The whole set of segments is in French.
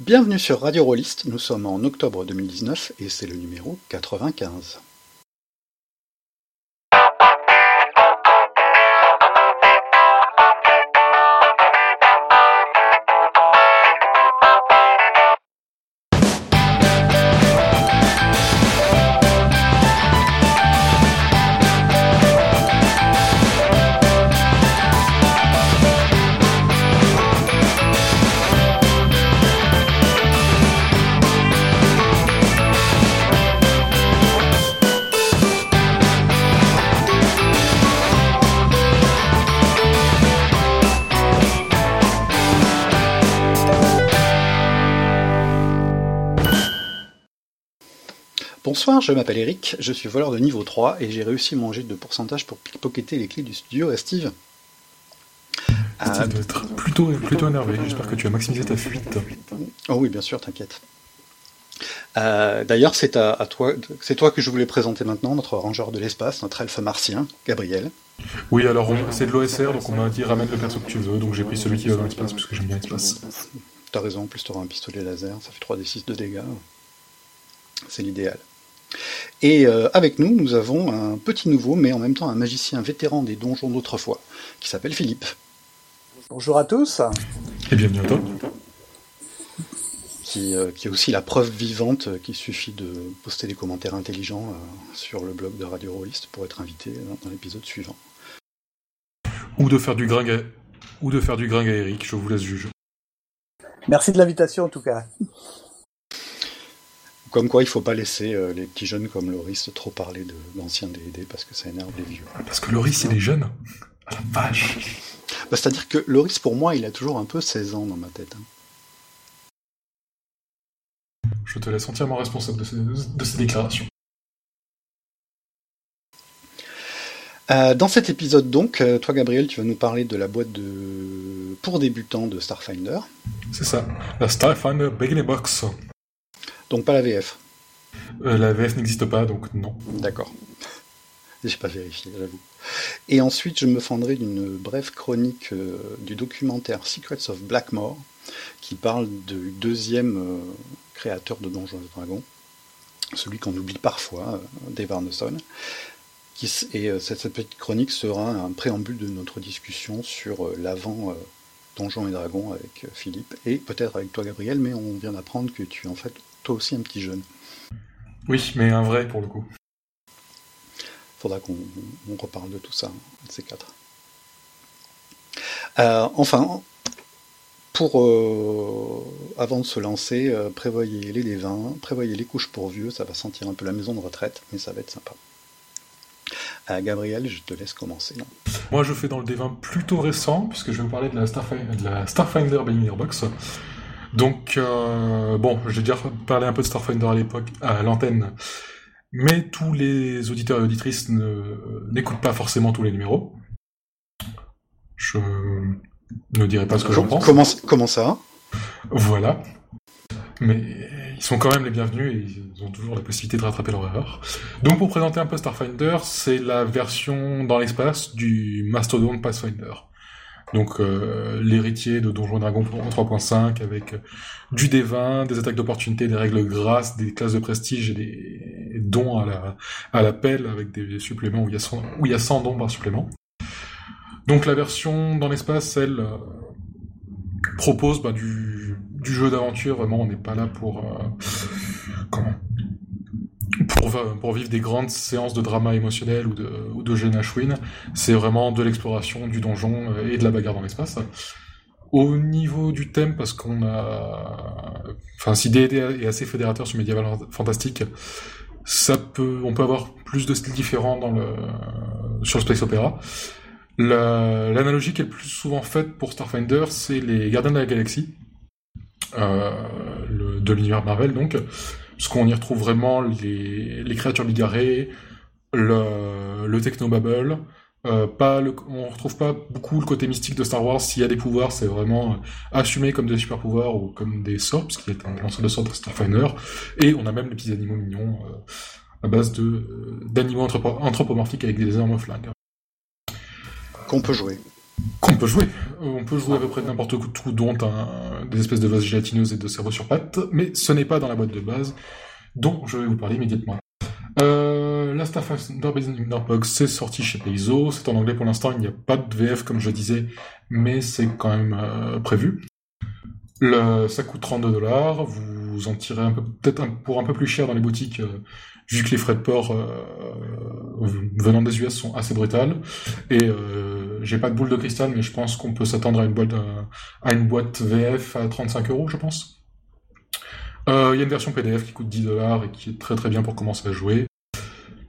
Bienvenue sur Radio Rollist, nous sommes en octobre 2019 et c'est le numéro 95. Bonsoir, je m'appelle Eric, je suis voleur de niveau 3 et j'ai réussi mon jet de pourcentage pour pickpocketer les clés du studio à Steve. Steve doit être plutôt, plutôt énervé, j'espère que tu as maximisé ta fuite. Oh oui, bien sûr, t'inquiète. Euh, D'ailleurs, c'est à, toi, c'est toi que je voulais présenter maintenant, notre rangeur de l'espace, notre elfe martien, Gabriel. Oui, alors c'est de l'OSR, donc on m'a dit ramène le perso que tu veux, donc j'ai pris celui qui va dans l'espace parce que j'aime bien l'espace. T'as raison, en plus t'auras un pistolet laser, ça fait 3d6 de dégâts. C'est l'idéal. Et euh, avec nous, nous avons un petit nouveau, mais en même temps un magicien vétéran des donjons d'autrefois, qui s'appelle Philippe. Bonjour à tous. Et bienvenue à toi. Qui, euh, qui, est aussi la preuve vivante qu'il suffit de poster des commentaires intelligents euh, sur le blog de Radio Rollist pour être invité dans, dans l'épisode suivant. Ou de faire du gringue à... ou de faire du gringue à Eric, je vous laisse juger. Merci de l'invitation en tout cas. Comme quoi, il faut pas laisser euh, les petits jeunes comme Loris trop parler de l'ancien D&D parce que ça énerve les vieux. Parce que Loris, c'est les jeunes ah, la vache bah, C'est-à-dire que Loris, pour moi, il a toujours un peu 16 ans dans ma tête. Hein. Je te laisse entièrement responsable de ces, de ces déclarations. Euh, dans cet épisode donc, euh, toi Gabriel, tu vas nous parler de la boîte de pour débutants de Starfinder. C'est ça, la Starfinder Beginner Box. Donc pas la VF. Euh, la VF n'existe pas, donc non. D'accord. J'ai pas vérifié, j'avoue. Et ensuite, je me fendrai d'une brève chronique euh, du documentaire Secrets of Blackmore, qui parle du deuxième euh, créateur de Donjons et Dragons, celui qu'on oublie parfois, Dave Arneson. Qui, et cette, cette, petite chronique sera un préambule de notre discussion sur l'avant Donjons et Dragons avec Philippe, et peut-être avec toi Gabriel, mais on vient d'apprendre que tu es en fait toi aussi un petit jeune. Oui, mais un vrai pour le coup. Faudra qu'on on reparle de tout ça, de ces quatre. Euh, enfin, pour euh, avant de se lancer, euh, prévoyez les vins, prévoyez les couches pour vieux, ça va sentir un peu la maison de retraite, mais ça va être sympa. Euh, Gabriel, je te laisse commencer. Non Moi, je fais dans le dévin plutôt récent, puisque je vais vous parler de la, Starfinder, de la Starfinder Beginner Box. Donc, euh, bon, j'ai déjà parlé un peu de Starfinder à l'époque, à l'antenne, mais tous les auditeurs et auditrices n'écoutent pas forcément tous les numéros. Je ne dirai pas ce que j'en pense. Comment, comment ça? Voilà. Mais ils sont quand même les bienvenus et ils ont toujours la possibilité de rattraper leur erreur. Donc pour présenter un peu Starfinder, c'est la version dans l'espace du Mastodon Pathfinder. Donc euh, l'héritier de Donjons Dragons en 3.5 avec du D20, des attaques d'opportunité, des règles grasses, des classes de prestige et des dons à la, à la pelle avec des suppléments où il y a 100, où il y a 100 dons par supplément. Donc la version dans l'espace, elle euh, propose bah, du, du, jeu d'aventure. Vraiment, on n'est pas là pour euh, comment? Pour, vivre des grandes séances de drama émotionnel ou de, ou de. C'est vraiment de l'exploration du donjon et de la bagarre dans l'espace. Au niveau du thème, parce qu'on a, enfin, si D&D est assez fédérateur sur Medieval Fantastique, ça peut, on peut avoir plus de styles différents dans le, sur le space opéra. L'analogie qui est le plus souvent faite pour Starfinder, c'est les Gardiens de la Galaxie, euh, le, de l'univers Marvel donc, parce qu'on y retrouve vraiment les, les créatures bigarrées, le, le technobabble, euh, pas on retrouve pas beaucoup le côté mystique de Star Wars. S'il y a des pouvoirs, c'est vraiment assumé comme des super pouvoirs ou comme des sorts, parce qu'il est un lanceur de sorts de Starfinder. Et on a même des petits animaux mignons euh, à base euh, d'animaux anthropo anthropomorphiques avec des énormes flingues qu'on peut jouer. Qu'on peut jouer. On peut jouer à peu près n'importe où, dont des espèces de vases gélatineuses et de cerveaux sur pattes, mais ce n'est pas dans la boîte de base, dont je vais vous parler immédiatement. Euh, la Starfinder Box, c'est sorti chez Peizo, c'est en anglais pour l'instant, il n'y a pas de VF comme je disais, mais c'est quand même euh, prévu. Ça coûte 32 dollars, vous en tirez peut-être pour un peu plus cher dans les boutiques, euh, vu que les frais de port euh, venant des US sont assez brutales. Et euh, j'ai pas de boule de cristal, mais je pense qu'on peut s'attendre à une boîte à une boîte VF à 35 euros, je pense. Il y a une version PDF qui coûte 10 dollars et qui est très très bien pour commencer à jouer.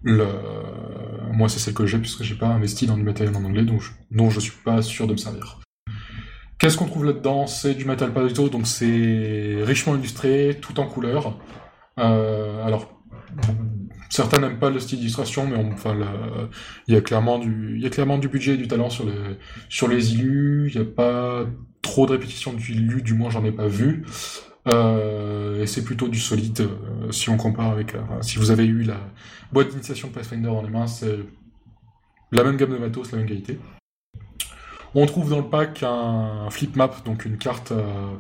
Moi, c'est celle que j'ai puisque j'ai pas investi dans du matériel en anglais, donc je... dont je suis pas sûr de me servir. Qu'est-ce qu'on trouve là-dedans? C'est du Metal Palito, donc c'est richement illustré, tout en couleur. Euh, alors, certains n'aiment pas le style d'illustration, mais il y a clairement du, budget et du talent sur les, sur. Il n'y a pas trop de répétitions d'illus, du moins j'en ai pas vu. Euh, et c'est plutôt du solide euh, si on compare avec. si vous avez eu la boîte d'initiation de Pathfinder dans les c'est la même gamme de matos, la même qualité. On trouve dans le pack un flip map, donc une carte, euh,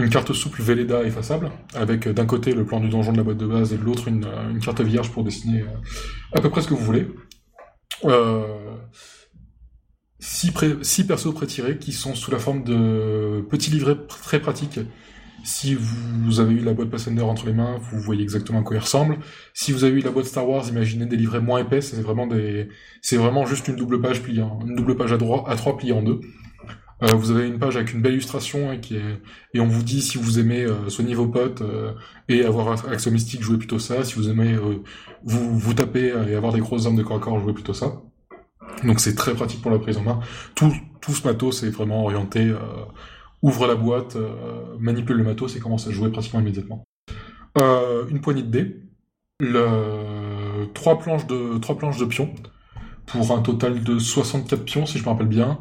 une carte souple Velleda effaçable, avec euh, d'un côté le plan du donjon de la boîte de base et de l'autre une, euh, carte vierge pour dessiner à peu près ce que vous voulez. six, six persos pré-tirés qui sont sous la forme de petits livrets très pratiques si vous avez eu la boîte Pathfinder entre les mains, vous voyez exactement à quoi il ressemble. Si vous avez eu la boîte Star Wars, imaginez des livrets moins épais, c'est vraiment juste une double page pliée, une double page à à trois pliée en deux. Euh, vous avez une page avec une belle illustration et qui est, et on vous dit si vous aimez euh, soigner vos potes euh, et avoir accès mystique, jouez plutôt ça. Si vous aimez vous vous taper et avoir des grosses armes de corps à corps, jouez plutôt ça. Donc c'est très pratique pour la prise en main. Tout, tout ce matos est vraiment orienté ouvre la boîte, euh, manipule le matos et commence à jouer pratiquement immédiatement. Euh, une poignée de dés, le... trois, planches de... trois planches de pions, pour un total de 64 pions, si je me rappelle bien,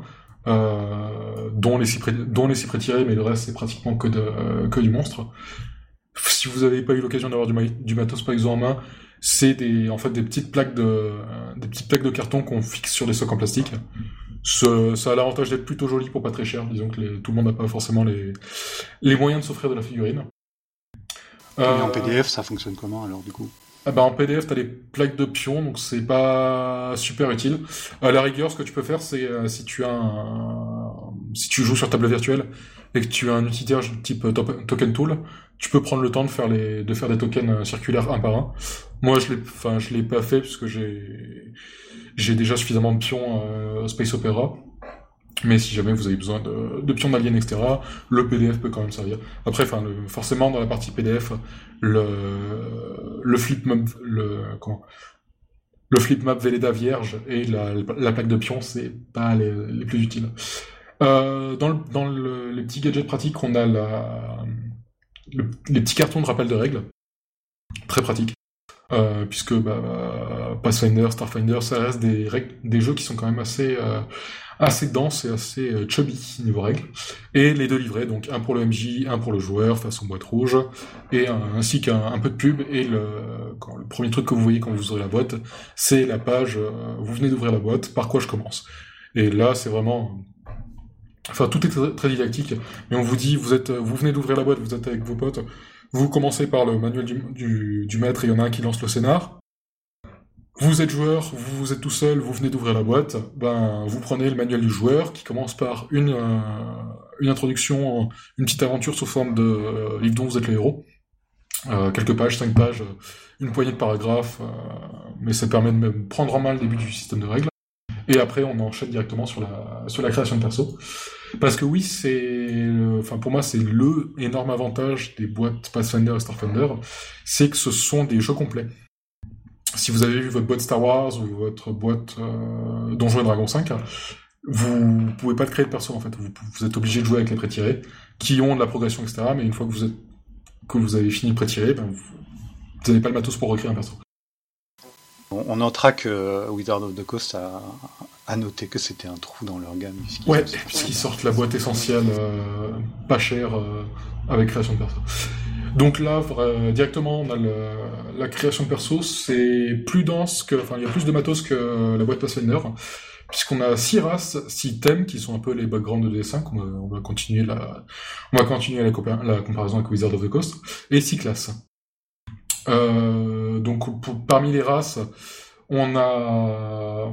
euh, dont les pré... dont les six prétirés, mais le reste c'est pratiquement que, de... que du monstre. Si vous n'avez pas eu l'occasion d'avoir du, du matos par exemple en main, c'est des en fait des petites plaques de des petites plaques de carton qu'on fixe sur des socs en plastique ça a l'avantage d'être plutôt joli pour pas très cher. Disons que tout le monde n'a pas forcément les, les moyens de s'offrir de la figurine. Et en euh, PDF, ça fonctionne comment alors du coup? Ah bah en PDF, t'as les plaques de pions, donc c'est pas super utile. À la rigueur, ce que tu peux faire, c'est euh, si tu as un... si tu joues sur table virtuelle et que tu as un utilitaire type token tool, tu peux prendre le temps de faire les de faire des tokens euh, circulaires un par un. Moi, je l'ai, enfin, je l'ai pas fait puisque j'ai j'ai déjà suffisamment de pions euh, Space Opera. Mais si jamais vous avez besoin de, de pions d'Alien, etc., le PDF peut quand même servir. Après, enfin, forcément, dans la partie PDF, le, le flip map, le, comment, le flip map Velleda vierge et la, la plaque de pions, c'est pas les, les, plus utiles. Euh, dans le, dans le, les petits gadgets pratiques, on a la, les petits cartons de rappel de règles. Très pratique. Euh, puisque bah, Pathfinder, Starfinder, ça reste des, des jeux qui sont quand même assez, euh, assez denses et assez euh, chubby niveau règles. Et les deux livrets, donc un pour le MJ, un pour le joueur, façon boîte rouge, et ainsi qu'un peu de pub. Et le, premier truc que vous voyez quand vous ouvrez la boîte, c'est la page, vous venez d'ouvrir la boîte, par quoi je commence. Et là, c'est vraiment Enfin, tout est très, didactique, mais on vous dit, vous êtes, vous venez d'ouvrir la boîte, vous êtes avec vos potes, vous commencez par le manuel du, du, maître et il y en a un qui lance le scénar. Vous êtes joueur, vous êtes tout seul, vous venez d'ouvrir la boîte, ben vous prenez le manuel du joueur qui commence par une, euh, une introduction, une petite aventure sous forme de euh, livre dont vous êtes le héros. Euh, quelques pages, cinq pages, une poignée de paragraphes, mais ça permet de même prendre en main le début du système de règles. Et après, on enchaîne directement sur la, sur la création de perso. Parce que oui, c'est, enfin pour moi, c'est le énorme avantage des boîtes Pathfinder et Starfinder, c'est que ce sont des jeux complets. Si vous avez vu votre boîte Star Wars ou votre boîte euh, Donjons et Dragons 5, vous pouvez pas créer de perso en fait. Vous, êtes obligé de jouer avec les pré-tirés, qui ont de la progression, etc. Mais une fois que vous êtes que vous avez fini de pré-tirer, ben, vous n'avez pas le matos pour recréer un perso. On notera que Wizard of the Coast a, a noté que c'était un trou dans leur gamme. Ouais, puisqu'ils sortent la boîte essentielle euh, pas chère euh, avec création de perso. Donc là, directement, on a la création de perso, c'est plus dense que, enfin, il y a plus de matos que la boîte Pathfinder, puisqu'on a six races, six thèmes qui sont un peu les backgrounds de D5. On va, continuer la, on va continuer la, comparaison avec Wizard of the Coast et six classes. Euh, donc parmi les races, on a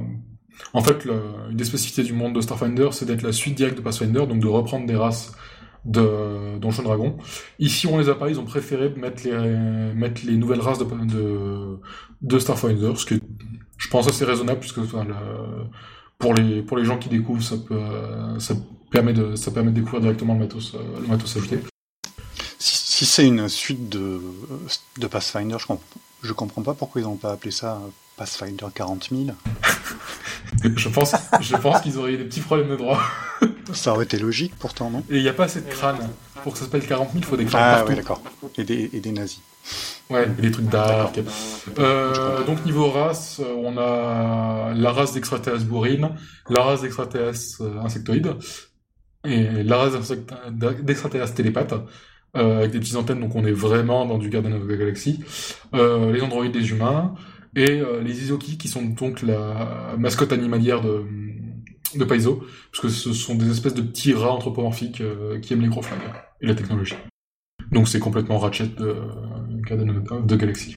en fait une des spécificités du monde de Starfinder, c'est d'être la suite directe de Pathfinder, donc de reprendre des races de Donjon Dragon. Ici, on les a pas, ils ont préféré mettre les, mettre les nouvelles races de, de, de Starfinder, ce qui je pense, assez raisonnable, puisque pour, les, pour les gens qui découvrent, ça, peut, ça, permet de, ça permet de découvrir directement le matos, le matos ajouté. Si, c'est une suite de, de Pathfinder, je, je comprends pas pourquoi ils n'ont pas appelé ça Pathfinder 40 000. je pense, je pense qu'ils auraient eu des petits problèmes de droit. Ça aurait été logique pourtant, non Et il n'y a pas assez de crânes. Pour que ça s'appelle 40 000, il faut des crânes ah, partout. oui, d'accord. Et des, et des nazis. Ouais, et des trucs dark. Euh, donc niveau race, on a la race d'extraterrestres bourrine, la race d'extraterrestres euh, insectoïdes, et la race d'extraterrestres télépathes, euh, avec des petites antennes, donc on est vraiment dans du Garden of the Galaxy. Euh, les androïdes des humains, et euh, les Izoki, qui sont donc la mascotte animalière de de Paizo, parce que ce sont des espèces de petits rats anthropomorphiques euh, qui aiment les gros flingues et la technologie. Donc c'est complètement Ratchet de, de Galaxy.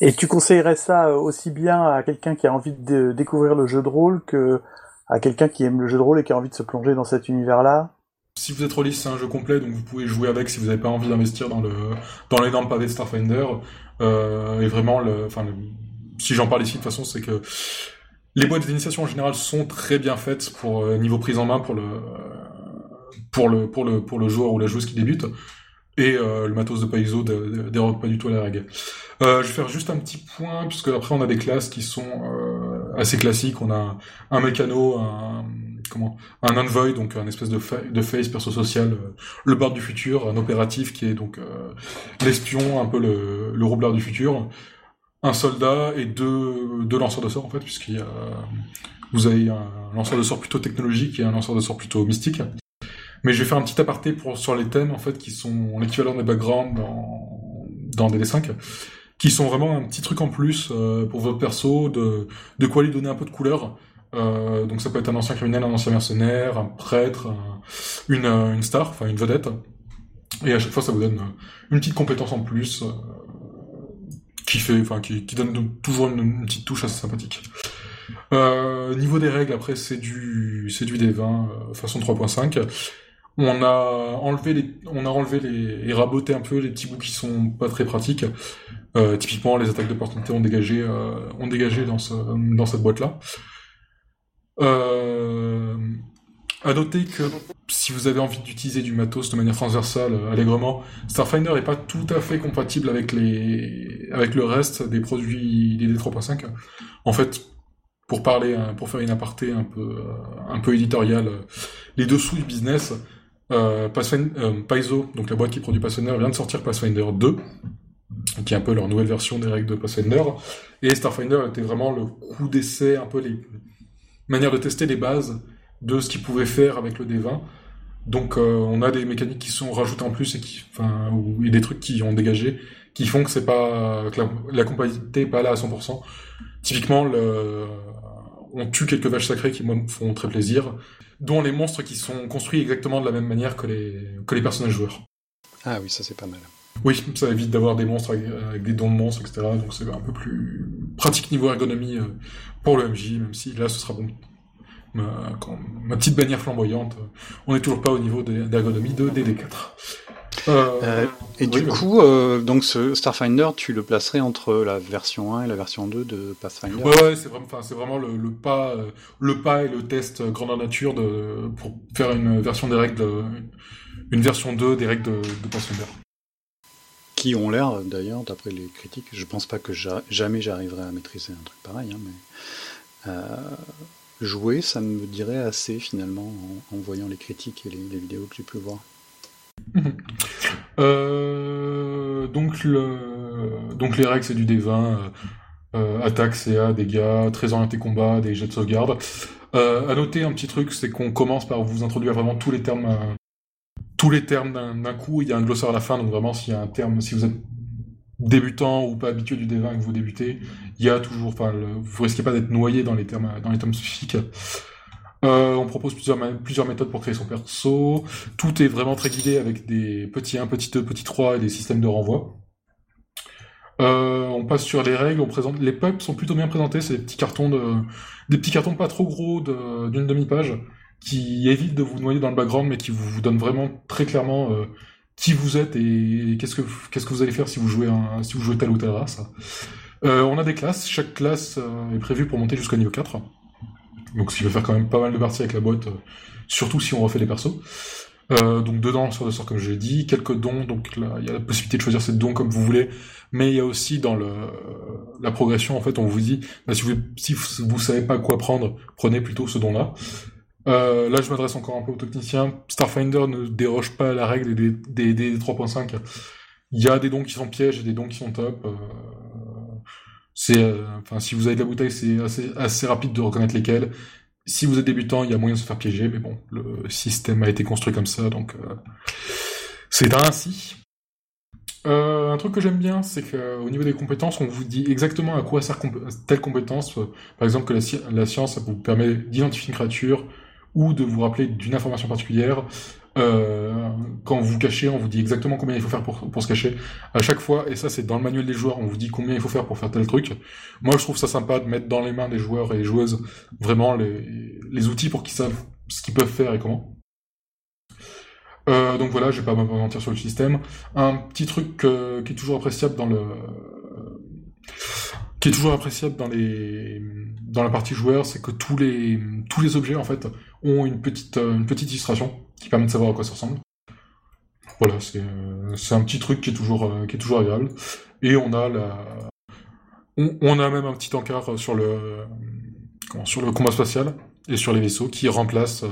Et tu conseillerais ça aussi bien à quelqu'un qui a envie de découvrir le jeu de rôle que à quelqu'un qui aime le jeu de rôle et qui a envie de se plonger dans cet univers-là? Si vous êtes rôliste, c'est un jeu complet, donc vous pouvez jouer avec si vous n'avez pas envie d'investir dans le dans l'énorme pavé de Starfinder. Euh, et vraiment, le, enfin, si j'en parle ici de toute façon, c'est que les boîtes d'initiation en général sont très bien faites pour euh, niveau prise en main pour le pour le pour le pour le joueur ou la joueuse qui débute et euh, le matos de Paizo déroge pas du tout à la règle. Euh, je vais faire juste un petit point puisque après on a des classes qui sont euh, assez classiques. On a un mécano, un comment, un envoy donc un espèce de, de face perso social, euh, le bard du futur, un opératif qui est donc l'espion, un peu le, le roublard du futur, un soldat et deux, deux lanceurs de sorts en fait, puisqu'il y a, vous avez un lanceur de sorts plutôt technologique et un lanceur de sorts plutôt mystique. Mais je vais faire un petit aparté pour, sur les thèmes en fait qui sont l'équivalent des backgrounds dans, dans DD5, qui sont vraiment un petit truc en plus euh, pour votre perso, de, de quoi lui donner un peu de couleur. Euh, donc ça peut être un ancien criminel, un ancien mercenaire, un prêtre, une, une star, enfin une vedette. Et à chaque fois ça vous donne une petite compétence en plus. Euh, qui fait, enfin, qui, donne toujours une, petite touche assez sympathique. Euh, niveau des règles, après, c'est du, c'est du D20 euh, façon 3.5. On a enlevé les, on a enlevé les, et raboté un peu les petits bouts qui sont pas très pratiques. Euh, typiquement, les attaques d'opportunité ont dégagé, ont dégagé dans ce, dans cette boîte-là. Euh, à noter que si vous avez envie d'utiliser du matos de manière transversale, euh, allègrement, Starfinder n'est pas tout à fait compatible avec les, avec le reste des produits DD 3.5. En fait, pour parler, hein, pour faire une aparté un peu, euh, un peu éditoriale, euh, les dessous du business, euh, Paizo, donc la boîte qui produit Pathfinder, vient de sortir Pathfinder 2, qui est un peu leur nouvelle version des règles de Pathfinder, et Starfinder était vraiment le coup d'essai, un peu les manières de tester les bases de ce qu'ils pouvaient faire avec le D20. Donc euh, on a des mécaniques qui sont rajoutées en plus et qui, enfin, ou, des trucs qui ont dégagé, qui font que c'est pas que la, la, compatibilité est pas là à 100%. Typiquement, le, on tue quelques vaches sacrées qui me font très plaisir, dont les monstres qui sont construits exactement de la même manière que les que les personnages joueurs. Ah oui, ça c'est pas mal. Oui, ça évite d'avoir des monstres avec, des dons de monstres, etc. Donc c'est un peu plus pratique niveau ergonomie euh, pour le MJ, même si là ce sera bon ma, petite bannière flamboyante, on n'est toujours pas au niveau d'ergonomie de DD4. Euh, euh, et du coup, euh, donc ce Starfinder, tu le placerais entre la version 1 et la version 2 de Pathfinder? Ouais, ouais c'est vraiment, vraiment le, le, pas, le pas et le test grandeur nature de, pour faire une version des règles, une version 2 des règles de, de Pathfinder. Qui ont l'air, d'ailleurs, d'après les critiques, je pense pas que jamais j'arriverai à maîtriser un truc pareil, hein, mais jouer, ça me dirait assez finalement en, voyant les critiques et les, vidéos que j'ai pu voir. Euh, donc, donc les règles c'est du D20, euh, euh, attaque, CA, dégâts, très orienté combat, des jets de sauvegarde. Euh, à noter un petit truc, c'est qu'on commence par vous introduire vraiment tous les termes, tous les termes d'un coup. Il y a un glossaire à la fin, donc vraiment s'il y a un terme, si vous êtes débutant ou pas habitué du D20 que vous débutez, il y a toujours, enfin, vous risquez pas d'être noyé dans les termes, dans les termes spécifiques. Euh, on propose plusieurs, plusieurs méthodes pour créer son perso. Tout est vraiment très guidé avec des petits 1, petits 2, petits 3 et des systèmes de renvoi. Euh, on passe sur les règles, on présente. Les peuples sont plutôt bien présentés, c'est des petits cartons de, des petits cartons pas trop gros d'une demi-page qui évitent de vous noyer dans le background, mais qui vous, vous donnent vraiment très clairement euh, qui vous êtes et qu'est-ce que qu'est-ce que vous allez faire si vous jouez un, si vous jouez telle ou telle race. Euh, on a des classes, chaque classe euh, est prévue pour monter jusqu'au niveau 4. Donc ce qui va faire quand même pas mal de parties avec la boîte, euh, surtout si on refait les persos. Euh, donc dedans sur de sort comme je l'ai dit, quelques dons, donc là il y a la possibilité de choisir ces dons comme vous voulez, mais il y a aussi dans le la progression en fait on vous dit bah, si vous si vous savez pas quoi prendre, prenez plutôt ce don là. Euh, là je m'adresse encore un peu aux techniciens. Starfinder ne déroge pas à la règle des, des, des 3.5. Il y a des dons qui sont pièges et des dons qui sont top. Euh, c'est, euh, enfin, si vous avez de la bouteille, c'est assez, assez rapide de reconnaître lesquels. Si vous êtes débutant, il y a moyen de se faire piéger, mais bon, le système a été construit comme ça, donc euh, c'est ainsi. Euh, un truc que j'aime bien, c'est qu'au niveau des compétences, on vous dit exactement à quoi sert telle compétence. Par exemple, que la, la science, ça vous permet d'identifier une créature ou de vous rappeler d'une information particulière. Euh, quand vous cachez, on vous dit exactement combien il faut faire pour, pour se cacher. À chaque fois, et ça c'est dans le manuel des joueurs, on vous dit combien il faut faire pour faire tel truc. Moi je trouve ça sympa de mettre dans les mains des joueurs et des joueuses vraiment les, les outils pour qu'ils savent ce qu'ils peuvent faire et comment. Euh, donc voilà, je vais pas mentir sur le système. Un petit truc euh, qui est toujours appréciable dans le qui est toujours appréciable dans les dans la partie joueur, c'est que tous les tous les objets en fait ont une petite une petite illustration qui permet de savoir à quoi ça ressemble. Voilà, c'est c'est un petit truc qui est toujours euh, qui est toujours agréable. Et on a on, a même un petit encart sur le sur le combat spatial et sur les vaisseaux qui remplace euh,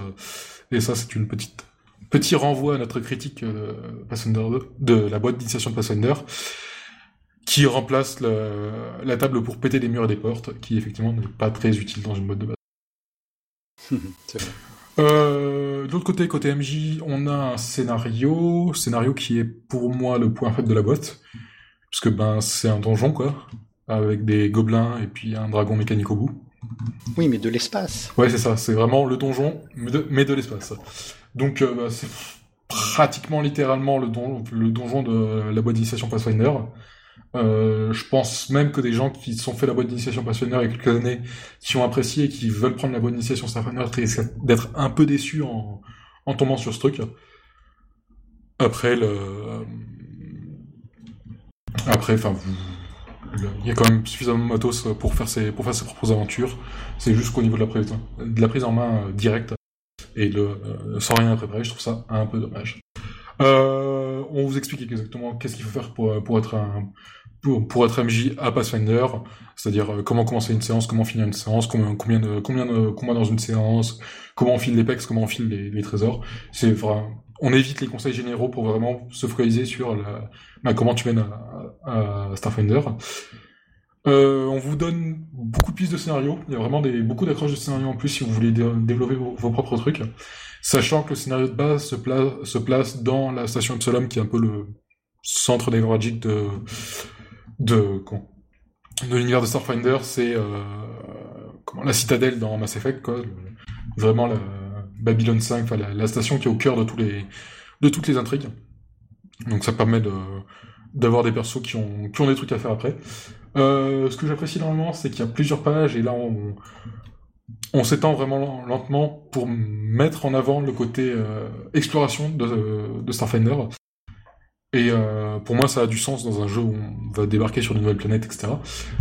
et ça c'est une petite petit renvoi à notre critique euh, Pathfinder de la boîte d'initiation de qui remplace la table pour péter des murs et des portes, qui effectivement n'est pas très utile dans une boîte de base. Euh, de l'autre côté, côté MJ, on a un scénario, scénario qui est pour moi le point faible de la boîte, puisque ben c'est un donjon quoi, avec des gobelins et puis un dragon mécanique au bout. Oui, mais de l'espace. Ouais, c'est ça, c'est vraiment le donjon, mais de, l'espace. Donc euh, bah, c'est pratiquement littéralement le, don, le donjon de la boîte d'initiation Pathfinder. Euh, je pense même que des gens qui sont fait la boîte d'initiation Pathfinder il y a quelques années, qui ont apprécié et qui veulent prendre la boîte d'initiation Starfinder, risquent d'être un peu déçus en, tombant sur ce truc. Après. Après, enfin, il y a quand même suffisamment de matos pour faire ses, pour faire ses propres aventures. C'est juste qu'au niveau de la prise, de la prise en main euh, directe et euh, sans rien préparer, je trouve ça un peu dommage. On vous explique exactement qu'est-ce qu'il faut faire pour, pour être un, pour, être MJ à Pathfinder, c'est-à-dire euh, comment commencer une séance, comment finir une séance, combien, combien de combien de combats dans une séance, comment on file les pecs, comment on file les, trésors. C'est vraiment, on évite les conseils généraux pour vraiment se focaliser sur la, bah, comment tu mènes à, à Starfinder. Euh, on vous donne beaucoup de pistes de scénario. Il y a vraiment des, beaucoup d'accroches de scénario en plus si vous voulez développer vos, propres trucs. Sachant que le scénario de base se place, se place dans la station Epsilon, qui est un peu le centre névralgique de, de, l'univers de Starfinder. C'est euh, la citadelle dans Mass Effect, quoi. vraiment la Babylon 5, enfin la, station qui est au cœur de toutes les intrigues. Donc ça permet de d'avoir des persos qui ont, des trucs à faire après. Euh, ce que j'apprécie énormément, c'est qu'il y a plusieurs pages et là on, s'étend vraiment lentement pour mettre en avant le côté euh, exploration de, Starfinder. Et euh, pour moi, ça a du sens dans un jeu où on va débarquer sur de nouvelles planètes, etc.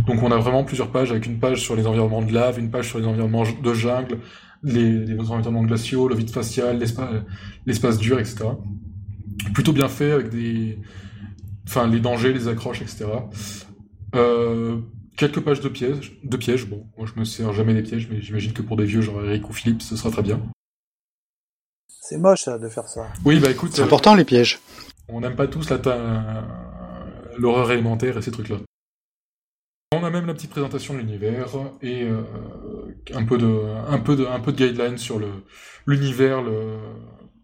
Donc on a vraiment plusieurs pages avec une page sur les environnements de lave, une page sur les environnements de jungle, les, les environnements glaciaux, le vide spatial, l'espace dur, etc. Plutôt bien fait avec des, enfin les dangers, les accroches, etc. Euh, quelques pages de pièges, de pièges. Bon, moi je me sers jamais des pièges, mais j'imagine que pour des vieux genre Eric ou Philippe, ce sera très bien. C'est moche de faire ça. Oui, bah écoute. C'est important les pièges. On n'aime pas tous l'horreur élémentaire et ces trucs-là. On a même la petite présentation de l'univers et euh, un peu de, guidelines sur l'univers,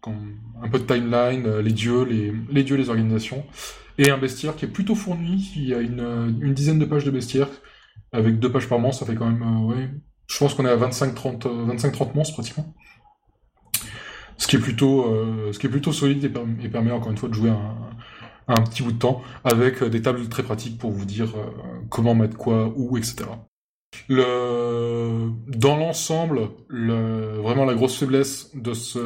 un peu de timeline, les dieux, les, dieux, organisations et un bestiaire qui est plutôt fourni. Il y a une, dizaine de pages de bestiaire, avec deux pages par monstre, ça fait quand même, ouais, je pense qu'on est à 25-30 25-30 monstres pratiquement. Ce qui est plutôt, euh, ce qui est plutôt solide et, permet encore une fois de jouer un, un, petit bout de temps avec des tables très pratiques pour vous dire euh, comment mettre quoi, où, etc. Le... Dans l'ensemble, le... vraiment la grosse faiblesse de, ce...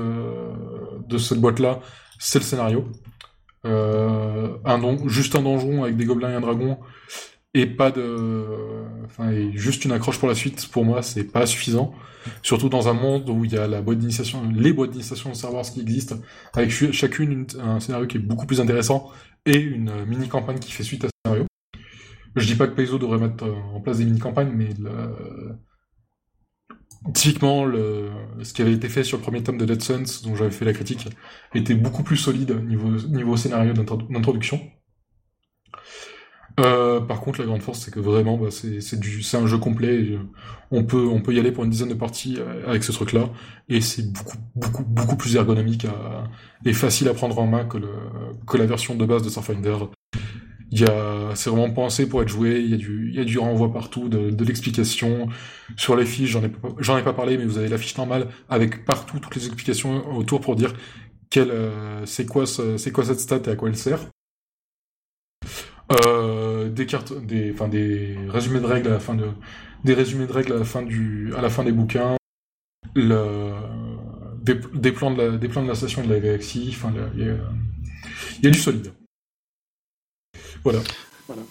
de cette boîte-là, c'est le scénario. Euh, un. Juste un donjon avec des gobelins et un dragon, et pas de... Enfin, et juste une accroche pour la suite, pour moi, c'est pas suffisant. Surtout dans un monde où il y a la boîte d'initiation, les boîtes d'initiation de Star Wars qui existent, avec chacune un scénario qui est beaucoup plus intéressant et une mini-campagne qui fait suite à ce scénario. Je dis pas que Paizo devrait mettre en place des mini-campagnes, mais le... typiquement, ce qui avait été fait sur le premier tome de Dead Suns, dont j'avais fait la critique, était beaucoup plus solide niveau scénario d'introduction. Euh, par contre, la grande force, c'est que vraiment, bah, c'est un jeu complet. on peut, on peut y aller pour une dizaine de parties euh, avec ce truc-là, et c'est beaucoup, beaucoup, beaucoup plus ergonomique et facile à prendre en main que le, que la version de base de Starfinder. C'est vraiment pensé pour être joué. Il y a du, y a du renvoi partout, de, de l'explication sur les fiches. J'en ai, pas, ai pas parlé, mais vous avez la fiche normale avec partout toutes les explications autour pour dire euh, c'est quoi, c'est quoi cette stat et à quoi elle sert. Euh, des cartes, des, enfin des résumés de règles à la fin de, des résumés de règles à la fin du, à la fin des bouquins, le, des, plans de la, des plans de la station de la galaxie, enfin, il y, y a, du solide. Voilà. voilà.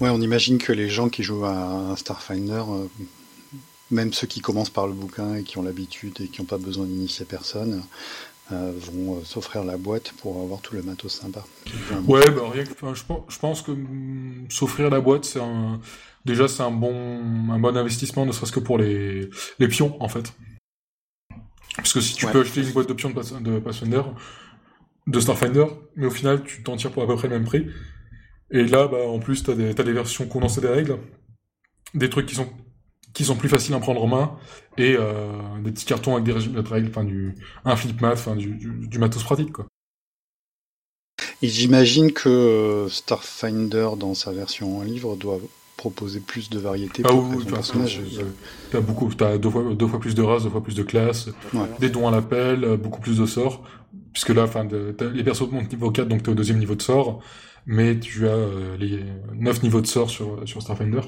Ouais, on imagine que les gens qui jouent à Starfinder, euh, même ceux qui commencent par le bouquin et qui ont l'habitude et qui n'ont pas besoin d'initier personne, euh, vont euh, s'offrir la boîte pour avoir tout le matos sympa. Ouais, bah, rien que, je, je, pense que mm, s'offrir la boîte, c'est un, déjà c'est un bon, un bon investissement, ne serait-ce que pour les, les pions en fait. Parce que si tu peux acheter une boîte de pions de, de Pathfinder, de Starfinder, mais au final tu t'en tires pour à peu près le même prix. Et là, bah, en plus, t'as des, as des versions condensées des règles, des trucs qui sont qui sont plus faciles à prendre en main et euh, des petits cartons avec des règles, enfin du un flip mat, enfin du, du, matos pratique quoi. Et j'imagine que euh, Starfinder dans sa version en livre doit proposer plus de variété ah pour oui, personnage. T'as beaucoup, t'as deux fois, deux fois plus de races, deux fois plus de classes, des dons à l'appel, euh, beaucoup plus de sorts, puisque là, enfin, les persos montent niveau 4, donc t'es au deuxième niveau de sort, mais tu as les 9 niveaux de sort sur, sur Starfinder.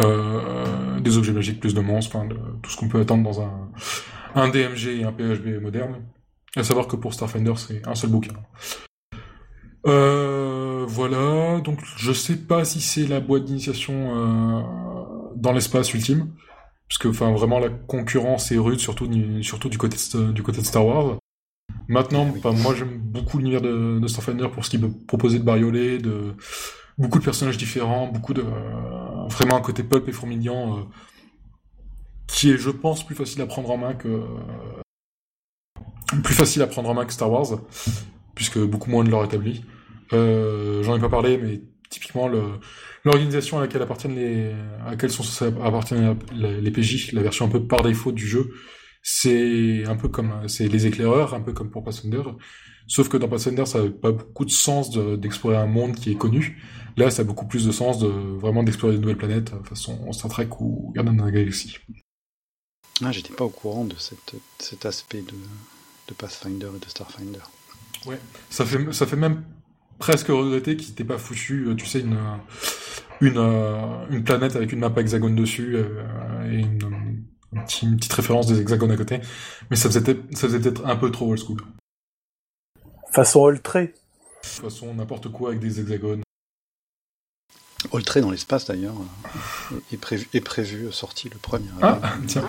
Euh, des objets magiques, plus de monstres, enfin, tout ce qu'on peut attendre dans un, un DMG et un PHB moderne. À savoir que pour Starfinder, c'est un seul bouquin. Euh, voilà, donc je sais pas si c'est la boîte d'initiation euh, dans l'espace ultime, parce que enfin vraiment la concurrence est rude, surtout surtout du côté de, du côté de Star Wars. Maintenant, moi j'aime beaucoup l'univers de, de, Starfinder pour ce qu'il peut proposer de bariolé, de beaucoup de personnages différents, beaucoup de euh, vraiment un côté pulp et fourmillant euh, qui est, je pense, plus facile à prendre en main que euh, plus facile à prendre en main que Star Wars, puisque beaucoup moins de l'or établi. J'en ai pas parlé, mais typiquement l'organisation à laquelle appartiennent les à laquelle sont appartiennent les PJ, la version un peu par défaut du jeu, c'est un peu comme c'est les éclaireurs, un peu comme pour Pathfinder. Sauf que dans Pathfinder, ça n'a pas beaucoup de sens d'explorer un monde qui est connu. Là, ça a beaucoup plus de sens de vraiment d'explorer de nouvelles planètes, euh, façon Star Trek ou Garden of the Galaxy. Ah, j'étais pas au courant de cette, cet aspect de, de, Pathfinder et de Starfinder. Ouais, ça fait, ça fait même presque regretter qu'ils n'étaient pas foutu, euh, tu sais, une, une, euh, une planète avec une map hexagone dessus et une, une, petite référence des hexagones à côté. Mais ça faisait, ça faisait peut-être un peu trop old school. Façon old trait. Façon n'importe quoi avec des hexagones. Oltré dans l'espace d'ailleurs est prévu, est prévu euh, sorti le 1er avril. Ah, tiens.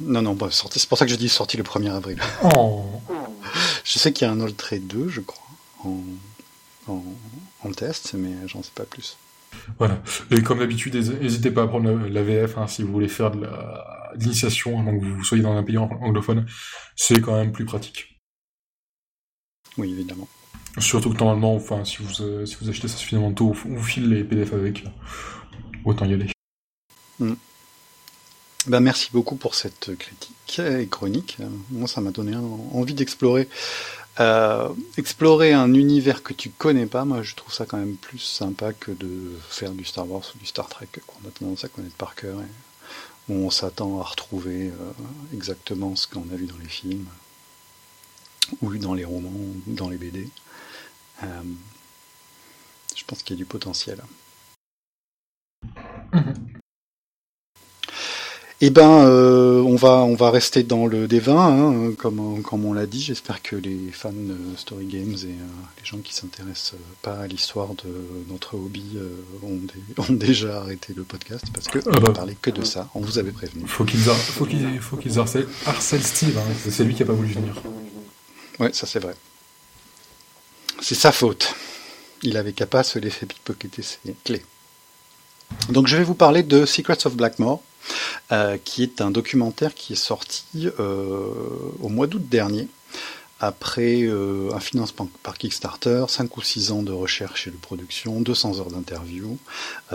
Non, non, bah, c'est pour ça que je dis sorti le 1er avril. Oh. Je sais qu'il y a un Oltré 2, je crois, en, en, test, mais j'en sais pas plus. Voilà. Et comme d'habitude, n'hésitez pas à prendre la, VF hein, si vous voulez faire de l'initiation, avant que vous soyez dans un pays anglophone. C'est quand même plus pratique. Oui, évidemment. Surtout que normalement, enfin, si vous, euh, si vous achetez ça suffisamment tôt, on file les PDF avec. Autant y aller. Mm. Ben, merci beaucoup pour cette critique et chronique. Moi, ça m'a donné envie d'explorer explorer un univers que tu connais pas, moi je trouve ça quand même plus sympa que de faire du Star Wars ou du Star Trek qu'on a tendance à connaître par cœur et où on s'attend à retrouver exactement ce qu'on a vu dans les films ou dans les romans, ou dans les BD. Je pense qu'il y a du potentiel. Mhm. Eh ben, euh, on va on va rester dans le D20, hein, comme comme on l'a dit. J'espère que les fans de Story Games et euh, les gens qui s'intéressent pas à l'histoire de notre hobby euh, ont, déjà arrêté le podcast parce que on va parler que de ça. On vous avait prévenu. Faut qu'ils faut qu'ils faut qu'ils harcèlent, Steve. Hein. C'est lui qui a pas voulu venir. Ouais, ça c'est vrai. C'est sa faute. Il avait qu'à pas se laisser pickpocketer ses clés. Donc je vais vous parler de Secrets of Blackmore, euh, qui est un documentaire qui est sorti euh, au mois d'août dernier, après euh, un financement par Kickstarter, 5 ou 6 ans de recherche et de production, 200 heures d'interview.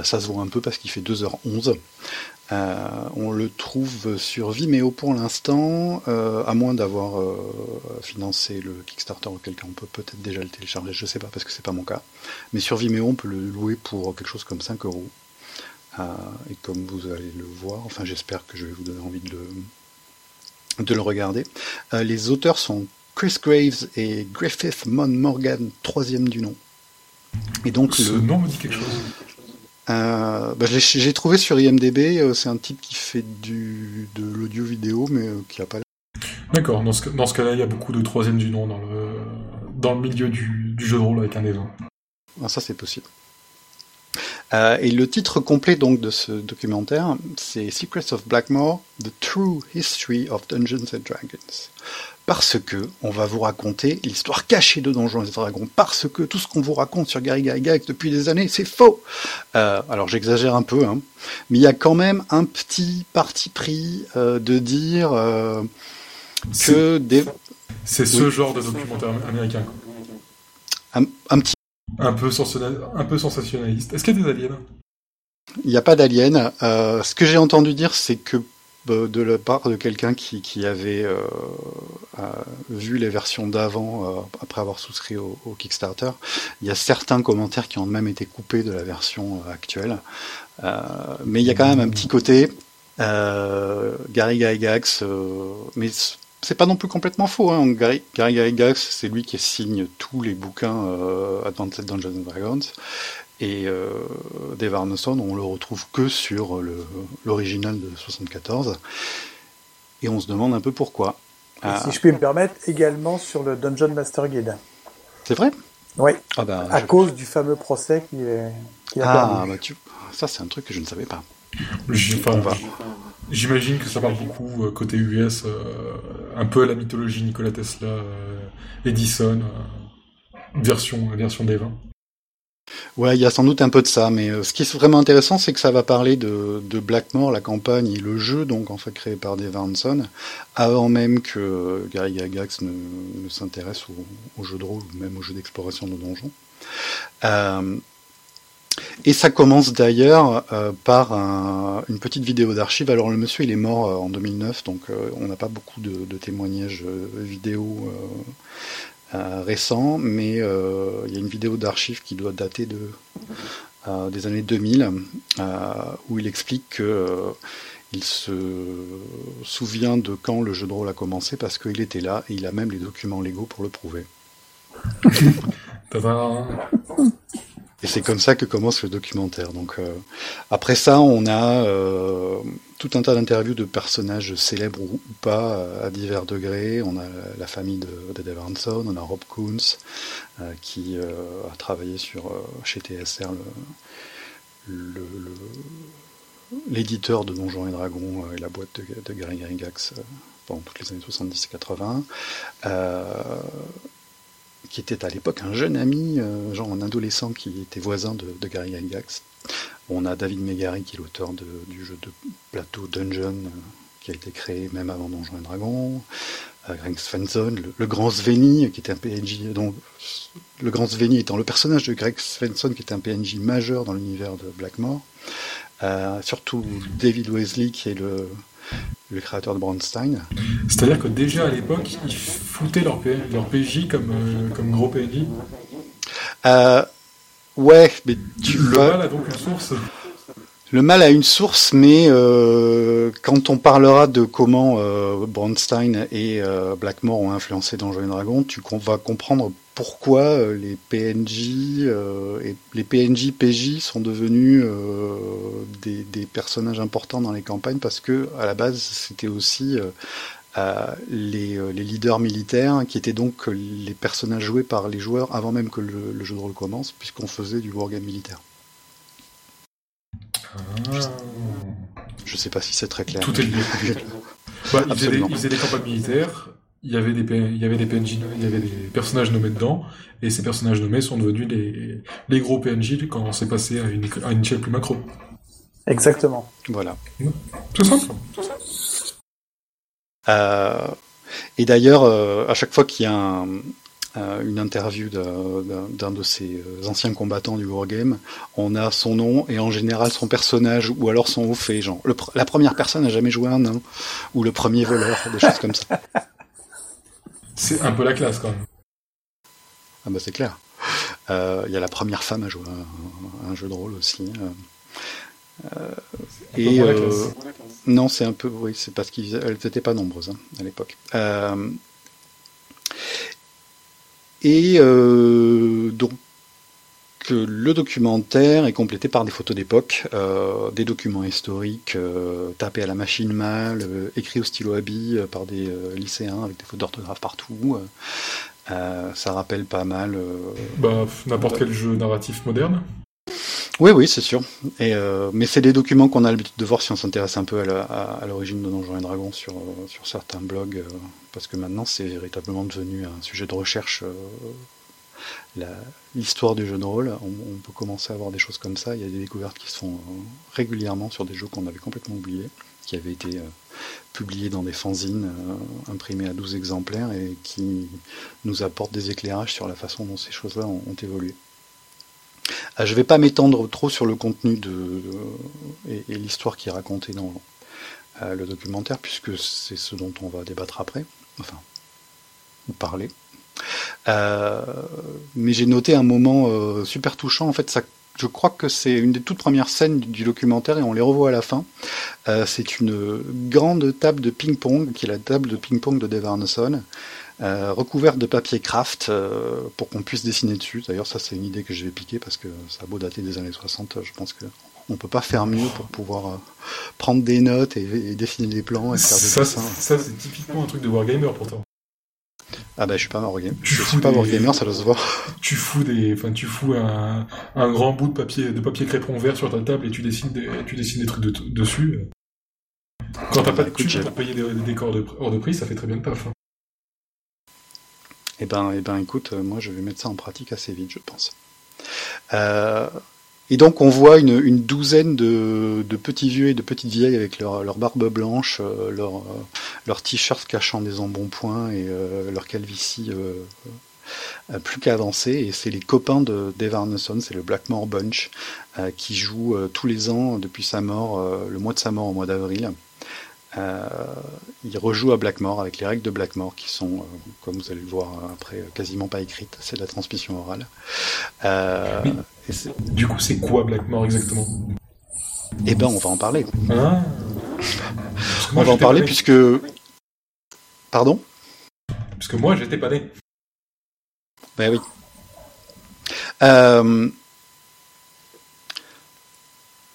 ça se voit un peu parce qu'il fait 2h11. On le trouve sur Vimeo pour l'instant, à moins d'avoir financé le Kickstarter auquel cas on peut peut-être déjà le télécharger, je sais pas parce que c'est pas mon cas. Mais sur Vimeo on peut le louer pour quelque chose comme 5 euros. Euh, et comme vous allez le voir, enfin j'espère que je vais vous donner envie de le, de le regarder. Euh, les auteurs sont Chris Graves et Griffith Mon Morgan, troisième du nom. Et donc Ce nom me dit quelque chose. Euh, bah, j'ai trouvé sur IMDB, c'est un type qui fait du, de l'audio vidéo, mais qui a pas. D'accord. Dans ce, dans ce cas-là, il y a beaucoup de troisième du nom dans le dans le milieu du, du jeu de rôle avec un événement. Ah, ça c'est possible. Euh, et le titre complet donc de ce documentaire, c'est Secrets of Blackmore: The True History of Dungeons and Dragons. Parce que on va vous raconter l'histoire cachée de Donjons et Dragons. Parce que tout ce qu'on vous raconte sur Gary Gygax depuis des années, c'est faux. Euh, alors j'exagère un peu, hein, mais il y a quand même un petit parti pris euh, de dire que des. C'est ce genre de documentaire américain. Un, un, petit un peu, un peu sensationnaliste. Est-ce qu'il y a des aliens? Il n'y a pas d'aliens. Euh, ce que j'ai entendu dire, c'est que euh, de la part de quelqu'un qui, qui, avait euh, vu les versions d'avant après avoir souscrit au, Kickstarter, il y a certains commentaires qui ont même été coupés de la version actuelle. mais il y a quand même un petit côté Gary Gygax, mais c'est pas non plus complètement faux. Hein. Gary, Gygax, c'est lui qui signe tous les bouquins euh, Advanced Dungeons and Dragons. Et euh, Dave Arneson, on le retrouve que sur l'original de 74. Et on se demande un peu pourquoi. Ah. Si je puis me permettre, également sur le Dungeon Master Guide. C'est vrai? Oui. Ah ben, à cause du fameux procès qui, est, qui a Ah, bah tu... ça c'est un truc que je ne savais pas. Je pas. J'imagine que ça parle beaucoup euh, côté US, euh, un peu à la mythologie Nikola Tesla, euh, Edison, version, version des 20. Ouais, il y a sans doute un peu de ça, mais ce qui est vraiment intéressant, c'est que ça va parler de, Blackmore, la campagne et le jeu, donc en fait créé par Dave Hanson, avant même que Gary Gygax ne, s'intéresse au, au, jeu de rôle même au jeu d'exploration de donjons. Euh, et ça commence d'ailleurs euh, par une petite vidéo d'archive. Alors le monsieur il est mort euh, en 2009, donc euh, on n'a pas beaucoup de, témoignages vidéo récents, mais il y a une vidéo d'archive qui doit dater de, des années 2000, où il explique que il se souvient de quand le jeu de rôle a commencé parce qu'il était là et il a même les documents légaux pour le prouver. Et c'est comme ça que commence le documentaire. Donc euh, après ça, on a euh, tout un tas d'interviews de personnages célèbres ou, pas à divers degrés. On a la famille de, de on a Rob Coons euh, qui a travaillé sur chez TSR l'éditeur de Donjons et Dragons et la boîte de, de Gary Gygax pendant toutes les années 70 et 80 qui était à l'époque un jeune ami, euh, genre un adolescent qui était voisin de, Gary Gygax. On a David Megary qui est l'auteur du jeu de plateau Dungeon euh, qui a été créé même avant Donjons et Dragons. Euh, Greg Svensson, le, grand Sveni qui était un PNJ, donc le grand Sveni étant le personnage de Greg Svensson qui était un PNJ majeur dans l'univers de Blackmore. surtout David Wesley qui est le le créateur de Bronstein. C'est-à-dire que déjà à l'époque, ils foutaient leur, leur PJ comme, comme gros PNJ Ouais, mais tu Le mal a donc une source le mal a une source, mais euh, quand on parlera de comment euh, Bronstein et euh, Blackmore ont influencé Dungeons Dragon, tu vas comprendre pourquoi euh, les PNJ euh, et les PNJ PJ sont devenus euh, des, des, personnages importants dans les campagnes parce que à la base c'était aussi les, les, leaders militaires qui étaient donc les personnages joués par les joueurs avant même que le, le jeu de rôle commence puisqu'on faisait du wargame militaire. Je, je sais pas si c'est très clair. Tout est lié. bah, ils, faisaient des, ils, faisaient des, campagnes militaires, il y avait des, il y avait des PNJ, il y avait des personnages nommés dedans, et ces personnages nommés sont devenus les, les gros PNJ quand on s'est passé à une, à une échelle plus macro. Exactement. Voilà. Tout simple. Euh, et d'ailleurs, euh, à chaque fois qu'il y a un, euh, une interview d'un de ces anciens combattants du wargame, on a son nom et en général son personnage ou alors son haut fait, genre le, la première personne n'a jamais joué un nain ou le premier voleur, des choses comme ça. C'est un peu la classe quand même. Ah bah c'est clair. Il euh, y a la première femme à jouer un, un jeu de rôle aussi. Euh, et euh, non, c'est un peu oui, c'est parce qu'elles n'étaient pas nombreuses hein, à l'époque. Euh, et euh, donc le documentaire est complété par des photos d'époque, euh, des documents historiques euh, tapés à la machine mal, euh, écrits au stylo à billes par des lycéens avec des fautes d'orthographe partout. ça rappelle pas mal. bah, n'importe quel jeu narratif moderne. Oui, oui, c'est sûr. Et, mais c'est des documents qu'on a l'habitude de voir si on s'intéresse un peu à l'origine de Donjons et Dragons sur, sur certains blogs, parce que maintenant c'est véritablement devenu un sujet de recherche. Euh, L'histoire du jeu de rôle, on, peut commencer à voir des choses comme ça. Il y a des découvertes qui se font régulièrement sur des jeux qu'on avait complètement oubliés, qui avaient été publiés dans des fanzines imprimés à 12 exemplaires et qui nous apportent des éclairages sur la façon dont ces choses-là ont, évolué. Euh, je ne vais pas m'étendre trop sur le contenu de, et, l'histoire qui est racontée dans euh, le documentaire, puisque c'est ce dont on va débattre après, enfin, ou parler. Euh, mais j'ai noté un moment euh, super touchant. En fait, ça, je crois que c'est une des toutes premières scènes du, du documentaire et on les revoit à la fin. Euh, c'est une grande table de ping-pong, qui est la table de ping-pong de Dave Arneson, euh, recouverte de papier craft euh, pour qu'on puisse dessiner dessus. D'ailleurs, ça c'est une idée que je vais piquer parce que ça a beau dater des années 60, je pense que on peut pas faire mieux pour pouvoir prendre des notes et, et, dessiner des plans et faire des ça, dessins. Ça c'est typiquement un truc de wargamer pourtant. Ah bah je suis pas wargamer. Je suis pas des... wargamer, ça doit se voir. Tu fous des, enfin tu fous un, un grand bout de papier de papier crépon vert sur ta table et tu dessines des, tu dessines des trucs de, dessus. Quand t'as pas de pour payer des, des décors de, hors de prix, ça fait très bien le taf. Hein. Eh ben, eh ben, écoute, euh, moi je vais mettre ça en pratique assez vite, je pense. Euh, et donc on voit une, une douzaine de, de, petits vieux et de petites vieilles avec leur, leur barbe blanche, euh, leur, euh, leur t-shirt cachant des embonpoints et euh, leur calvitie euh, plus qu'avancée. Et c'est les copains de Dave Arneson, c'est le Blackmore Bunch, qui joue tous les ans depuis sa mort, le mois de sa mort au mois d'avril. Euh, il rejoue à Blackmore avec les règles de Blackmore qui sont, euh, comme vous allez le voir après, quasiment pas écrites. C'est de la transmission orale. Euh, du coup, c'est quoi Blackmore exactement Eh ben, on va en parler. Ah. on va en parler puisque. Pardon Parce que moi, j'étais pas né. Ben oui. Euh,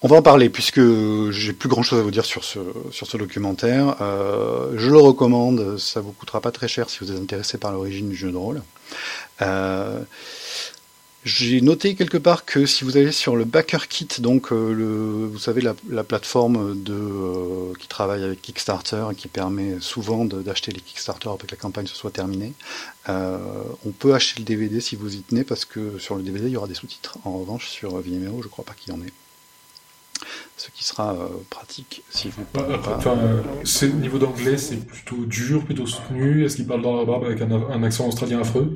on va en parler puisque j'ai plus grand chose à vous dire sur ce, sur ce documentaire. Euh, je le recommande, ça vous coûtera pas très cher si vous êtes intéressé par l'origine du jeu de rôle. Euh, j'ai noté quelque part que si vous allez sur le Backer Kit, donc euh, le, vous savez la, la plateforme de, euh, qui travaille avec Kickstarter et qui permet souvent d'acheter les Kickstarter après que la campagne se soit terminée, euh, on peut acheter le DVD si vous y tenez parce que sur le DVD il y aura des sous-titres. En revanche sur Vimeo je crois pas qu'il y en ait ce qui sera euh, pratique si vous bah, enfin, euh, niveau d'anglais, c'est plutôt dur, plutôt soutenu. Est-ce qu'ils parlent dans la barbe avec un, un, accent australien affreux?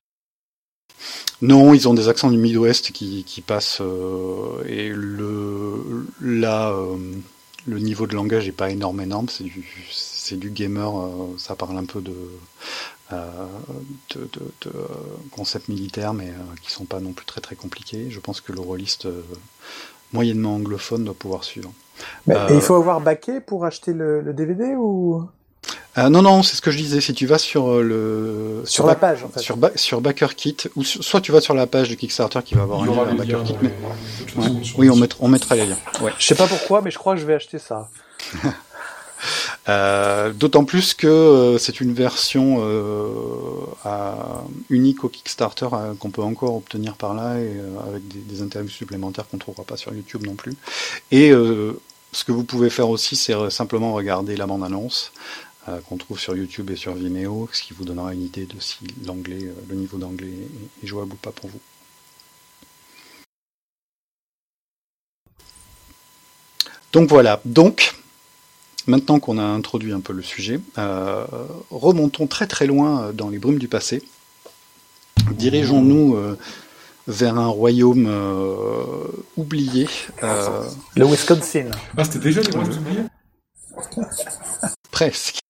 Non, ils ont des accents du Midwest qui, qui passent euh, et le là euh, le niveau de langage est pas énorme énorme, c'est du c'est du gamer, ça parle un peu de, de, concepts militaires, mais qui sont pas non plus très très compliqués. Je pense que le rôliste moyennement anglophone doit pouvoir suivre. Mais, il faut avoir baqué pour acheter le DVD ou? Euh, non, non, c'est ce que je disais. Si tu vas sur euh, le sur, la page, en fait. sur, sur BackerKit, ou soit tu vas sur la page du Kickstarter qui va avoir un lien BackerKit, mais... oui, on, mettra, on mettra les liens. Ouais. Je sais pas pourquoi, mais je crois que je vais acheter ça. euh, D'autant plus que euh, c'est une version unique au Kickstarter qu'on peut encore obtenir par là et avec des, des, interviews supplémentaires qu'on trouvera pas sur YouTube non plus. Et ce que vous pouvez faire aussi, c'est simplement regarder la bande-annonce. Euh, qu'on trouve sur YouTube et sur Vimeo, ce qui vous donnera une idée de si l'anglais, euh, le niveau d'anglais est jouable ou pas pour vous. Donc voilà, donc maintenant qu'on a introduit un peu le sujet, euh, remontons très très loin dans les brumes du passé. Dirigeons-nous vers un royaume oublié. le Wisconsin. Ah, c'était déjà les royaumes oubliés Presque.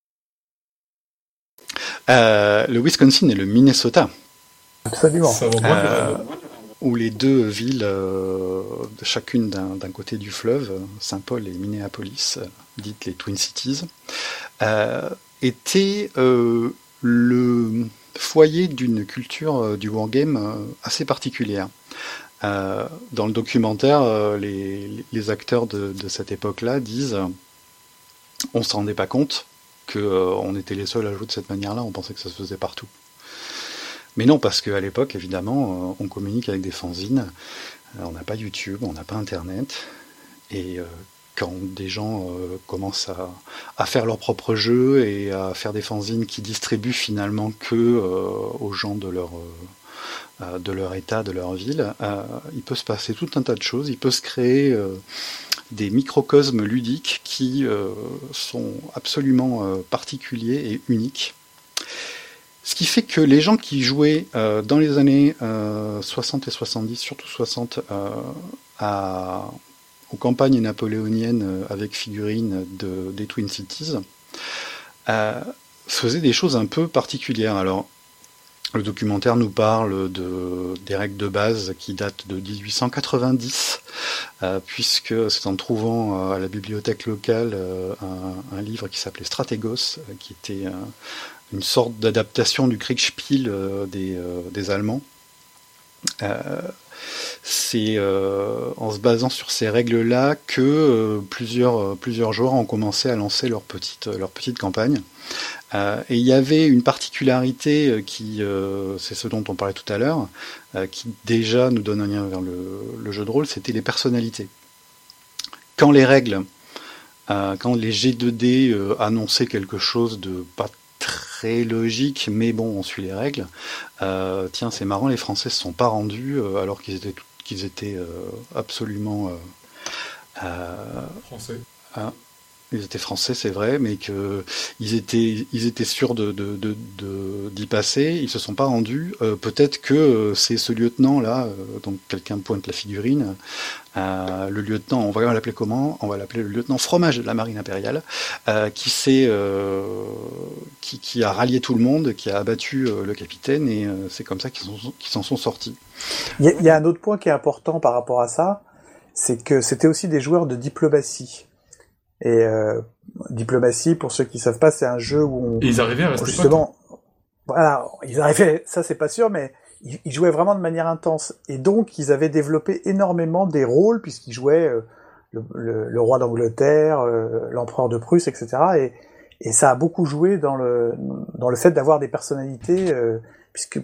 Euh, le Wisconsin et le Minnesota. Absolument. Euh, où les deux villes, euh, chacune d'un côté du fleuve, Saint-Paul et Minneapolis, dites les Twin Cities, étaient le foyer d'une culture du wargame assez particulière. dans le documentaire, les, acteurs de, de cette époque-là disent on se rendait pas compte, qu'on euh, était les seuls à jouer de cette manière-là, on pensait que ça se faisait partout. Mais non, parce qu'à l'époque, évidemment, euh, on communique avec des fanzines, euh, on n'a pas YouTube, on n'a pas Internet, et quand des gens commencent à, faire leur propre jeu et à faire des fanzines qui distribuent finalement que aux gens de leur de leur état, de leur ville, il peut se passer tout un tas de choses. Il peut se créer des microcosmes ludiques qui euh, sont absolument euh, particuliers et uniques. Ce qui fait que les gens qui jouaient euh, dans les années 60 et 70, surtout 60, à, aux campagnes napoléoniennes avec figurines de, des Twin Cities, faisaient des choses un peu particulières. Alors, le documentaire nous parle de, des règles de base qui datent de 1890, euh, puisque c'est en trouvant euh, à la bibliothèque locale euh, un, livre qui s'appelait Stratégos, qui était une sorte d'adaptation du Kriegspiel des, Allemands. C'est en se basant sur ces règles-là que plusieurs, plusieurs joueurs ont commencé à lancer leur petite, campagne. Euh, et il y avait une particularité euh, qui, euh, c'est ce dont on parlait tout à l'heure, qui déjà nous donne un lien vers le, jeu de rôle, c'était les personnalités. Quand les règles, quand les G2D annonçaient quelque chose de pas très logique, mais bon, on suit les règles. tiens, c'est marrant, les Français se sont pas rendus alors qu'ils étaient, qu'ils étaient absolument français. Ils étaient français, c'est vrai, mais qu'ils étaient, ils étaient sûrs de, d'y de, de, passer. Ils se sont pas rendus. Euh, peut-être que euh, c'est ce lieutenant-là, euh, donc quelqu'un pointe la figurine, le lieutenant, on va l'appeler comment? On va l'appeler le lieutenant fromage de la marine impériale, qui s'est, qui, qui, a rallié tout le monde, qui a abattu le capitaine, et c'est comme ça qu'ils, qu'ils s'en sont sortis. Il y, y, a un autre point qui est important par rapport à ça, c'est que c'était aussi des joueurs de diplomatie. Et euh, diplomatie, pour ceux qui savent pas, c'est un jeu où on, ils arrivaient à rester justement, voilà, ils arrivaient, ça c'est pas sûr, mais ils, jouaient vraiment de manière intense. Et donc ils avaient développé énormément des rôles puisqu'ils jouaient euh, le, le, roi d'Angleterre, euh, l'empereur de Prusse, etc. Et, et ça a beaucoup joué dans le dans le fait d'avoir des personnalités. Euh,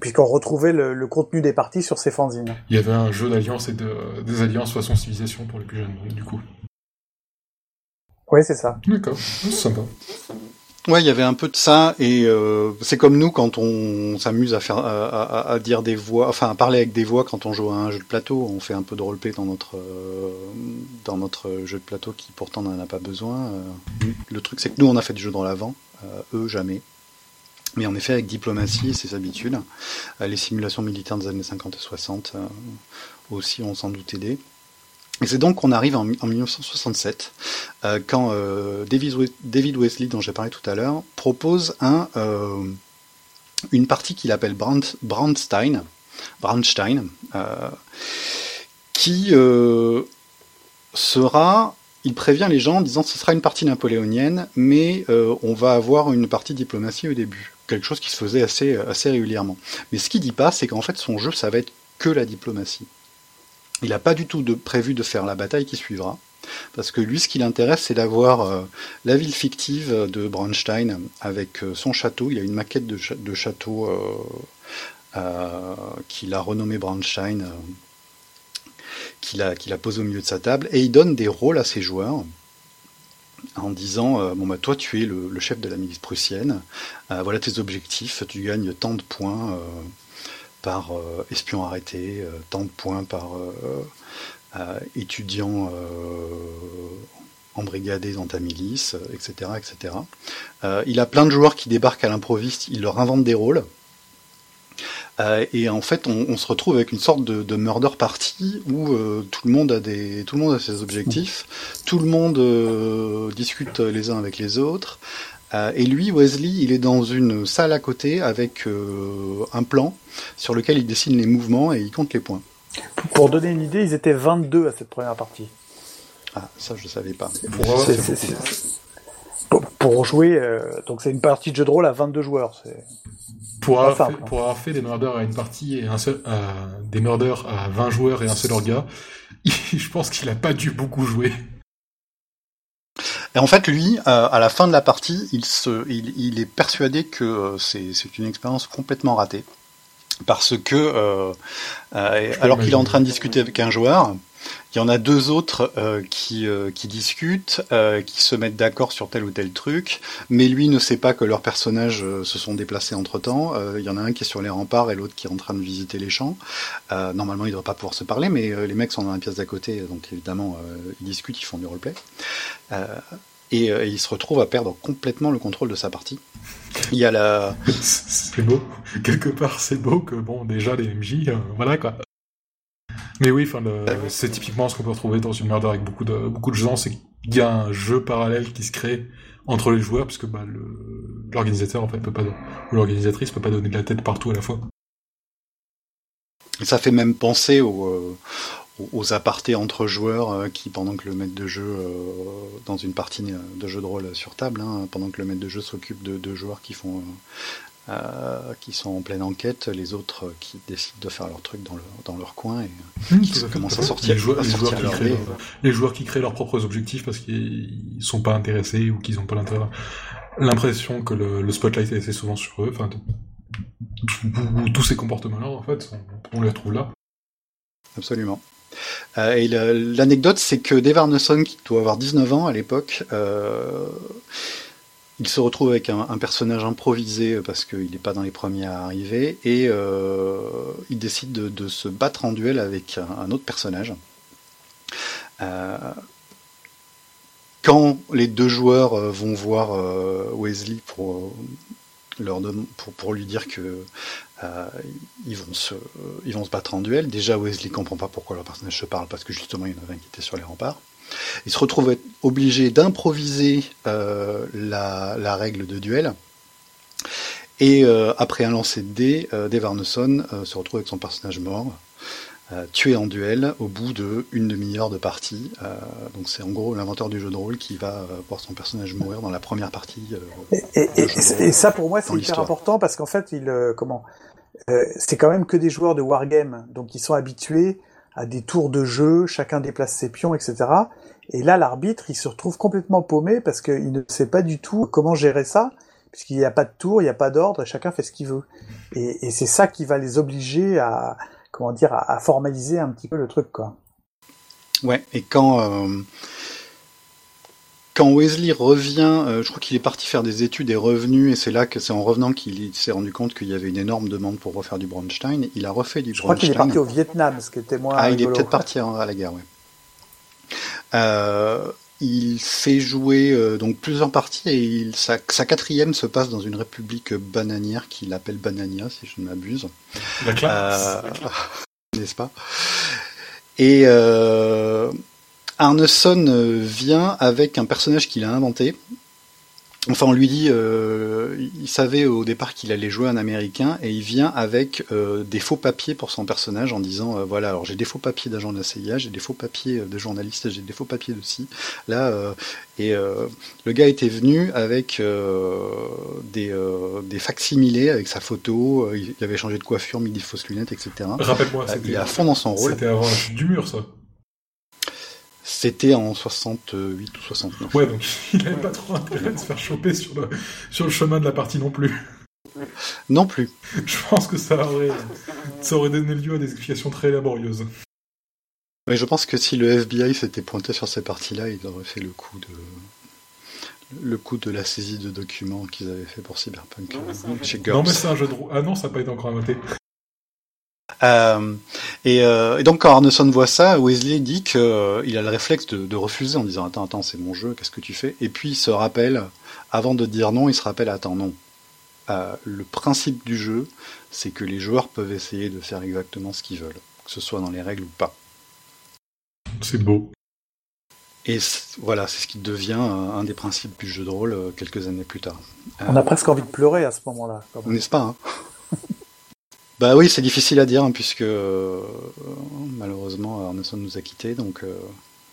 puisqu'on retrouvait le, le, contenu des parties sur ces fanzines. Il y avait un jeu d'alliance et de, des alliances façon civilisation pour les plus jeunes, du coup. Oui, c'est ça. D'accord, c'est sympa. Ouais, il y avait un peu de ça, et euh, c'est comme nous quand on s'amuse à faire, à, à, dire des voix, enfin à parler avec des voix quand on joue à un jeu de plateau. On fait un peu de roleplay dans notre euh, dans notre jeu de plateau qui pourtant n'en a pas besoin. Euh, le truc, c'est que nous on a fait du jeu dans l'avant, eux jamais. Mais en effet, avec diplomatie et ses habitudes, les simulations militaires des années 50 et 60 aussi ont sans doute aidé. Et c'est donc qu'on arrive en, 1967, quand David, Wesley, dont j'ai parlé tout à l'heure, propose un, une partie qu'il appelle Brand, Brandstein, Brandstein, qui sera il prévient les gens en disant que ce sera une partie napoléonienne, mais euh, on va avoir une partie diplomatie au début. Quelque chose qui se faisait assez, assez régulièrement. Mais ce qu'il dit pas, c'est qu'en fait son jeu, ça va être que la diplomatie. Il n'a pas du tout prévu de faire la bataille qui suivra. Parce que lui, ce qui l'intéresse, c'est d'avoir euh, la ville fictive de Braunstein avec euh, son château. Il a une maquette de, château qu'il a renommé Braunstein qu'il a, a posé au milieu de sa table, et il donne des rôles à ses joueurs en disant euh, bon bah toi tu es le, chef de la milice prussienne, euh, voilà tes objectifs, tu gagnes tant de points euh, par espion arrêté, tant de points par étudiant embrigadé dans ta milice, etc. etc. il a plein de joueurs qui débarquent à l'improviste, il leur invente des rôles. Euh, et en fait, on, se retrouve avec une sorte de, murder party où euh, tout le monde a des, tout le monde a ses objectifs, tout le monde euh, discute les uns avec les autres. Et lui, Wesley, il est dans une salle à côté avec un plan sur lequel il dessine les mouvements et il compte les points. Pour donner une idée, ils étaient 22 à cette première partie. Ah, ça je savais pas. Pour, pour jouer, donc c'est une partie de jeu de rôle à 22 joueurs. C'est pour avoir, fait, pour avoir fait des murders à une partie et un seul, des murders à 20 joueurs et un seul orga, je pense qu'il a pas dû beaucoup jouer. Et en fait, lui, euh, à la fin de la partie, il, se, il, il est persuadé que euh, c'est une expérience complètement ratée. Parce que, euh, alors qu'il est en train de discuter avec un joueur, il y en a deux autres euh, qui, euh, qui discutent, euh, qui se mettent d'accord sur tel ou tel truc, mais lui ne sait pas que leurs personnages se sont déplacés entre temps. il y en a un qui est sur les remparts et l'autre qui est en train de visiter les champs. normalement, ils ne pas pouvoir se parler, mais les mecs sont dans la pièce d'à côté, donc évidemment, ils discutent, ils font du roleplay. Et, et, il se retrouve à perdre complètement le contrôle de sa partie. Il y a la. C'est beau. Quelque part, c'est beau que, bon, déjà, les MJ, voilà quoi. Mais oui, enfin, c'est typiquement ce qu'on peut retrouver dans une murder avec beaucoup de beaucoup de gens, c'est qu'il y a un jeu parallèle qui se crée entre les joueurs, puisque bah, l'organisateur en fait peut pas ou l'organisatrice peut pas donner de la tête partout à la fois. Ça fait même penser aux, euh, aux apartés entre joueurs euh, qui, pendant que le maître de jeu, euh, dans une partie de jeu de rôle sur table, hein, pendant que le maître de jeu s'occupe de deux joueurs qui font qui sont en pleine enquête, les autres euh, qui décident de faire leur truc dans, dans leur coin et mmh, qui commencent à sortir, les joueurs, les, joueurs qui créent, les joueurs qui créent leurs propres objectifs parce qu'ils sont pas intéressés ou qu'ils ont pas l'impression que le, spotlight est assez souvent sur eux. Enfin, tous ces comportements-là, en fait, on, les retrouve là. Absolument. Euh, et l'anecdote, c'est que Dave Arneson, qui doit avoir 19 ans à l'époque, il se retrouve avec un, personnage improvisé euh, parce qu'il n'est pas dans les premiers à arriver et euh, il décide de, se battre en duel avec un, autre personnage. Euh, quand les deux joueurs vont voir Wesley pour, lui dire que ils, vont se, ils vont se battre en duel, déjà Wesley comprend pas pourquoi leur personnage se parle parce que justement il y en avait un qui était sur les remparts. Il se retrouve obligé d'improviser euh, la, règle de duel. Et euh, après un lancer de dés, euh, Dave Arneson se retrouve avec son personnage mort, tué en duel au bout de une demi-heure de partie. donc c'est en gros l'inventeur du jeu de rôle qui va voir son personnage mourir dans la première partie. Et, ça pour moi c'est hyper important parce qu'en fait il comment c'est quand même que des joueurs de wargame, donc ils sont habitués à des tours de jeu, chacun déplace ses pions, etc. Et là, l'arbitre, il se retrouve complètement paumé parce qu'il ne sait pas du tout comment gérer ça, puisqu'il n'y a pas de tour, il n'y a pas d'ordre, chacun fait ce qu'il veut. Et, c'est ça qui va les obliger à, comment dire, à, formaliser un petit peu le truc, quoi. Ouais, et quand, euh, quand Wesley revient, euh, je crois qu'il est parti faire des études et revenu, et c'est là que c'est en revenant qu'il s'est rendu compte qu'il y avait une énorme demande pour refaire du Bronstein. Il a refait du Je crois qu'il est parti au Vietnam, ce qui était moins. Ah, il est peut-être parti à la guerre, ouais. Euh, il fait jouer euh, donc plusieurs parties et il, sa, quatrième se passe dans une république bananière qu'il appelle Banania, si je ne m'abuse. Classe. N'est-ce pas? Et Arneson vient avec un personnage qu'il a inventé, Enfin, on lui dit, euh, il savait au départ qu'il allait jouer un Américain et il vient avec euh, des faux papiers pour son personnage en disant, euh, voilà, alors j'ai des faux papiers d'agent de la CIA, j'ai des faux papiers de journaliste, j'ai des faux papiers de ci, là, et le gars était venu avec des, des facsimilés avec sa photo, il avait changé de coiffure, mis des fausses lunettes, etc. Rappelle-moi, il est à fond dans son rôle. C'était avant du mur, ça. C'était en 68 ou 69. Ouais, donc il n'avait pas trop intérêt de se faire choper sur le, sur le chemin de la partie non plus. Non plus. Je pense que ça aurait, ça aurait donné lieu à des explications très laborieuses. Mais je pense que si le FBI s'était pointé sur ces parties-là, il aurait fait le coup de le coup de la saisie de documents qu'ils avaient fait pour Cyberpunk non, mais c'est un jeu de Ah non, ça n'a pas été encore noté. Euh, euh, et, donc quand Arneson voit ça, Wesley dit qu'il euh, a le réflexe de, refuser en disant attends attends c'est mon jeu, qu'est-ce que tu fais? Et puis il se rappelle, avant de dire non, il se rappelle attends non. le principe du jeu, c'est que les joueurs peuvent essayer de faire exactement ce qu'ils veulent, que ce soit dans les règles ou pas. C'est beau. Et voilà, c'est ce qui devient un des principes du jeu de rôle quelques années plus tard. On a presque envie de pleurer à ce moment-là. N'est-ce pas hein? Bah oui, c'est difficile à dire, hein, puisque euh, malheureusement Arneson nous a quittés, donc il euh,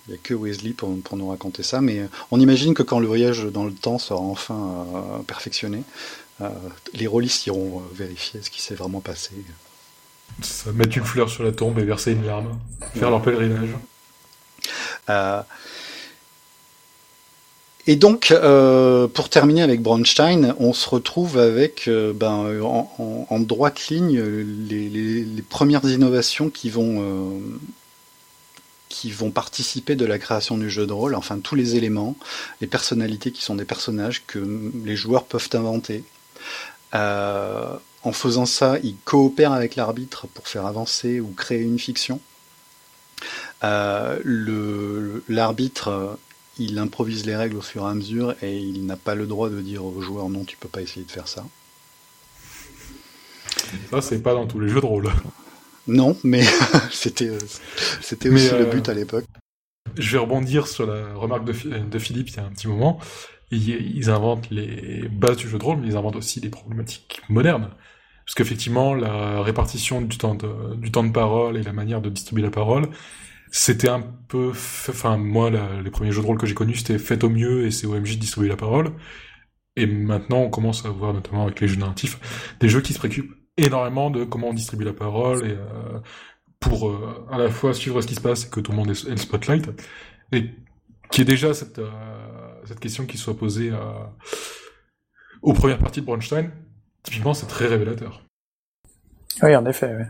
n'y a que Wesley pour, nous raconter ça. Mais euh, on imagine que quand le voyage dans le temps sera enfin perfectionné, les rôlistes iront vérifier ce qui s'est vraiment passé. Ça, mettre une fleur sur la tombe et verser une larme, faire leur pèlerinage. Et donc, euh, pour terminer avec Bronstein, on se retrouve avec, euh, ben, en, droite ligne, les, premières innovations qui vont, euh, qui vont participer de la création du jeu de rôle, enfin tous les éléments, les personnalités qui sont des personnages que les joueurs peuvent inventer. en faisant ça, ils coopèrent avec l'arbitre pour faire avancer ou créer une fiction. L'arbitre il improvise les règles au fur et à mesure et il n'a pas le droit de dire aux joueurs non, tu peux pas essayer de faire ça. Ça, c'est pas dans tous les jeux de rôle. Non, mais c'était c'était aussi le but à l'époque. Je vais rebondir sur la remarque de, Philippe il y a un petit moment. Ils, inventent les bases du jeu de rôle, mais ils inventent aussi des problématiques modernes. Parce qu'effectivement, la répartition du temps, de, du temps de parole et la manière de distribuer la parole c'était un peu, enfin moi les premiers jeux de rôle que j'ai connus c'était fait au mieux et c'est OMJ de distribuer la parole. Et maintenant on commence à voir notamment avec les jeux narratifs des jeux qui se préoccupent énormément de comment on distribue la parole et euh, pour euh, à la fois suivre ce qui se passe et que tout le monde ait le spotlight et qui est déjà cette euh, cette question qui soit posée aux premières parties de Bronstein. Typiquement c'est très révélateur. Oui en effet. Oui.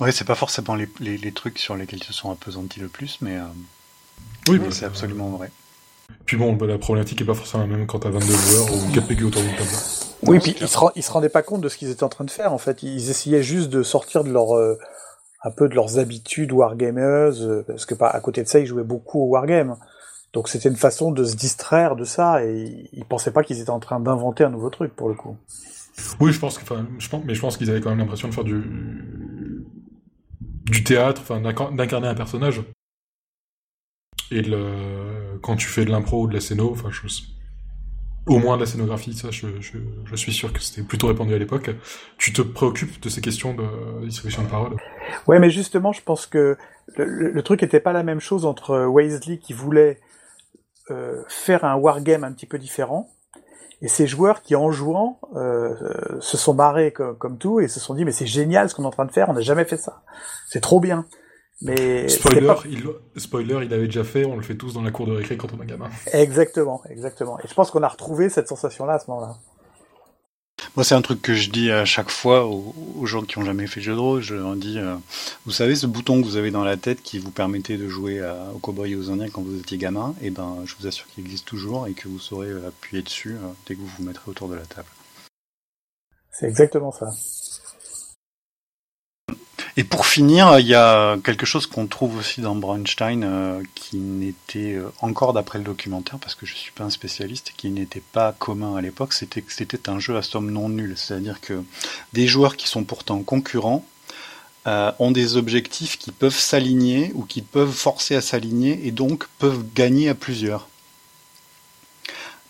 Ouais, c'est pas forcément les, les, trucs sur lesquels ils se sont appesantis le plus, mais, euh, oui, mais c'est absolument vrai. Puis bon, bah, la problématique est pas forcément la même quand t'as 22 joueurs ou 4 PG autour d'une table. Oui, puis ils se, ils se rendaient pas compte de ce qu'ils étaient en train de faire, en fait. Ils essayaient juste de sortir de leur, euh, un peu de leurs habitudes wargameuses, euh, parce que à côté de ça, ils jouaient beaucoup au wargame. Donc c'était une façon de se distraire de ça, et ils pensaient pas qu'ils étaient en train d'inventer un nouveau truc, pour le coup. Oui, je pense que, enfin, je pense, mais je pense qu'ils avaient quand même l'impression de faire du, du théâtre, enfin d'incarner un personnage. Et le, quand tu fais de l'impro ou de la scéno, au moins de la scénographie, ça je, suis sûr que c'était plutôt répandu à l'époque, tu te préoccupes de ces questions de distribution de parole? Ouais, mais justement, je pense que le, truc n'était pas la même chose entre Weasley qui voulait euh, faire un wargame un petit peu différent, et ces joueurs qui, en jouant, euh, se sont marrés comme, tout et se sont dit mais c'est génial ce qu'on est en train de faire, on n'a jamais fait ça, c'est trop bien. Mais spoiler, il, spoiler, il avait déjà fait, on le fait tous dans la cour de récré quand on a gamin. Exactement, exactement. Et je pense qu'on a retrouvé cette sensation-là à ce moment-là. Moi, c'est un truc que je dis à chaque fois aux, gens qui ont jamais fait de jeu de rôle. Je leur dis, euh, vous savez, ce bouton que vous avez dans la tête qui vous permettait de jouer au cowboy et aux indiens quand vous étiez gamin, eh ben, je vous assure qu'il existe toujours et que vous saurez appuyer dessus euh, dès que vous vous mettrez autour de la table. C'est exactement ça. Et pour finir, il y a quelque chose qu'on trouve aussi dans Bronstein euh, qui n'était euh, encore d'après le documentaire, parce que je suis pas un spécialiste, qui n'était pas commun à l'époque, c'était que c'était un jeu à somme non nulle. C'est-à-dire que des joueurs qui sont pourtant concurrents euh, ont des objectifs qui peuvent s'aligner ou qui peuvent forcer à s'aligner et donc peuvent gagner à plusieurs.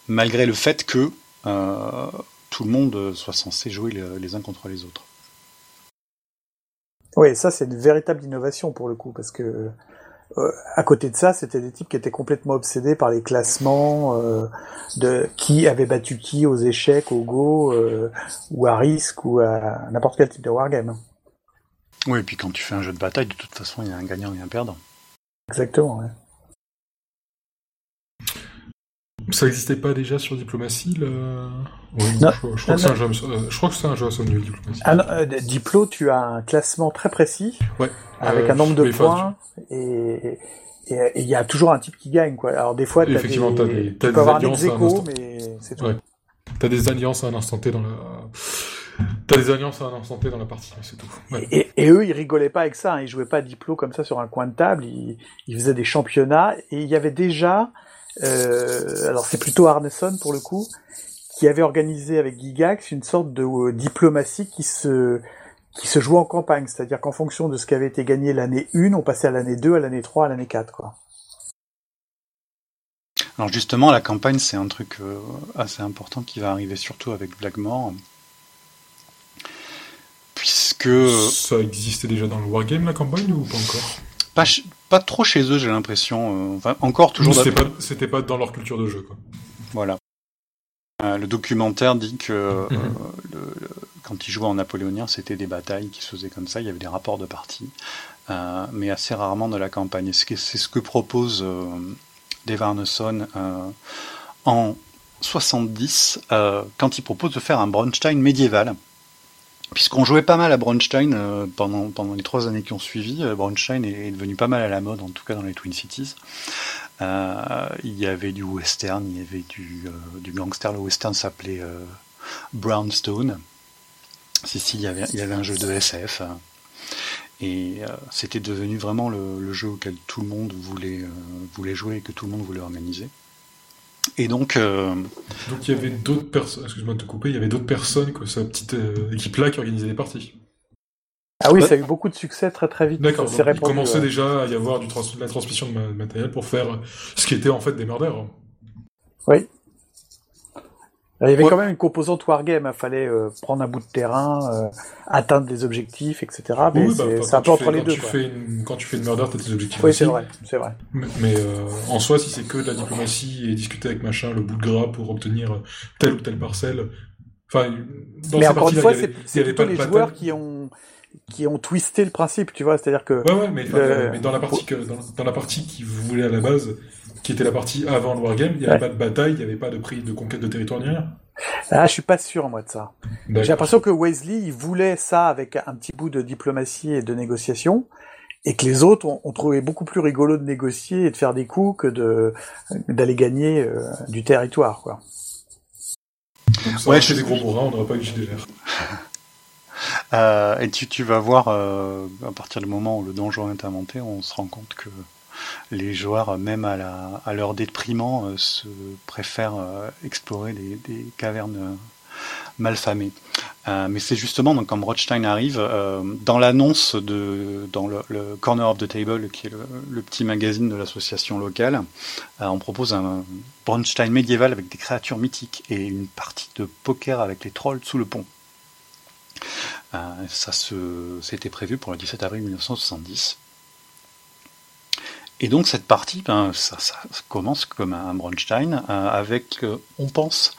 Malgré le fait que tout le monde soit censé jouer les uns contre les autres. Oui, ça c'est une véritable innovation pour le coup, parce que euh, à côté de ça, c'était des types qui étaient complètement obsédés par les classements euh, de qui avait battu qui aux échecs, au Go, euh, ou à risque, ou à n'importe quel type de wargame. Oui, et puis quand tu fais un jeu de bataille, de toute façon, il y a un gagnant et un perdant. Exactement, ouais. Ça n'existait pas déjà sur Diplomatie le... Oui, je, crois que c'est un jeu, je crois que c'est un jeu à son niveau, Diplomatie. Ah Diplo, tu as un classement très précis, ouais, avec un nombre de points, et il y a toujours un type qui gagne. Quoi. Alors des fois, as Effectivement, des, as des, tu peux avoir un ex mais c'est tout. Ouais. T'as des alliances à un instant T dans la... T'as des alliances à un instant T dans la partie, c'est tout. Ouais. Et, et, eux, ils rigolaient pas avec ça. Hein. Ils jouaient pas à Diplo comme ça sur un coin de table. Ils, ils faisaient des championnats et il y avait déjà euh, alors c'est plutôt Arneson pour le coup, qui avait organisé avec Gigax une sorte de euh, diplomatie qui se qui se joue en campagne, c'est-à-dire qu'en fonction de ce qui avait été gagné l'année 1, on passait à l'année 2, à l'année 3, à l'année 4, quoi. Alors justement, la campagne, c'est un truc euh, assez important qui va arriver surtout avec Blackmore. Puisque... Ça existait déjà dans le Wargame, la campagne, ou pas encore? Pas, pas trop chez eux, j'ai l'impression. Euh, enfin, encore toujours. C'était pas, pas dans leur culture de jeu, quoi. Voilà. Euh, le documentaire dit que euh, mhm. quand ils jouaient en napoléonien, c'était des batailles qui se faisaient comme ça. Il y avait des rapports de partie, mais assez rarement de la campagne. C'est ce que propose Dave Arneson en 70 quand il propose de faire un Bronstein médiéval Puisqu'on jouait pas mal à Bronstein euh, pendant, pendant les trois années qui ont suivi, euh, Bronstein est, devenu pas mal à la mode, en tout cas dans les Twin Cities. Euh, il y avait du western, il y avait du, du gangster. Le western s'appelait Brownstone. Si, si, il y, avait, il y avait un jeu de SF. et c'était devenu vraiment le, le, jeu auquel tout le monde voulait, voulait jouer et que tout le monde voulait organiser. Et donc. Euh... Donc il y avait d'autres personnes. Excuse-moi de te couper. Il y avait d'autres personnes que sa petite euh, équipe-là qui organisait des parties. Ah oui, ça a eu beaucoup de succès très très vite. D'accord. Il commençait déjà à y avoir du trans de la transmission de matériel pour faire ce qui était en fait des murders. Oui. Il y avait quand même une composante wargame, il fallait euh, prendre un bout de terrain, euh, atteindre des objectifs, etc. Mais oui, bah, c'est un peu entre les deux. Tu Fais une, quand tu fais une murder, t'as tes objectifs Oui, c'est vrai, c'est vrai. Mais, euh, en soi, si c'est que de la diplomatie et discuter avec machin, le bout de gras pour obtenir telle ou telle parcelle, enfin, dans mais encore une fois, c'est plutôt les joueurs qui ont qui ont twisté le principe, tu vois, c'est-à-dire que. Ouais, ouais, mais, mais dans la partie que, dans, dans la partie qui voulait à la base, qui était la partie avant le Wargame, il n'y avait pas de bataille, il n'y avait pas de prise de conquête de territoire ni rien. Ah, je suis pas sûr, moi, de ça. J'ai l'impression que Wesley, il voulait ça avec un petit bout de diplomatie et de négociation, et que les autres ont, trouvé beaucoup plus rigolo de négocier et de faire des coups que de d'aller gagner euh, du territoire, quoi. ouais, chez des gros bourrins, on n'aurait pas eu GDR. euh, et tu, tu vas voir, euh, à partir du moment où le donjon est inventé, on se rend compte que les joueurs, même à, leur déprimant, euh, se préfèrent explorer des, cavernes malfamées. mais c'est justement quand Rothstein arrive, dans l'annonce de dans le, Corner of the Table, qui est le, petit magazine de l'association locale, on propose un Bronstein médiéval avec des créatures mythiques et une partie de poker avec les trolls sous le pont. Ça c'était prévu pour le 17 avril 1970. Et donc cette partie, ben, ça, commence comme un Bronstein, euh, avec, euh, on pense,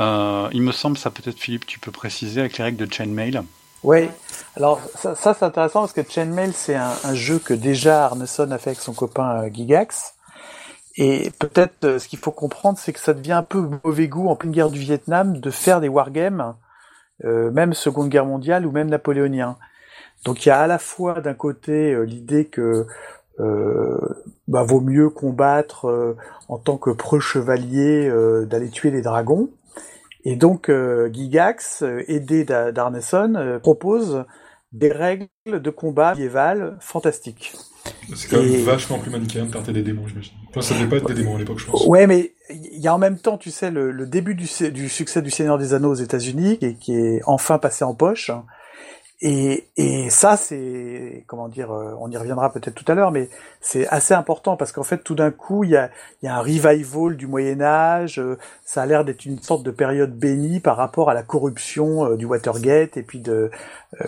euh, il me semble, ça peut-être Philippe, tu peux préciser, avec les règles de Chainmail. Oui, alors ça, ça c'est intéressant parce que Chainmail c'est un, un, jeu que déjà Arneson a fait avec son copain Gigax. Et peut-être ce qu'il faut comprendre, c'est que ça devient un peu mauvais goût en pleine guerre du Vietnam de faire des wargames, même Seconde Guerre mondiale ou même napoléonien. Donc il y a à la fois d'un côté l'idée que euh, bah, vaut mieux combattre euh, en tant que preux chevalier euh, d'aller tuer les dragons. Et donc Gigax, aidé d'Arneson, propose des règles de combat médiéval fantastiques. C'est quand même vachement plus manichéen de tarter des démons, j'imagine. Enfin, ça devait pas être des démons à l'époque, je pense. Ouais, mais il y a en même temps, tu sais, le, le début du, du, succès du Seigneur des Anneaux aux États-Unis, et qui est enfin passé en poche. Et, et ça, c'est comment dire, euh, on y reviendra peut-être tout à l'heure, mais c'est assez important parce qu'en fait, tout d'un coup, il y a, y a un revival du Moyen Âge. Euh, ça a l'air d'être une sorte de période bénie par rapport à la corruption euh, du Watergate et puis de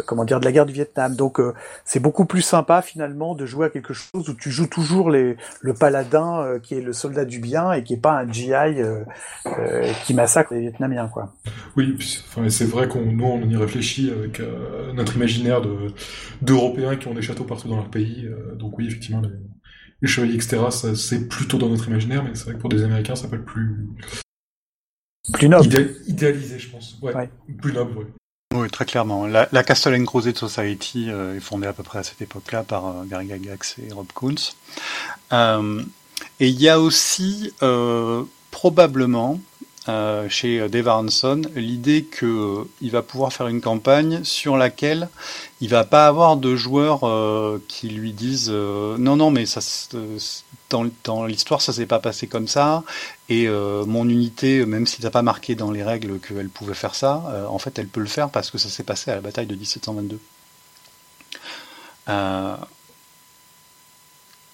comment dire de la guerre du Vietnam. Donc, c'est beaucoup plus sympa finalement de jouer à quelque chose où tu joues toujours les, le paladin qui est le soldat du bien et qui est pas un GI qui massacre les Vietnamiens, quoi. Oui, c'est vrai qu'on nous on y réfléchit avec notre imaginaire de d'Européens qui ont des châteaux partout dans leur pays. Euh, donc oui, effectivement, les, chevaliers, etc., c'est plutôt dans notre imaginaire, mais c'est vrai que pour des Américains, ça peut être plus... Plus noble. idéalisé, je pense. Ouais, Plus noble, oui. Très clairement. La, la Castellan Crusade Society euh, est fondée à peu près à cette époque-là par euh, Gary Gygax et Rob Coons. et il y a aussi probablement euh, chez Dave Aronson l'idée qu'il euh, va pouvoir faire une campagne sur laquelle il va pas avoir de joueurs euh, qui lui disent non non mais ça dans, l'histoire ça s'est pas passé comme ça. Et mon unité même si t'as pas marqué dans les règles qu'elle pouvait faire ça en fait elle peut le faire parce que ça s'est passé à la bataille de 1722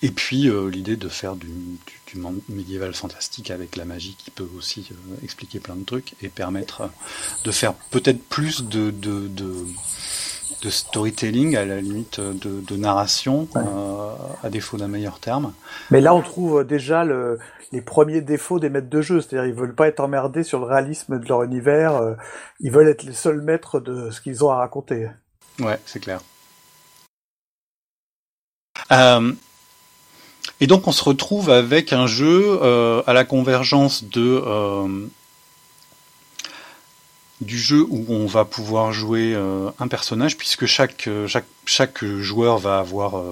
et puis l'idée de faire du, monde médiéval fantastique avec la magie qui peut aussi euh, expliquer plein de trucs et permettre euh, de faire peut-être plus de, de, storytelling, à la limite de, narration, euh, à défaut d'un meilleur terme. Mais là, on trouve déjà le, les premiers défauts des maîtres de jeu, c'est-à-dire ils veulent pas être emmerdés sur le réalisme de leur univers, ils veulent être les seuls maîtres de ce qu'ils ont à raconter. Ouais, c'est clair. Euh, et donc on se retrouve avec un jeu euh, à la convergence de euh, du jeu où on va pouvoir jouer euh, un personnage puisque chaque, chaque joueur va avoir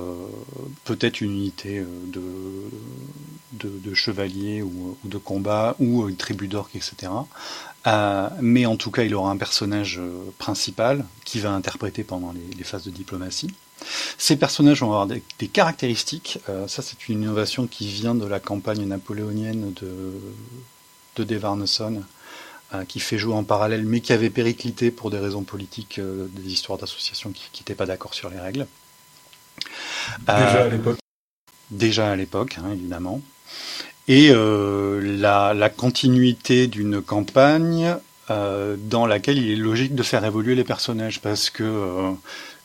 peut-être une unité de, de, chevalier ou, de combat ou une tribu d'orques, etc. mais en tout cas, il aura un personnage principal qui va interpréter pendant les phases de diplomatie. Ces personnages vont avoir des, caractéristiques. Euh, ça, c'est une innovation qui vient de la campagne napoléonienne de, de Dave Arneson, euh, qui fait jouer en parallèle, mais qui avait périclité pour des raisons politiques, euh, des histoires d'associations qui n'étaient pas d'accord sur les règles. Déjà à l'époque. Déjà à l'époque, hein, évidemment. Et la, la, continuité d'une campagne dans laquelle il est logique de faire évoluer les personnages, parce que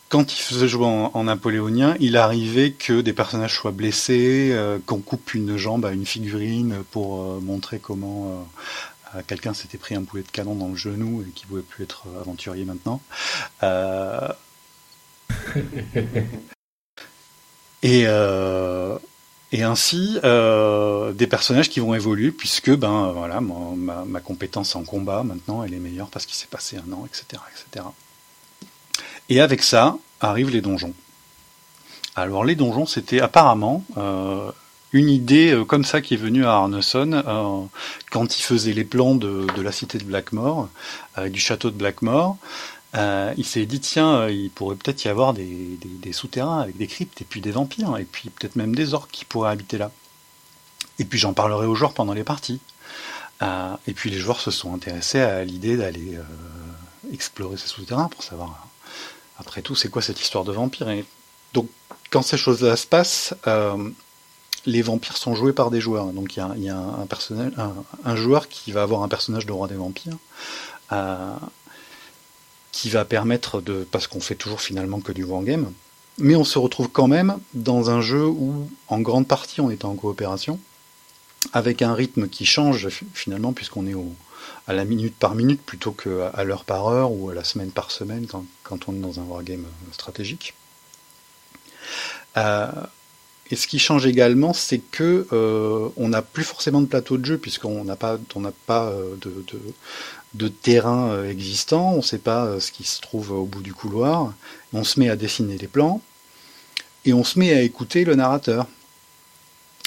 quand il faisait jouer en, napoléonien, il arrivait que des personnages soient blessés, euh, qu'on coupe une jambe à une figurine pour euh, montrer comment euh, quelqu'un s'était pris un boulet de canon dans le genou et qui pouvait plus être aventurier maintenant. et, et ainsi des personnages qui vont évoluer puisque ben voilà ma, compétence en combat maintenant elle est meilleure parce qu'il s'est passé un an etc etc et avec ça arrivent les donjons. Alors les donjons, c'était apparemment euh, une idée euh, comme ça qui est venue à Arneson euh, quand il faisait les plans de, la cité de Blackmore, du château de Blackmore. il s'est dit tiens, il pourrait peut-être y avoir des, souterrains avec des cryptes et puis des vampires et puis peut-être même des orques qui pourraient habiter là. Et puis j'en parlerai aux joueurs pendant les parties. et puis les joueurs se sont intéressés à l'idée d'aller explorer ces souterrains pour savoir après tout, c'est quoi cette histoire de vampire Et donc, quand ces choses-là se passent, euh, les vampires sont joués par des joueurs. Donc, il y a, un, joueur qui va avoir un personnage de roi des vampires, euh, qui va permettre de, parce qu'on fait toujours finalement que du wargame, mais on se retrouve quand même dans un jeu où, en grande partie, on est en coopération, avec un rythme qui change finalement, puisqu'on est à la minute par minute plutôt qu'à l'heure par heure ou à la semaine par semaine quand, quand on est dans un wargame euh, stratégique. Euh, et ce qui change également, c'est que euh, on n'a plus forcément de plateau de jeu puisqu'on n'a pas, on n'a pas de, de, de, terrain existant, on ne sait pas ce qui se trouve au bout du couloir. On se met à dessiner les plans et on se met à écouter le narrateur.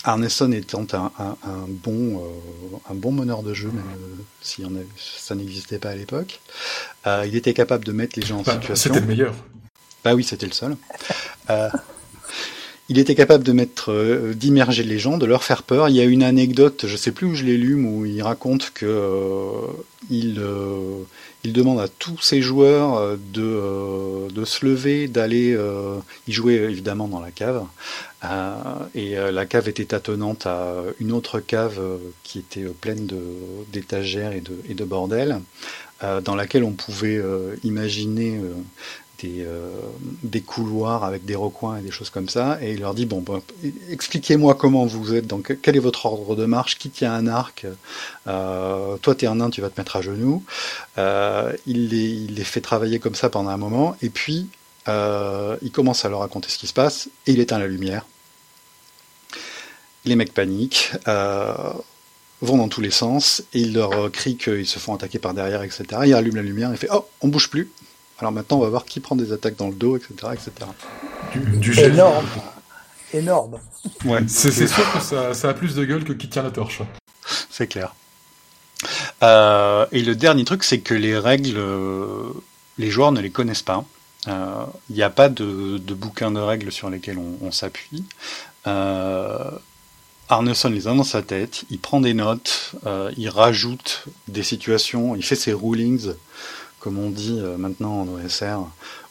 Arneson étant un, bon, euh, un bon meneur de jeu, même euh, si ça n'existait pas à l'époque, euh, il était capable de mettre les gens en situation. C'était le meilleur. Bah oui, c'était le seul. Il était capable de mettre, euh, d'immerger les gens, de leur faire peur. Il y a une anecdote, je sais plus où je l'ai lu, où il raconte que euh, il, euh, il demande à tous ses joueurs de, se lever, d'aller. il jouait évidemment dans la cave, et la cave était attenante à une autre cave qui était pleine d'étagères et de, et de bordel, dans laquelle on pouvait imaginer des, euh, des, couloirs avec des recoins et des choses comme ça, et il leur dit bon, expliquez-moi comment vous êtes, donc quel est votre ordre de marche, qui tient un arc, euh, toi t'es un nain, tu vas te mettre à genoux. Euh, il, les, il, les, fait travailler comme ça pendant un moment, et puis il commence à leur raconter ce qui se passe, et il éteint la lumière. Les mecs paniquent. Vont dans tous les sens et il leur crie qu'ils se font attaquer par derrière, etc. Il allume la lumière et fait Oh, on bouge plus. Alors maintenant, on va voir qui prend des attaques dans le dos, etc. etc. Du, Énorme. Énorme. Ouais, c'est sûr que ça, a plus de gueule que qui tient la torche. C'est clair. Euh, et le dernier truc, c'est que les règles, euh, les joueurs ne les connaissent pas. Il euh, n'y a pas de, de, bouquin de règles sur lesquels on, s'appuie. Arneson les a dans sa tête, il prend des notes, il rajoute des situations, il fait ses rulings comme on dit euh, maintenant en OSR,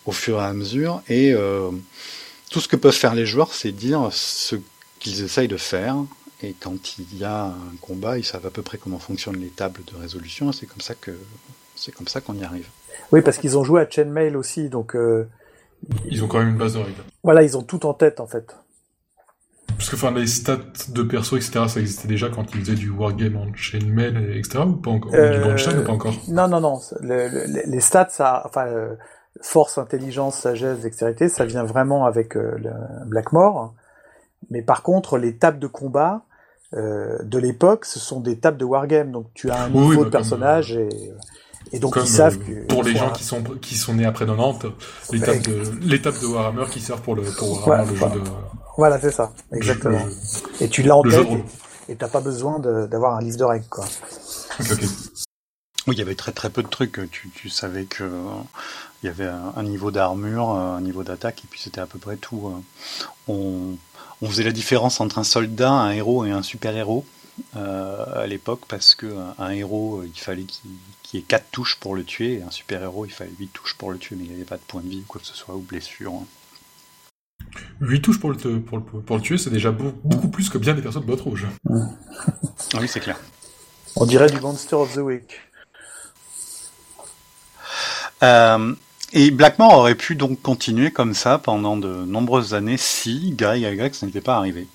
au fur et à mesure. Et euh, tout ce que peuvent faire les joueurs, c'est dire ce qu'ils essayent de faire. Et quand il y a un combat, ils savent à peu près comment fonctionnent les tables de résolution. C'est comme ça que c'est comme ça qu'on y arrive. Oui, parce qu'ils ont joué à Chainmail aussi, donc. Euh, ils ont quand même une base de règles. Voilà, ils ont tout en tête en fait. Parce que enfin, les stats de perso, etc., ça existait déjà quand ils faisaient du wargame en chainmail, etc., ou pas encore? Du Grandstein ou pas encore? Non, non, non. les stats, ça, enfin, euh, force, intelligence, sagesse, dextérité, ça vient vraiment avec euh, Blackmore. Mais par contre, les tables de combat euh, de l'époque, ce sont des tables de wargame. Donc tu as un niveau de personnage et et donc ils savent que pour les gens qui sont qui sont nés après 90, l'étape de l'étape de Warhammer qui servent pour le pour Warhammer, le jeu de voilà, c'est ça, exactement. et tu l'as en tête et t'as pas besoin d'avoir un livre de règles, quoi. Oui, il y avait très très peu de trucs. Tu, tu savais que il y avait un, niveau d'armure, un niveau d'attaque, et puis c'était à peu près tout. On, on, faisait la différence entre un soldat, un héros et un super héros euh, à l'époque parce que un, héros, il fallait qu'il y ait 4 touches pour le tuer, et un super héros, il fallait 8 touches pour le tuer, mais il n'y avait pas de point de vie ou quoi que ce soit ou blessure. 8 touches pour le, pour pour le tuer, c'est déjà beaucoup plus que bien des personnes boîte rouge. Ah oui, c'est clair. On dirait du Monster of the Week. Euh, et Blackmore aurait pu donc continuer comme ça pendant de nombreuses années si Gary Gygax n'était pas arrivé.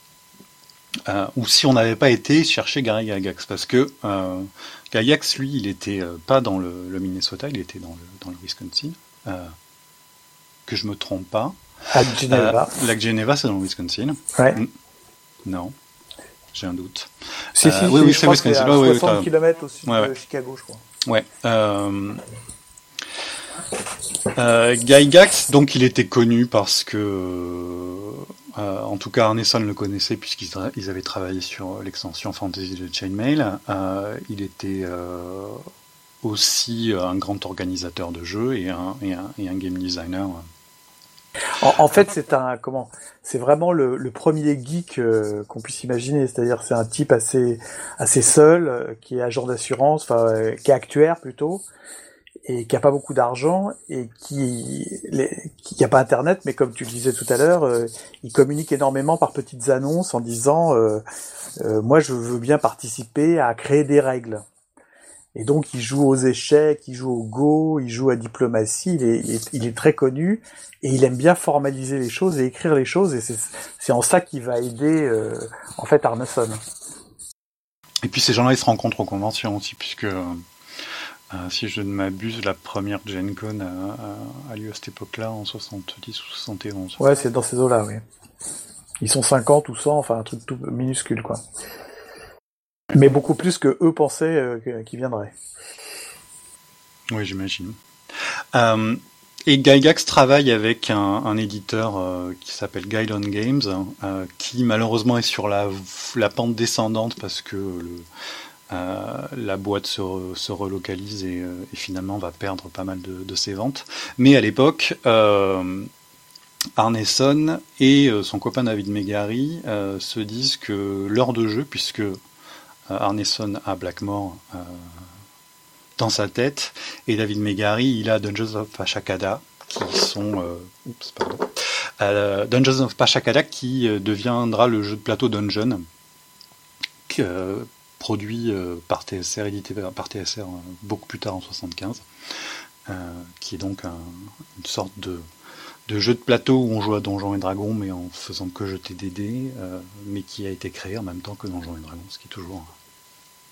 Euh, ou si on n'avait pas été chercher Gary Gygax, parce que euh, Gygax, lui, il était euh, pas dans le, Minnesota, il était dans le, dans le Wisconsin. Euh, que je me trompe pas. Lac Geneva. Euh, Lac Geneva, c'est dans le Wisconsin. Ouais. Non. J'ai un doute. Si, si, euh, oui, oui, c'est Wisconsin. À 60 km au sud de Chicago, je crois. Ouais. Euh... Euh, Gygax, donc il était connu parce que, euh, en tout cas Arneson le connaissait puisqu'ils avaient travaillé sur l'extension Fantasy de Chainmail. Euh, il était aussi un grand organisateur de jeux et un, et un, et un game designer en, fait, c'est un comment C'est vraiment le, premier geek euh, qu'on puisse imaginer. C'est-à-dire, c'est un type assez assez seul, euh, qui est agent d'assurance, enfin, euh, qui est actuaire plutôt, et qui a pas beaucoup d'argent et qui les, qui a pas Internet, mais comme tu le disais tout à l'heure, il communique énormément par petites annonces en disant moi, je veux bien participer à créer des règles. Et donc il joue aux échecs, il joue au Go, il joue à diplomatie, il est, il est, très connu et il aime bien formaliser les choses et écrire les choses et c'est en ça qu'il va aider euh, en fait Arneson. Et puis ces gens-là ils se rencontrent aux conventions aussi puisque euh, si je ne m'abuse la première Gen Con a, a, lieu à cette époque-là en 70 ou 71. Ouais c'est dans ces eaux-là oui. Ils sont 50 ou 100 enfin un truc tout minuscule quoi. Mais beaucoup plus que eux pensaient euh, qu'ils viendraient. Oui, j'imagine. Euh, et Gygax travaille avec un, éditeur euh, qui s'appelle Guidon Games, qui malheureusement est sur la, pente descendante parce que la boîte se, se relocalise et, finalement va perdre pas mal de, ses ventes. Mais à l'époque, Arneson et son copain David Megary se disent que l'heure de jeu, puisque Arneson a Blackmore dans sa tête, et David Megary, il a Dungeons of Ashakada, qui sont... oups, pardon. Dungeons of Pachacada qui deviendra le jeu de plateau Dungeon, produit par TSR, édité par TSR beaucoup plus tard en 75, qui est donc une sorte de, jeu de plateau où on joue à Donjons et Dragons mais en faisant que jeter des dés, mais qui a été créé en même temps que Donjons et Dragons, ce qui est toujours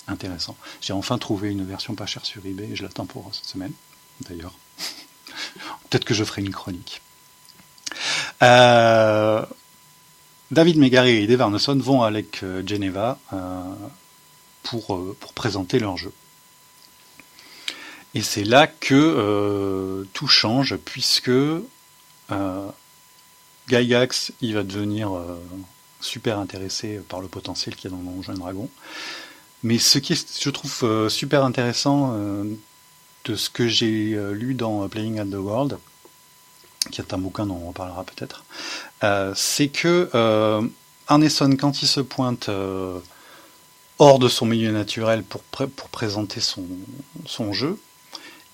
intéressant. J'ai enfin trouvé une version pas chère sur eBay et je l'attends pour cette semaine, d'ailleurs. Peut-être que je ferai une chronique. Euh, David Megary et Dave Arneson vont avec euh, Geneva euh, pour, présenter leur jeu. Et c'est là que tout change, puisque Gygax, va devenir super intéressé par le potentiel qu'il y a dans Donjons Dragon. Mais ce qui est, je trouve, super intéressant de ce que j'ai lu dans Playing at the World, qui est un bouquin dont on parlera peut-être, euh, c'est que euh, Arneson, quand il se pointe euh, hors de son milieu naturel pour, pour présenter son, son jeu,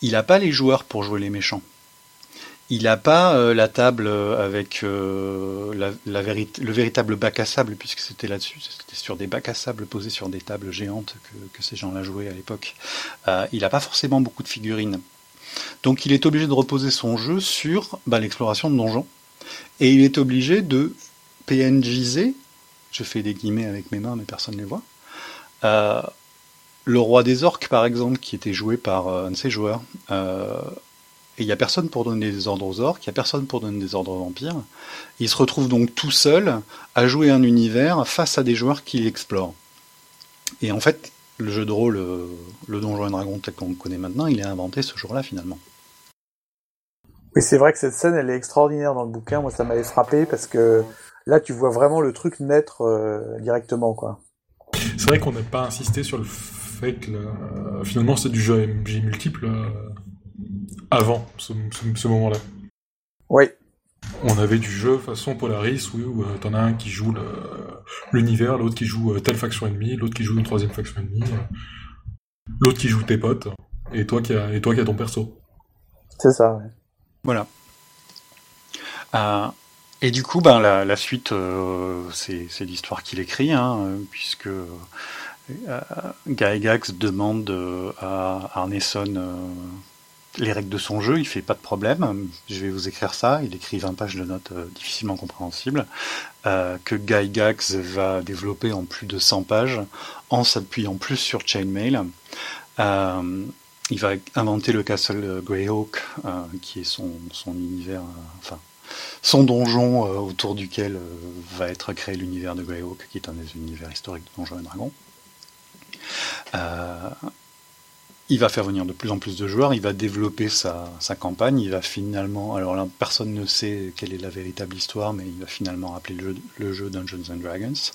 il n'a pas les joueurs pour jouer les méchants. Il n'a pas la table avec la, la le véritable bac à sable, puisque c'était là-dessus, c'était sur des bacs à sable posés sur des tables géantes que, ces gens-là jouaient à l'époque. il n'a pas forcément beaucoup de figurines. Donc il est obligé de reposer son jeu sur bah, l'exploration de donjons. Et il est obligé de PNJiser, je fais des guillemets avec mes mains mais personne ne les voit, euh, le roi des orques par exemple, qui était joué par euh, un de ses joueurs. Euh, et il n'y a personne pour donner des ordres aux orques, il n'y a personne pour donner des ordres aux vampires. Il se retrouve donc tout seul à jouer un univers face à des joueurs qui l'explorent. Et en fait, le jeu de rôle, euh, le Donjon et Dragon tel qu'on le connaît maintenant, il est inventé ce jour-là finalement. Oui, c'est vrai que cette scène, elle est extraordinaire dans le bouquin. Moi, ça m'avait frappé parce que là, tu vois vraiment le truc naître euh, directement, quoi. C'est vrai qu'on n'a pas insisté sur le fait que finalement, c'est du jeu MJ multiple euh, avant ce moment-là. Oui, on avait du jeu façon Polaris, oui, où euh, t'en as un qui joue l'univers, l'autre qui joue euh, telle faction ennemie, l'autre qui joue une troisième faction ennemie, euh, l'autre qui joue tes potes, et toi qui as, et toi qui as ton perso. C'est ça, ouais. Voilà. et du coup, ben, la, suite, c'est l'histoire qu'il écrit, hein, puisque Gygax demande à Arneson les règles de son jeu, il fait pas de problème. Je vais vous écrire ça. Il écrit 20 pages de notes euh, difficilement compréhensibles euh, que Guy Gax va développer en plus de 100 pages en s'appuyant plus sur Chainmail. Euh, il va inventer le castle Greyhawk, qui est son, son univers, enfin son donjon autour duquel va être créé l'univers de Greyhawk, qui est un des univers historiques de Donjons et Dragons il va faire venir de plus en plus de joueurs, il va développer sa, campagne, il va finalement, alors là personne ne sait quelle est la véritable histoire, mais il va finalement appeler le jeu, Dungeons and Dragons.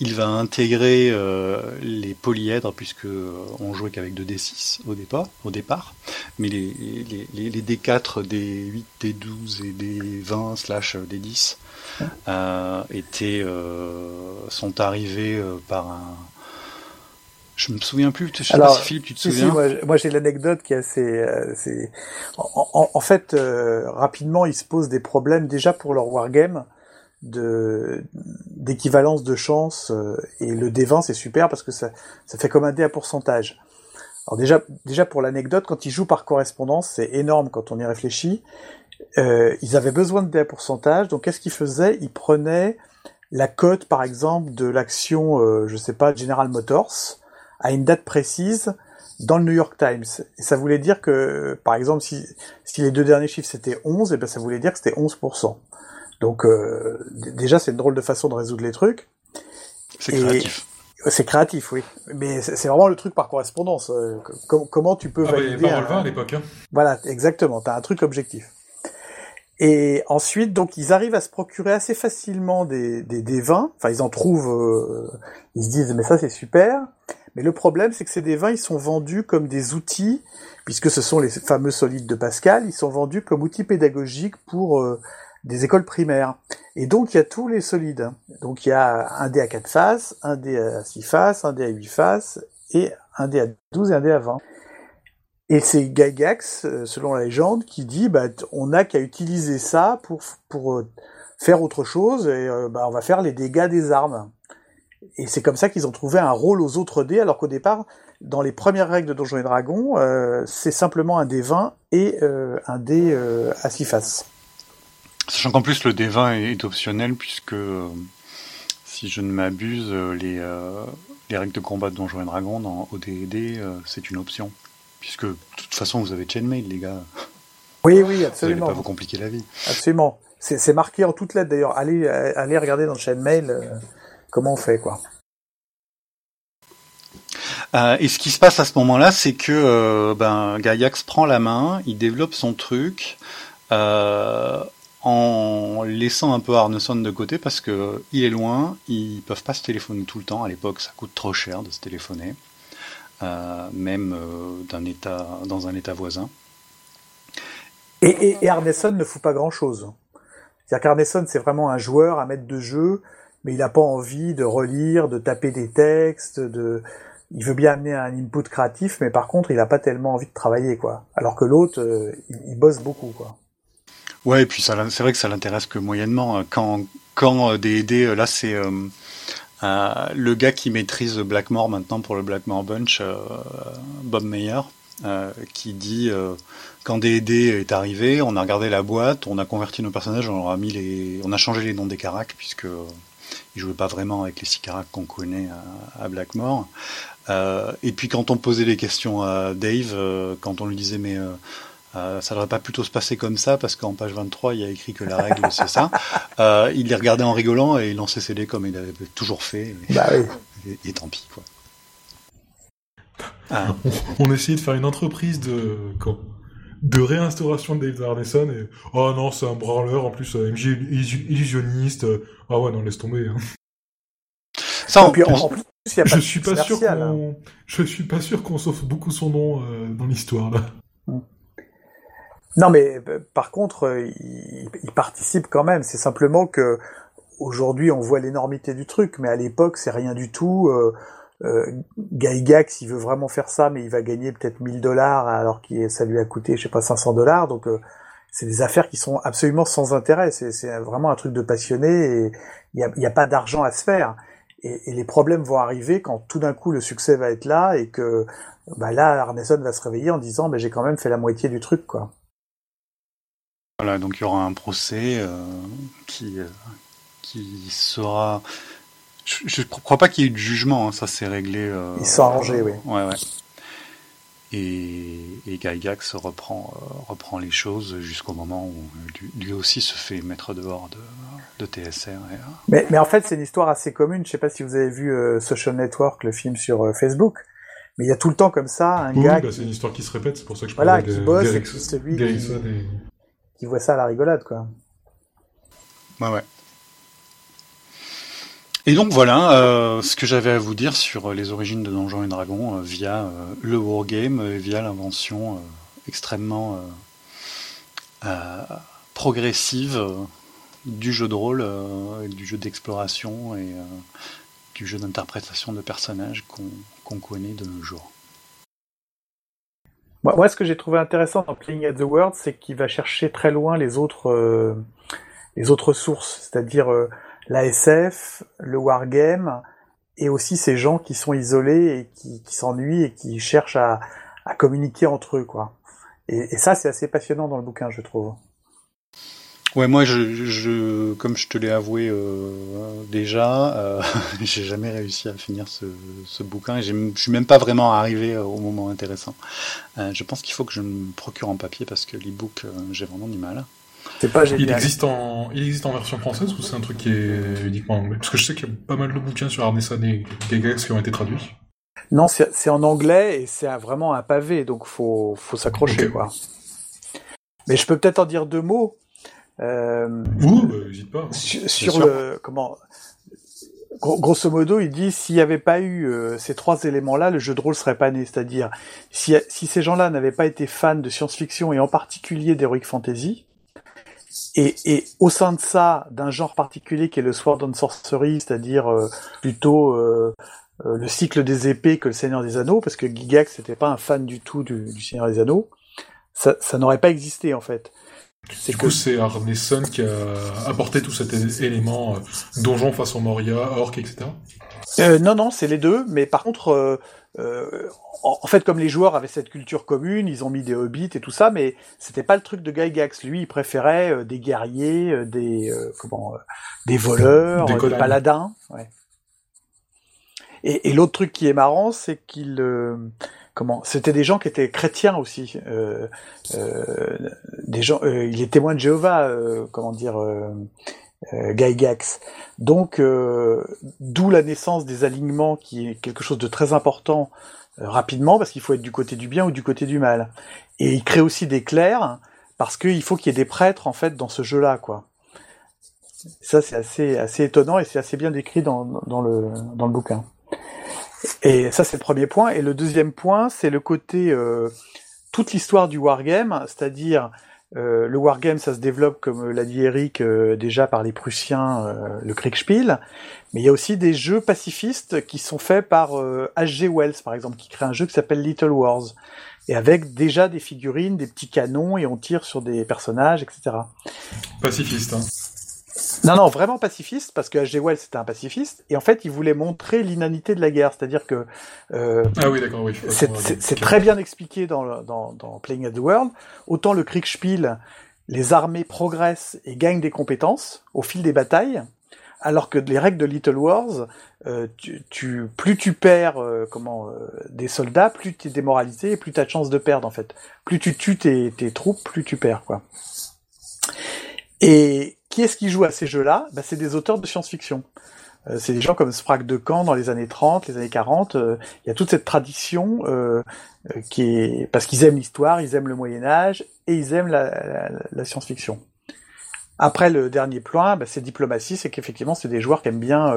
Il va intégrer euh, les polyèdres puisque euh, on jouait qu'avec 2 D6 au départ, au départ, mais les, les, D4, D8, D12 et D20 slash D10 euh, étaient, sont arrivés par un je me souviens plus. Je sais pas si Philippe, tu te souviens Moi, j'ai l'anecdote qui est assez. Euh, en, en, fait, euh, rapidement, ils se posent des problèmes déjà pour leur wargame de d'équivalence de chance euh, et le D20 c'est super parce que ça ça fait comme un dé à pourcentage. Alors déjà déjà pour l'anecdote, quand ils jouent par correspondance, c'est énorme quand on y réfléchit. Euh, ils avaient besoin de dés à pourcentage, donc qu'est-ce qu'ils faisaient? Ils prenaient la cote par exemple de l'action, euh, je sais pas, General Motors à une date précise dans le New York Times. Et ça voulait dire que, par exemple, si, si les deux derniers chiffres c'était 11, et ben ça voulait dire que c'était 11%. Donc euh, déjà c'est une drôle de façon de résoudre les trucs. C'est créatif. C'est créatif, oui. Mais c'est vraiment le truc par correspondance. Euh, comment tu peux ah valider bah, à l'époque. Hein. Voilà, exactement. T'as un truc objectif. Et ensuite, donc, ils arrivent à se procurer assez facilement des, des, des vins. Enfin, ils en trouvent. Euh, ils se disent, mais ça, c'est super. Mais le problème, c'est que ces vins, ils sont vendus comme des outils, puisque ce sont les fameux solides de Pascal, ils sont vendus comme outils pédagogiques pour euh, des écoles primaires. Et donc il y a tous les solides. Donc il y a un dé à 4 faces, un dé à 6 faces, un dé à 8 faces, et un dé à 12 et un dé à 20. Et c'est Gygax, euh, selon la légende, qui dit bah, on n'a qu'à utiliser ça pour, euh, faire autre chose, et euh, bah, on va faire les dégâts des armes. Et c'est comme ça qu'ils ont trouvé un rôle aux autres dés, alors qu'au départ, dans les premières règles de Donjons et Dragons, c'est simplement un dé 20 et un dé à 6 faces. Sachant qu'en plus le dé 20 est optionnel, puisque si je ne m'abuse, les, les règles de combat de Donjons et Dragons dans ODD, c'est une option. Puisque de toute façon, vous avez Chainmail, les gars. Oui, oui, absolument. Vous pas vous compliquer la vie. Absolument. C'est marqué en toutes lettres d'ailleurs. Allez, allez regarder dans Chainmail euh, comment on fait, quoi. Euh, et ce qui se passe à ce moment-là, c'est que euh, ben, Gaiax prend la main, il développe son truc en laissant un peu Arneson de côté parce que il est loin, ils peuvent pas se téléphoner tout le temps. À l'époque, ça coûte trop cher de se téléphoner. Euh, même euh, d'un état, dans un état voisin. Et, et, Arneson ne fout pas grand-chose. C'est-à-dire qu'Arneson, c'est vraiment un joueur, un maître de jeu, mais il n'a pas envie de relire, de taper des textes, de... Il veut bien amener un input créatif, mais par contre, il n'a pas tellement envie de travailler, quoi. Alors que l'autre, euh, il, bosse beaucoup, quoi. Ouais, et puis c'est vrai que ça l'intéresse que moyennement. Quand, quand des idées, là, c'est euh, le gars qui maîtrise Blackmore maintenant pour le Blackmore Bunch, euh, Bob Meyer, euh, qui dit quand D&D est arrivé, on a regardé la boîte, on a converti nos personnages, on a mis les, on a changé les noms des caracs puisque ils jouaient pas vraiment avec les six caracs qu'on connaît à, Blackmore. et puis quand on posait des questions à Dave, quand on lui disait mais euh, ça devrait pas plutôt se passer comme ça parce qu'en page 23 il y a écrit que la règle c'est ça. Euh, il les regardait en rigolant et il lançait ses dés comme il avait toujours fait. Et, bah oui. et, tant pis quoi. Ah. On, essayait de faire une entreprise de quoi de réinstauration de Dave Arneson et oh non c'est un branleur en plus euh, MJ illusionniste ah ouais non laisse tomber. Hein. Ça, en, plus, y a je suis pas sûr qu'on hein. je suis pas sûr qu'on sauve beaucoup son nom dans l'histoire là. Non, mais euh, par contre, euh, il, participe quand même. C'est simplement que aujourd'hui, on voit l'énormité du truc, mais à l'époque, c'est rien du tout. Euh, euh, il veut vraiment faire ça, mais il va gagner peut-être 1000 dollars alors que ça lui a coûté, je sais pas, 500 dollars. Donc, c'est des affaires qui sont absolument sans intérêt. C'est vraiment un truc de passionné et il n'y a, pas d'argent à se faire. Et, et, les problèmes vont arriver quand tout d'un coup le succès va être là et que bah là, Arneson va se réveiller en disant, bah, j'ai quand même fait la moitié du truc, quoi. Voilà, donc il y aura un procès euh, qui, euh, qui sera. Je ne crois pas qu'il y ait eu de jugement, hein, ça s'est réglé. Euh, Ils sont arrangés, oui. Ouais, ouais. Et, et Gygax reprend, reprend les choses jusqu'au moment où lui, aussi se fait mettre dehors de, de TSR. mais, mais en fait, c'est une histoire assez commune. Je ne sais pas si vous avez vu Social Network, le film sur Facebook. Mais il y a tout le temps comme ça un oui, gars. Bah, c'est une histoire qui se répète, c'est pour ça que je voilà, parlais qui bosse et qui celui qui qui voit ça à la rigolade, quoi. Ouais, ouais. Et donc voilà euh, ce que j'avais à vous dire sur les origines de Donjons et Dragons euh, via euh, le wargame, via l'invention extrêmement progressive du jeu de rôle, du jeu d'exploration et du jeu d'interprétation de personnages qu'on connaît de nos jours. Moi, ce que j'ai trouvé intéressant dans Playing at the World, c'est qu'il va chercher très loin les autres, euh, les autres sources, c'est-à-dire euh, l'ASF, le wargame, et aussi ces gens qui sont isolés et qui, qui s'ennuient et qui cherchent à, à, communiquer entre eux, quoi. Et, et ça, c'est assez passionnant dans le bouquin, je trouve. Ouais, moi, je, je, comme je te l'ai avoué euh, déjà, euh, j'ai jamais réussi à finir ce, ce bouquin et je suis même pas vraiment arrivé euh, au moment intéressant. Euh, je pense qu'il faut que je me procure en papier parce que l'e-book, euh, j'ai vraiment du mal. C'est pas génial. Il existe en, il existe en version française ou c'est un truc qui est uniquement en anglais? Parce que je sais qu'il y a pas mal de bouquins sur Arneson et Gagax qui ont été traduits. Non, c'est en anglais et c'est vraiment un pavé, donc faut, faut s'accrocher, quoi. Mais je peux peut-être en dire deux mots. Euh, Ouh, bah, pas. Sur, le comment grosso modo, il dit s'il n'y avait pas eu euh, ces trois éléments-là, le jeu de rôle serait pas né. C'est-à-dire si, si ces gens-là n'avaient pas été fans de science-fiction et en particulier d'heroic fantasy, Et, et, au sein de ça, d'un genre particulier qui est le Sword and Sorcery, c'est-à-dire euh, plutôt euh, euh, le cycle des épées que le Seigneur des Anneaux, parce que Gigax n'était pas un fan du tout du, du Seigneur des Anneaux, ça, ça n'aurait pas existé en fait. Du coup, c'est Arneson qui a apporté tout cet élément donjon façon Moria, orc, etc. Euh, non, non, c'est les deux, mais par contre, euh, euh, en fait, comme les joueurs avaient cette culture commune, ils ont mis des hobbits et tout ça, mais c'était pas le truc de Gygax. Lui, il préférait des guerriers, des comment, des voleurs, des, paladins. Ouais. Et, et l'autre truc qui est marrant, c'est qu'il comment? C'était des gens qui étaient chrétiens aussi. Euh, euh, des gens, euh, il est témoin de Jéhovah, comment dire, Gygax. Donc, d'où la naissance des alignements, qui est quelque chose de très important rapidement, parce qu'il faut être du côté du bien ou du côté du mal. Et il crée aussi des clercs, parce qu'il faut qu'il y ait des prêtres en fait dans ce jeu-là, quoi. Ça, c'est assez, assez étonnant et c'est assez bien décrit dans, dans, le, dans le bouquin. Et ça, c'est le premier point. Et le deuxième point, c'est le côté euh, toute l'histoire du wargame, c'est-à-dire euh, le wargame, ça se développe, comme l'a dit Eric, euh, déjà par les Prussiens, euh, le Kriegspiel, mais il y a aussi des jeux pacifistes qui sont faits par H.G. Wells, par exemple, qui crée un jeu qui s'appelle Little Wars, et avec déjà des figurines, des petits canons, et on tire sur des personnages, etc. Pacifiste, hein non, non, vraiment pacifiste, parce que H.G. Wells c'était un pacifiste, et en fait il voulait montrer l'inanité de la guerre, c'est-à-dire que euh, ah oui, d'accord, oui, c'est très bien expliqué dans, dans, dans, Playing at the World. Autant le Kriegspiel, les armées progressent et gagnent des compétences au fil des batailles, alors que les règles de Little Wars, euh, tu, plus tu perds euh, comment euh, des soldats, plus tu es démoralisé et plus tu as de chances de perdre en fait. Plus tu tues tes, tes troupes, plus tu perds quoi. Et qui est-ce qui joue à ces jeux-là bah, C'est des auteurs de science-fiction. Euh, c'est des gens comme Sprague de Caen dans les années 30, les années 40. Euh, il y a toute cette tradition euh, qui est parce qu'ils aiment l'histoire, ils aiment le Moyen Âge et ils aiment la, science-fiction. Après le dernier point, bah, c'est diplomatie, c'est qu'effectivement c'est des joueurs qui aiment bien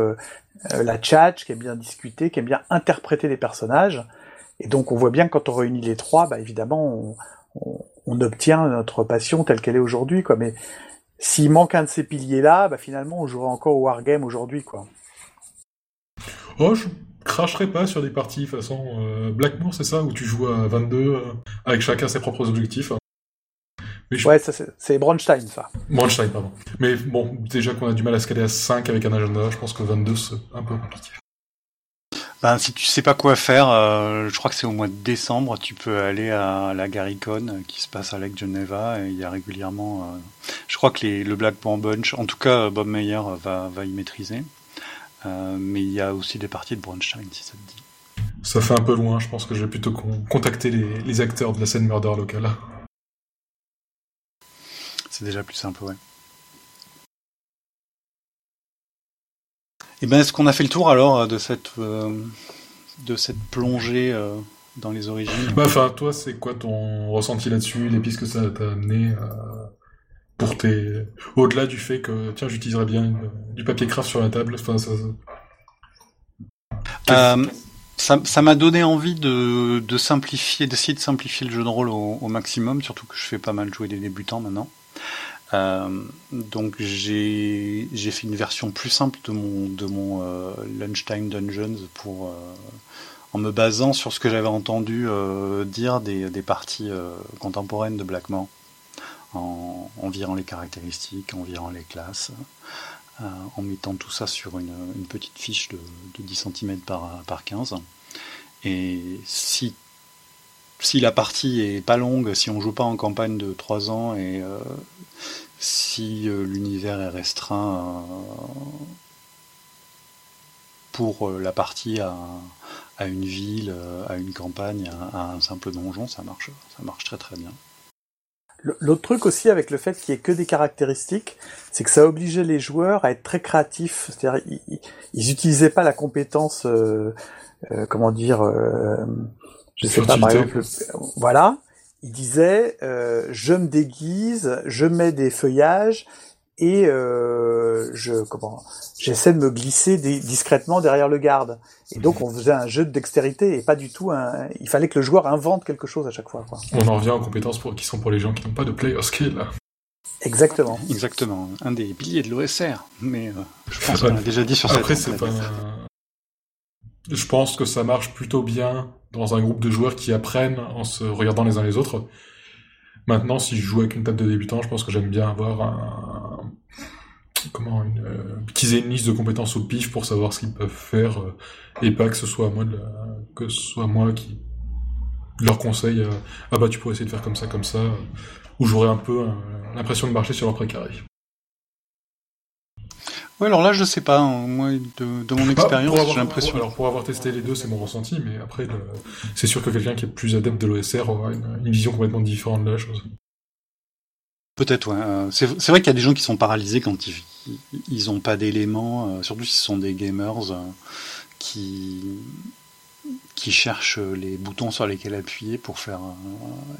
la chat, qui aiment bien discuter, qui aiment bien interpréter les personnages. Et donc on voit bien que quand on réunit les trois, bah, évidemment on, on obtient notre passion telle qu'elle est aujourd'hui. Quoi. Mais s'il manque un de ces piliers-là, bah finalement, on jouera encore au Wargame aujourd'hui, quoi. Oh, je cracherai pas sur des parties façon euh, Blackmoor, c'est ça, où tu joues à 22 euh, avec chacun ses propres objectifs. Ouais, ça c'est Bronstein, ça. Bronstein, pardon. Mais bon, déjà qu'on a du mal à scaler à 5 avec un agenda, je pense que 22 c'est un peu compliqué. Ben, si tu sais pas quoi faire, euh, je crois que c'est au mois de décembre, tu peux aller à la Garicon euh, qui se passe à Lake Geneva et il y a régulièrement. Euh, je crois que les, le Blackpool Bunch, en tout cas Bob Meyer va, va y maîtriser, mais il y a aussi des parties de Bronstein si ça te dit. Ça fait un peu loin, je pense que je vais plutôt contacter les, les acteurs de la scène murder locale. C'est déjà plus simple, ouais. Et eh ben, est-ce qu'on a fait le tour alors de cette euh, de cette plongée euh, dans les origines? Bah, enfin, toi, c'est quoi ton ressenti là-dessus, les pistes que ça t'a amené euh, pour tes au-delà du fait que tiens, j'utiliserais bien du papier craft sur la table. Enfin, ça. Ça m'a donné envie de, de simplifier, d'essayer de simplifier le jeu de rôle au, au, maximum, surtout que je fais pas mal jouer des débutants maintenant. Euh, donc j'ai fait une version plus simple de mon, de mon euh, Lunchtime Dungeons pour, euh, en me basant sur ce que j'avais entendu dire des, des parties contemporaines de Blackmore, en, en, virant les caractéristiques, en virant les classes, en mettant tout ça sur une, petite fiche de, de 10 cm par, par 15. Et si si la partie est pas longue, si on joue pas en campagne de 3 ans et euh, si euh, l'univers est restreint euh, pour la partie à, à, une ville, à une campagne, à, un simple donjon, ça marche, ça marche très très bien. L'autre truc aussi avec le fait qu'il n'y ait que des caractéristiques, c'est que ça obligeait les joueurs à être très créatifs. C'est-à-dire, ils, ils utilisaient pas la compétence, euh, comment dire, je sais pas, par exemple, voilà, il disait, euh, je me déguise, je mets des feuillages et euh, je comment, j'essaie de me glisser discrètement derrière le garde. Et donc on faisait un jeu de dextérité et pas du tout un. Il fallait que le joueur invente quelque chose à chaque fois. Quoi. On en revient aux compétences pour, qui sont pour les gens qui n'ont pas de player skill. Exactement. Exactement. Un des piliers de l'OSR. Mais je pense qu'on a déjà dit sur Après, cette c'est pas... Je pense que ça marche plutôt bien dans un groupe de joueurs qui apprennent en se regardant les uns les autres. Maintenant, si je joue avec une table de débutants, je pense que j'aime bien avoir un, comment une euh, une liste de compétences au pif pour savoir ce qu'ils peuvent faire euh, et pas que ce soit moi que soit moi qui leur conseille euh, ah bah tu pourrais essayer de faire comme ça comme ça où j'aurais un peu l'impression de marcher sur leur précaré. Ouais, alors là, je sais pas. Hein. Moi, de, mon bah, expérience, j'ai l'impression. Alors, pour avoir testé les deux, c'est mon ressenti, mais après, c'est sûr que quelqu'un qui est plus adepte de l'OSR aura une, une, vision complètement différente de la chose. Peut-être, ouais. Euh, c'est vrai qu'il y a des gens qui sont paralysés quand ils ils ont pas d'éléments, euh, surtout si ce sont des gamers euh, qui qui cherchent les boutons sur lesquels appuyer pour faire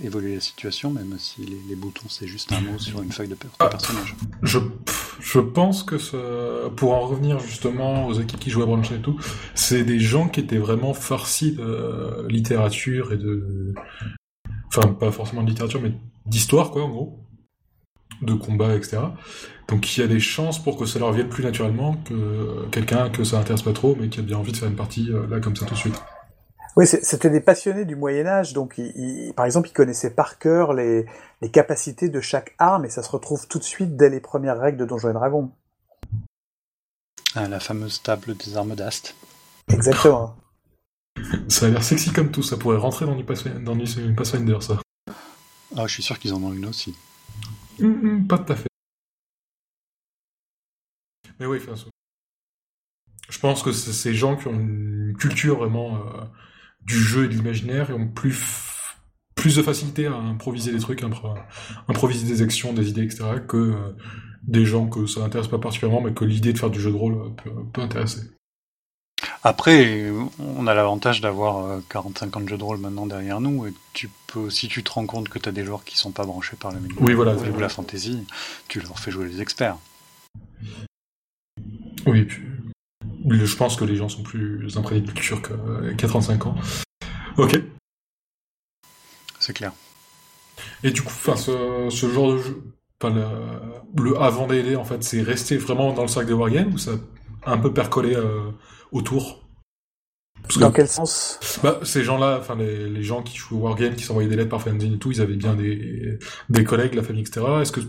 évoluer la situation, même si les, boutons c'est juste un mot sur une feuille de, ah, personnage. Je, je pense que pour en revenir justement aux équipes qui jouaient à Branch et tout, c'est des gens qui étaient vraiment farcis de littérature et de, enfin pas forcément de littérature, mais d'histoire quoi en gros de combat, etc. Donc il y a des chances pour que ça leur vienne plus naturellement que quelqu'un que ça intéresse pas trop, mais qui a bien envie de faire une partie euh, là comme ça tout de suite. Oui, c'était des passionnés du Moyen Âge, donc par exemple, ils connaissaient par cœur les, capacités de chaque arme, et ça se retrouve tout de suite dès les premières règles de Donjons et Dragons. Ah, la fameuse table des armes d'Ast. Exactement. ça a l'air sexy comme tout, ça pourrait rentrer dans du, Pathfinder, ça. Ah, je suis sûr qu'ils en ont une aussi. Mm-hmm. pas tout à fait. Mais oui, je pense que c'est ces gens qui ont une culture vraiment euh, du jeu et de l'imaginaire et ont plus plus de facilité à improviser des trucs, à improviser des actions, des idées, etc., que euh, des gens que ça n'intéresse pas particulièrement, mais que l'idée de faire du jeu de rôle euh, peut intéresser. Après, on a l'avantage d'avoir 40-50 euh, jeux de rôle maintenant derrière nous, et tu peux, si tu te rends compte que tu as des joueurs qui sont pas branchés par le milieu oui, voilà, ou la fantasy, tu leur fais jouer les experts. Oui, puis, je pense que les gens sont plus imprégnés de culture qu'à 35 ans. Ok. C'est clair. Et du coup, ce, ce genre de jeu, le, avant D&D, en fait, c'est resté vraiment dans le cercle des wargames ou ça a un peu percolé euh, autour? Dans quel sens? Bah, Ces gens-là, enfin les, les, gens qui jouent au Wargame, qui s'envoyaient des lettres par fanzine et tout, ils avaient bien des, des collègues, la famille, etc. Est-ce que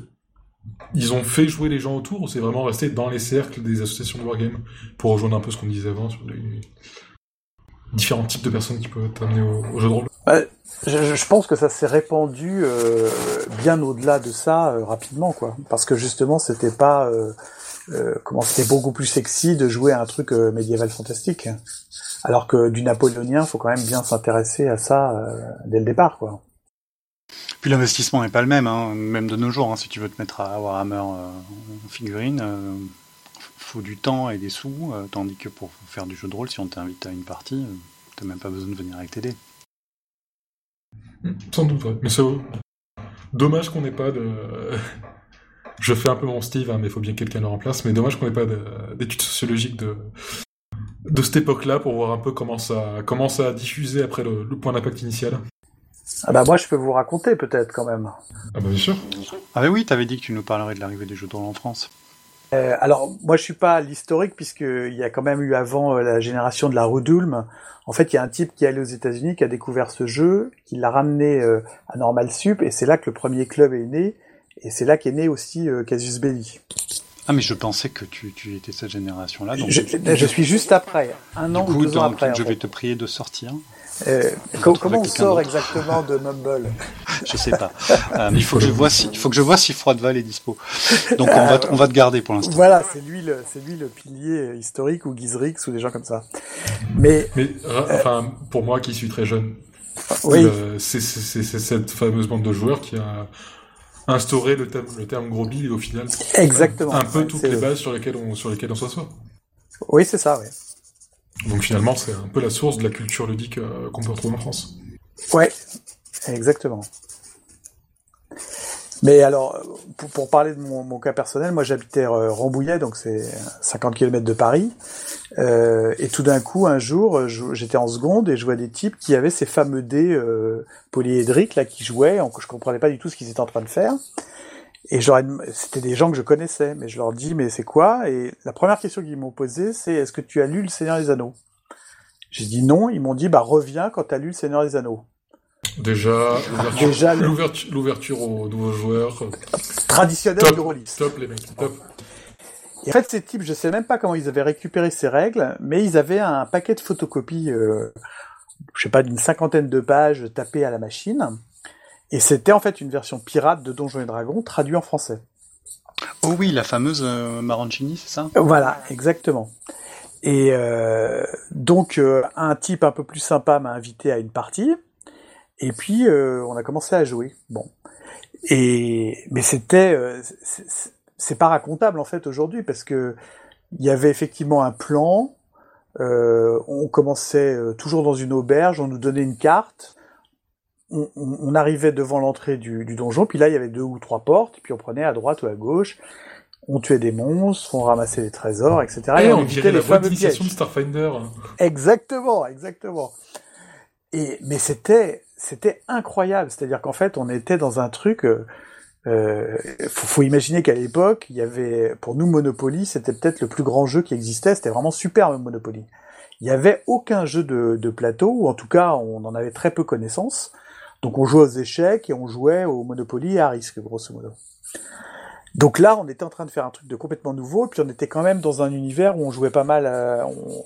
ils ont fait jouer les gens autour ou c'est vraiment resté dans les cercles des associations de Wargame pour rejoindre un peu ce qu'on disait avant sur les différents types de personnes qui peuvent être amenées au, jeu de rôle je, pense que ça s'est répandu euh, bien au-delà de ça euh, rapidement, quoi. Parce que justement, c'était pas euh, comment c'était beaucoup plus sexy de jouer à un truc médiéval fantastique. Alors que du napoléonien, faut quand même bien s'intéresser à ça dès le départ, quoi. Puis l'investissement n'est pas le même, hein, même de nos jours. Hein, si tu veux te mettre à Warhammer en figurine, faut du temps et des sous, tandis que pour faire du jeu de rôle, si on t'invite à une partie, t'as même pas besoin de venir avec tes. Sans doute, ouais. Mais c'est dommage qu'on n'ait pas de je fais un peu mon Steve, hein, mais il faut bien que quelqu'un le remplace. Mais dommage qu'on n'ait pas d'études sociologiques de, de cette époque-là pour voir un peu comment ça, comment ça a diffusé après le, point d'impact initial. Ah bah moi je peux vous raconter peut-être quand même. Ah bah bien sûr. Ah bah oui, t'avais dit que tu nous parlerais de l'arrivée des jeux de rôle en France. Euh, alors moi je suis pas l'historique puisqu'il y a quand même eu avant euh, la génération de la Rudulm. En fait il y a un type qui est allé aux États-Unis qui a découvert ce jeu, qui l'a ramené euh, à Normal Sup et c'est là que le premier club est né et c'est là qu'est né aussi euh, Casus Belli. Ah mais je pensais que tu, tu étais cette génération-là. Je, suis juste après, un an ou deux ans après. Je vais te prier de sortir. Euh, comment on sort exactement de Mumble Je sais pas. Euh, il faut que je vois si, il faut que je vois si Froideval est dispo. Donc on va, on va te garder pour l'instant. Voilà, c'est lui le, c'est lui le pilier historique ou Gizrix ou des gens comme ça. Mais, mais enfin, pour moi qui suis très jeune, oui. c'est cette fameuse bande de joueurs qui a instaurer le terme, le terme gros bill et au final exactement un peu toutes les bases sur lesquelles on sur lesquelles on s'assoit. Oui, c'est ça, oui. Donc finalement, c'est un peu la source de la culture ludique euh, qu'on peut retrouver en France. Ouais, exactement. Mais alors, pour, parler de mon, cas personnel, moi j'habitais euh, Rambouillet, donc c'est 50 km de Paris. Euh, et tout d'un coup, un jour, j'étais en seconde et je vois des types qui avaient ces fameux dés polyédriques là qui jouaient. Je comprenais pas du tout ce qu'ils étaient en train de faire. Et c'était des gens que je connaissais, mais je leur dis, mais c'est quoi? Et la première question qu'ils m'ont posée, c'est est-ce que tu as lu Le Seigneur des Anneaux? J'ai dit non. Ils m'ont dit, bah reviens quand tu as lu Le Seigneur des Anneaux. Déjà, l'ouverture aux nouveaux joueurs. Traditionnel top, du rôliste. Top les mecs, top. Et en fait, ces types, je sais même pas comment ils avaient récupéré ces règles, mais ils avaient un paquet de photocopies, euh, je sais pas, d'une cinquantaine de pages tapées à la machine. Et c'était en fait une version pirate de Donjons et Dragons traduit en français. Oh oui, la fameuse euh, Marancini, c'est ça? Voilà, exactement. Et euh, donc euh, un type un peu plus sympa m'a invité à une partie, et puis euh, on a commencé à jouer. Bon, et mais c'était c'est pas racontable en fait aujourd'hui parce que il y avait effectivement un plan. On commençait toujours dans une auberge, on nous donnait une carte, on, on arrivait devant l'entrée du, du, donjon, puis là il y avait deux ou trois portes, puis on prenait à droite ou à gauche, on tuait des monstres, on ramassait des trésors, etc. Et, et on, on évitait les fameux pièges. de Starfinder. Exactement, exactement. Et mais c'était c'était incroyable, c'est-à-dire qu'en fait on était dans un truc. Euh, euh, faut, faut, imaginer qu'à l'époque, il y avait, pour nous, Monopoly, c'était peut-être le plus grand jeu qui existait. C'était vraiment super Monopoly. Il n'y avait aucun jeu de, de, plateau, ou en tout cas, on en avait très peu connaissance. Donc on jouait aux échecs et on jouait au Monopoly à risque, grosso modo. Donc là, on était en train de faire un truc de complètement nouveau, et puis on était quand même dans un univers où on jouait pas mal, euh, on,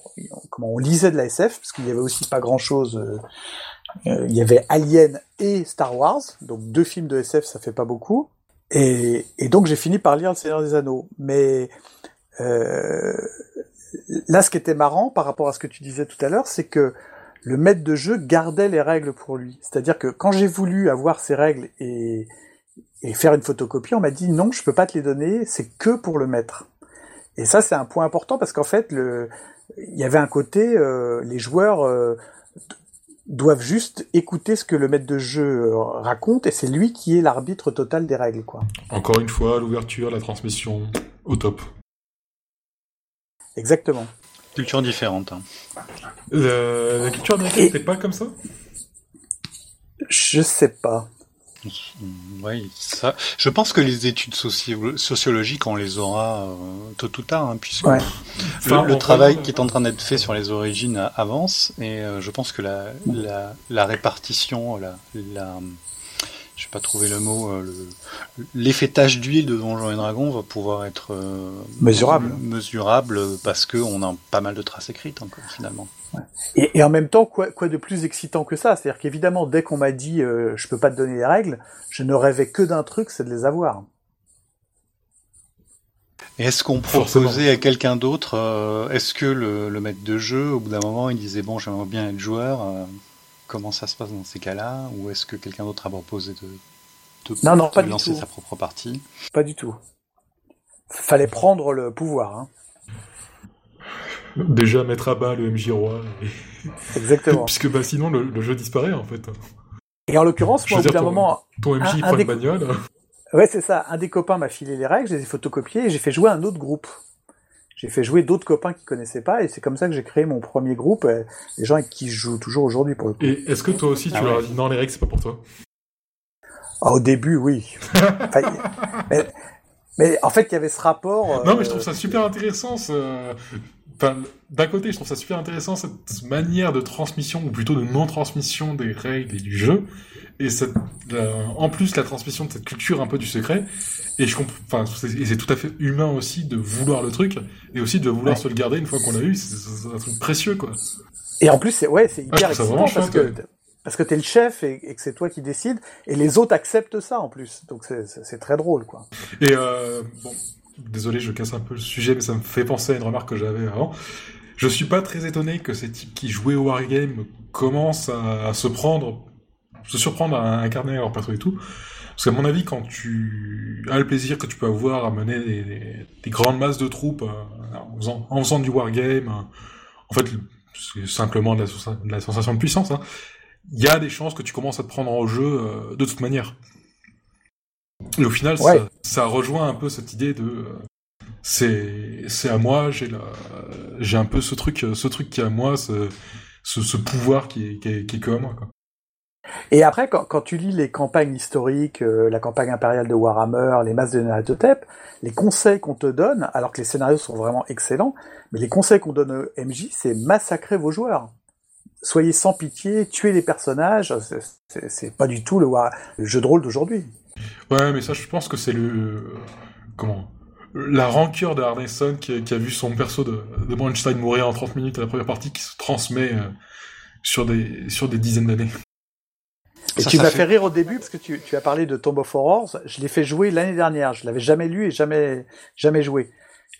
comment on lisait de la SF, parce qu'il y avait aussi pas grand-chose. Euh, euh, il y avait Alien et Star Wars, donc deux films de SF, ça fait pas beaucoup. Et, et donc j'ai fini par lire Le Seigneur des Anneaux. Mais là, ce qui était marrant par rapport à ce que tu disais tout à l'heure, c'est que le maître de jeu gardait les règles pour lui. C'est-à-dire que quand j'ai voulu avoir ces règles et, et faire une photocopie, on m'a dit non, je peux pas te les donner, c'est que pour le maître. Et ça, c'est un point important parce qu'en fait, le, il y avait un côté, euh, les joueurs euh, doivent juste écouter ce que le maître de jeu raconte et c'est lui qui est l'arbitre total des règles, quoi. Encore une fois, l'ouverture, la transmission, au top. Exactement. Culture différente. Hein. Euh, la culture américaine, c'était pas comme ça? Je sais pas. Oui, ça. Je pense que les études soci sociologiques, on les aura euh, tôt ou tard, hein, puisque ouais. le, enfin, le travail qui est en train d'être fait sur les origines avance, et euh, je pense que la, la, la répartition, la, la, je vais pas trouver le mot, euh, l'effet tache d'huile de Donjons et Dragons va pouvoir être euh, mesurable, mesurable parce que on a pas mal de traces écrites encore finalement. Ouais. Et, et, en même temps, quoi, quoi, de plus excitant que ça? C'est-à-dire qu'évidemment, dès qu'on m'a dit euh, je peux pas te donner les règles, je ne rêvais que d'un truc, c'est de les avoir. Et est-ce qu'on proposait à quelqu'un d'autre euh, Est-ce que le, le, maître de jeu, au bout d'un moment, il disait bon, j'aimerais bien être joueur euh, Comment ça se passe dans ces cas-là Ou est-ce que quelqu'un d'autre a proposé de, de, non, non, de pas lancer du tout. sa propre partie? Pas du tout. Fallait prendre le pouvoir. Hein. Déjà mettre à bas le MJ roi. Et... Exactement. Puisque bah, sinon le, le, jeu disparaît en fait. Et en l'occurrence, moi, au bout d'un moment. Ton MJ un, prend un des... une bagnole. Ouais, c'est ça. Un des copains m'a filé les règles, je les ai photocopiées et j'ai fait jouer un autre groupe. J'ai fait jouer d'autres copains qui connaissaient pas et c'est comme ça que j'ai créé mon premier groupe, les gens avec qui je joue toujours aujourd'hui pour le coup. Et est-ce que toi aussi tu ah leur as dit non les règles c'est pas pour toi? Ah, Au début oui. enfin, mais, mais, en fait il y avait ce rapport. Non mais je trouve ça super intéressant. Ce... Enfin, d'un côté, je trouve ça super intéressant cette manière de transmission, ou plutôt de non-transmission des règles et du jeu, et cette, euh, en plus la transmission de cette culture un peu du secret. Et je comprends, enfin, c'est tout à fait humain aussi de vouloir le truc, et aussi de vouloir ouais. se le garder une fois qu'on l'a eu. C'est un truc précieux, quoi. Et en plus, c'est ouais, c'est hyper ah, excitant parce que parce que t'es le chef et, et que c'est toi qui décides, et les autres acceptent ça en plus. Donc c'est très drôle, quoi. Et euh, bon, désolé, je casse un peu le sujet, mais ça me fait penser à une remarque que j'avais avant. Je suis pas très étonné que ces types qui jouaient au wargame commencent à, se prendre, se surprendre à incarner leur perso et tout. Parce qu'à mon avis, quand tu as le plaisir que tu peux avoir à mener des, des, des grandes masses de troupes euh, en, faisant, du wargame, euh, en fait, c'est simplement de la, sensation de puissance, il hein, y a des chances que tu commences à te prendre en jeu euh, de toute manière. Et au final, ouais. ça, ça, rejoint un peu cette idée de euh, c'est c'est à moi, j'ai la j'ai un peu ce truc ce truc qui est à moi, ce ce, ce pouvoir qui est, qui est, qui est que à moi quoi. Et après, quand, quand, tu lis les campagnes historiques, euh, la campagne impériale de Warhammer, les masses de Naruto-Tep, les conseils qu'on te donne, alors que les scénarios sont vraiment excellents, mais les conseils qu'on donne au MJ, c'est massacrer vos joueurs. Soyez sans pitié, tuez les personnages, c'est pas du tout le, le jeu de rôle d'aujourd'hui. Ouais, mais ça, je pense que c'est le... Comment la rancœur de Arneson qui, qui, a vu son perso de, de Bronstein mourir en 30 minutes à la première partie qui se transmet euh, sur, des, sur des dizaines d'années. Et tu m'as fait... rire au début parce que tu, tu as parlé de Tomb of Horrors. Je l'ai fait jouer l'année dernière. Je l'avais jamais lu et jamais jamais joué.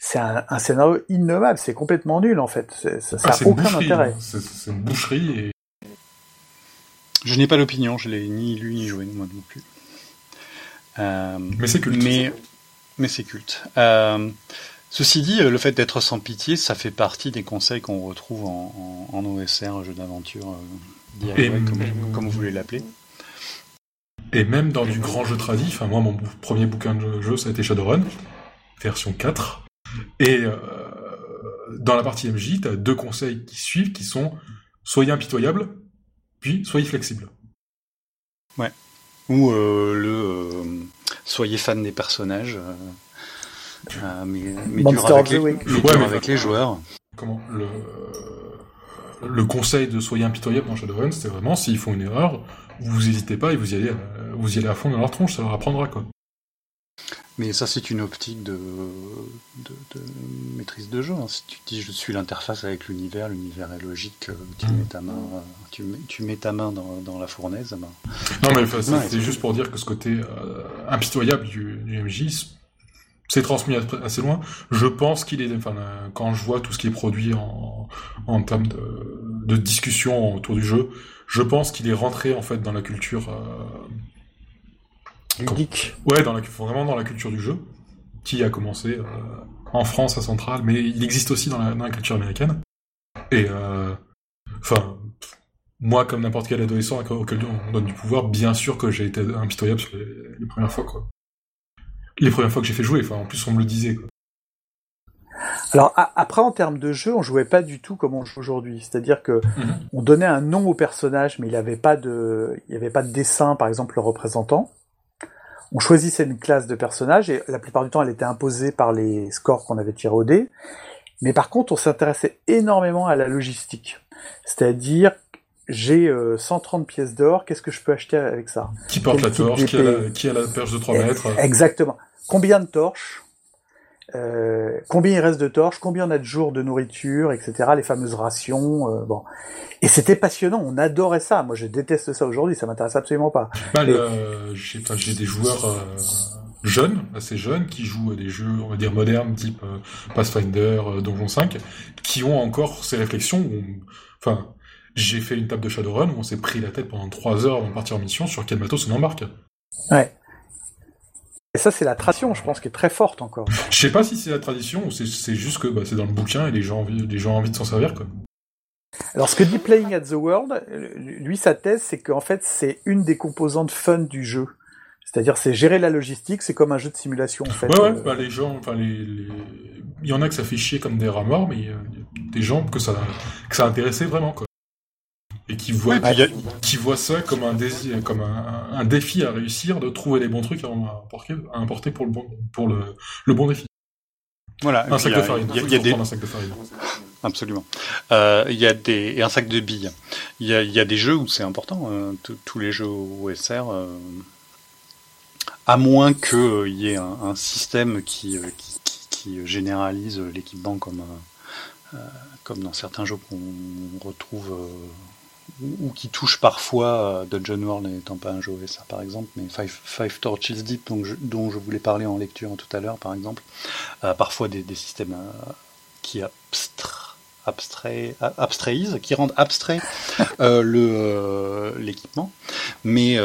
C'est un, un, scénario innommable. C'est complètement nul en fait. Ça n'a ah, aucun intérêt. C'est une boucherie. Et... Je n'ai pas l'opinion. Je l'ai ni lu ni joué moi non plus. Euh, mais c'est culte. Mais, mais c'est culte. Euh, ceci dit, le fait d'être sans pitié, ça fait partie des conseils qu'on retrouve en, en, en, OSR, jeu d'aventure, euh, DIY, comme, comme, vous voulez l'appeler. Et même dans du grand jeu tradit, enfin moi mon premier bouquin de jeu ça a été Shadowrun, version 4. Et euh, dans la partie MJ, tu as deux conseils qui suivent qui sont soyez impitoyable, puis soyez flexible. Ouais. Ou euh, le euh, soyez fan des personnages, euh, euh mais, mais dur avec, les, mais dur ouais, avec les joueurs. Comment le, le conseil de soyez impitoyable dans Shadowrun, c'était vraiment s'ils font une erreur, vous n'hésitez pas et vous y allez, vous y allez à fond dans leur tronche, ça leur apprendra quoi. Mais ça, c'est une optique de, de, de, maîtrise de jeu. Hein. Si tu dis je suis l'interface avec l'univers, l'univers est logique, tu mmh. mets ta main, tu mets, tu mets ta main dans, dans la fournaise. Ben, non, mais c'est juste pour dire que ce côté euh, impitoyable du, du MJ, c'est transmis assez loin. Je pense qu'il est, enfin, quand je vois tout ce qui est produit en, en termes de, de discussion autour du jeu, je pense qu'il est rentré en fait dans la culture. Euh, Geek. Ouais, dans la, vraiment dans la culture du jeu, qui a commencé euh, en France, à Centrale, mais il existe aussi dans la, dans la culture américaine. Et, euh, enfin, moi, comme n'importe quel adolescent auquel on donne du pouvoir, bien sûr que j'ai été impitoyable sur les, les, premières fois, quoi. Les premières fois que j'ai fait jouer, enfin, en plus, on me le disait, quoi. Alors après en termes de jeu, on jouait pas du tout comme on joue aujourd'hui. C'est-à-dire que -hmm. on donnait un nom au personnage, mais il avait pas de, il y avait pas de dessin, par exemple le représentant on choisissait une classe de personnage et la plupart du temps elle était imposée par les scores qu'on avait tirés au dé. Mais par contre, on s'intéressait énormément à la logistique. C'est-à-dire, j'ai euh, 130 pièces d'or, qu'est-ce que je peux acheter avec ça? Qui porte la torche? Qui a la, qui a la, perche de 3 mètres? Exactement. Combien de torches? Euh, combien il reste de torches, combien on a de jours de nourriture, etc. Les fameuses rations, euh, bon. Et c'était passionnant, on adorait ça. Moi, je déteste ça aujourd'hui, ça m'intéresse absolument pas. Bah, Et... j'ai des joueurs euh, jeunes, assez jeunes, qui jouent à des jeux, on va dire modernes, type euh, Pathfinder, Donjon 5, qui ont encore ces réflexions. Où, enfin, j'ai fait une table de Shadowrun où on s'est pris la tête pendant trois heures avant de partir en mission sur quel matos on embarque. Ouais. Et ça, c'est la tradition, je pense, qui est très forte encore. Je sais pas si c'est la tradition ou c'est juste que bah, c'est dans le bouquin et les gens, les gens ont envie de s'en servir. Quoi. Alors, ce que dit Playing at the World, lui, sa thèse, c'est qu'en fait, c'est une des composantes fun du jeu. C'est-à-dire, c'est gérer la logistique, c'est comme un jeu de simulation, en fait. Ouais, ouais, bah, les gens, enfin, les, les, il y en a que ça fait chier comme des rats morts, mais il y a des gens que ça, que ça intéressait vraiment, quoi et qui voit, a... qui voit ça comme un désir, comme un, un, défi à réussir de trouver les bons trucs à importer, à importer pour le bon, pour le, le bon défi. Voilà. Un sac a, de farine. Il y a, y a des... un sac de farine. Absolument. Euh, il y a des et un sac de billes. Il y a, il y a des jeux où c'est important. Euh, tous les jeux OSR, euh, à moins qu'il euh, y ait un, un système qui, qui, qui, généralise l'équipement comme comme dans certains jeux qu'on retrouve ou qui touche parfois Dungeon World n'étant pas un jeu OSR par exemple, mais Five, Five Torches Deep dont je voulais parler en lecture tout à l'heure par exemple, euh, parfois des, systèmes euh, qui abstra, abstrait, abstraisent, qui rendent abstrait euh, l'équipement, mais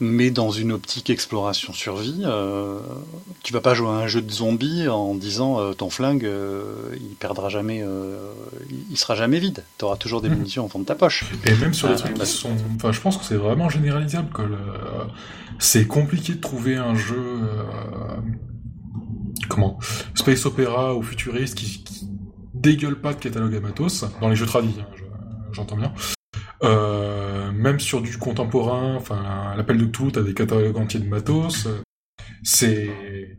mais dans une optique exploration survie, euh, tu vas pas jouer à un jeu de zombies en disant euh, ton flingue euh, il perdra jamais, euh, il sera jamais vide. Tu auras toujours des mmh. munitions au fond de ta poche. Et même sur les trucs qui sont, enfin je pense que c'est vraiment généralisable que le... c'est compliqué de trouver un jeu comment? Space opéra ou futuriste qui, qui dégueule pas de catalogue à matos dans les jeux tradis, hein, j'entends bien Euh, même sur du contemporain, enfin l'appel de tout, t'as des catalogues entiers de matos. C'est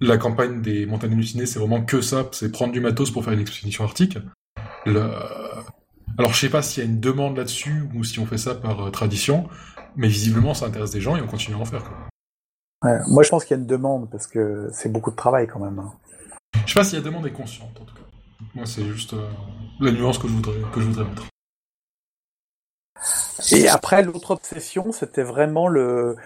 la campagne des montagnes hallucinées, c'est vraiment que ça, c'est prendre du matos pour faire une expédition arctique. Le... Alors je sais pas s'il y a une demande là-dessus ou si on fait ça par euh, tradition, mais visiblement ça intéresse des gens et on continue à en faire. Quoi. Ouais, moi je pense qu'il y a une demande parce que c'est beaucoup de travail quand même. Hein. Je sais pas si la demande est consciente en tout cas. Moi c'est juste euh, la nuance que je voudrais que je voudrais mettre. Et après l'autre obsession, c'était vraiment le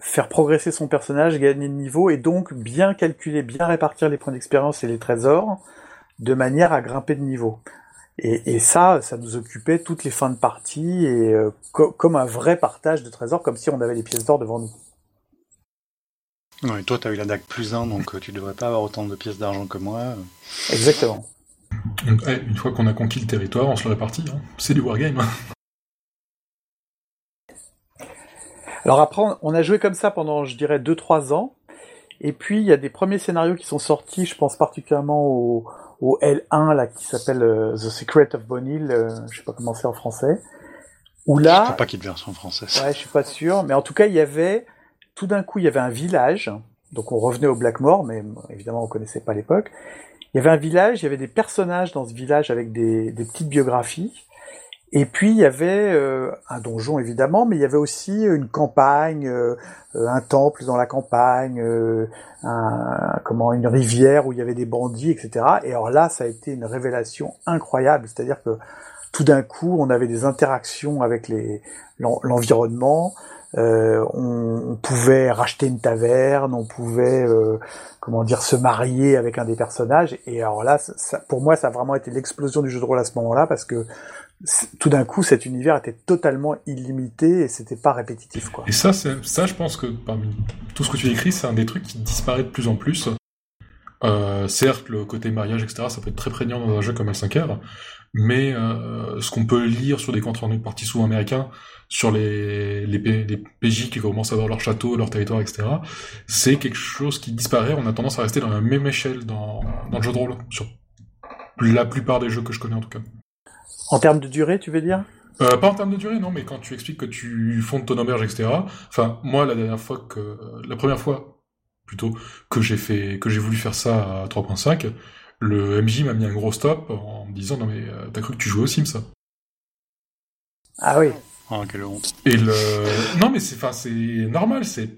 faire progresser son personnage, gagner de niveau et donc bien calculer, bien répartir les points d'expérience et les trésors de manière à grimper de niveau. Et, et, ça, ça nous occupait toutes les fins de partie et euh, comme un vrai partage de trésors, comme si on avait les pièces d'or devant nous. Non, et toi, tu as eu la DAC plus 1, donc euh, tu devrais pas avoir autant de pièces d'argent que moi. Exactement. une fois qu'on a conquis le territoire, on se le répartit. Hein. C'est du wargame. Hein. Alors après, on a joué comme ça pendant, je dirais, 2-3 ans. Et puis, il y a des premiers scénarios qui sont sortis, je pense particulièrement au, au L1 là qui s'appelle euh, The Secret of Bonnie, euh, je sais pas comment c'est en français. Où là, je crois pas qu'il version française. Ouais, je suis pas sûr, mais en tout cas il y avait tout d'un coup il y avait un village, donc on revenait au Blackmore, mais évidemment on connaissait pas l'époque. Il y avait un village, il y avait des personnages dans ce village avec des, des petites biographies. Et puis il y avait euh, un donjon évidemment, mais il y avait aussi une campagne, euh, un temple dans la campagne, euh, un, comment une rivière où il y avait des bandits, etc. Et alors là, ça a été une révélation incroyable, c'est-à-dire que tout d'un coup, on avait des interactions avec l'environnement. Euh, on, pouvait racheter une taverne, on pouvait, comment dire, se marier avec un des personnages. Et alors là, ça, pour moi, ça a vraiment été l'explosion du jeu de rôle à ce moment-là parce que tout d'un coup, cet univers était totalement illimité et c'était pas répétitif, quoi. Et ça, ça, je pense que parmi tout ce que tu écris, c'est un des trucs qui disparaît de plus en plus. Euh, certes, le côté mariage, etc., ça peut être très prégnant dans un jeu comme L5R, mais euh, ce qu'on peut lire sur des comptes rendus de parties souvent américains, sur les, PJ qui commencent à avoir leur château, leur territoire, etc., c'est quelque chose qui disparaît. On a tendance à rester dans la même échelle dans, dans le jeu de rôle, sur la plupart des jeux que je connais en tout cas. En termes de durée, tu veux dire? Euh, pas en termes de durée, non, mais quand tu expliques que tu fondes ton auberge, etc. Enfin, moi, la dernière fois que, la première fois, plutôt, que j'ai fait, que j'ai voulu faire ça à 3.5, le MJ m'a mis un gros stop en me disant, non mais, euh, t'as cru que tu jouais au Sims, ça? Ah oui. Oh, quelle honte. Et le, non, mais c'est, enfin, c'est normal, c'est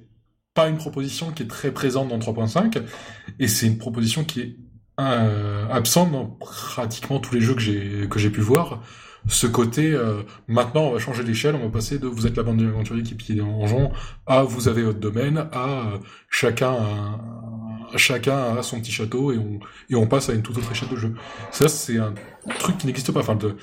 pas une proposition qui est très présente dans 3.5, et c'est une proposition qui est euh, absent dans pratiquement tous les jeux que j'ai que j'ai pu voir. Ce côté, euh, maintenant on va changer d'échelle, on va passer de vous êtes la bande d'aventuriers qui pillent des donjons à vous avez votre domaine, à euh, chacun a, chacun a son petit château et on et on passe à une toute autre échelle de jeu. Ça c'est un truc qui n'existe pas. Enfin, de,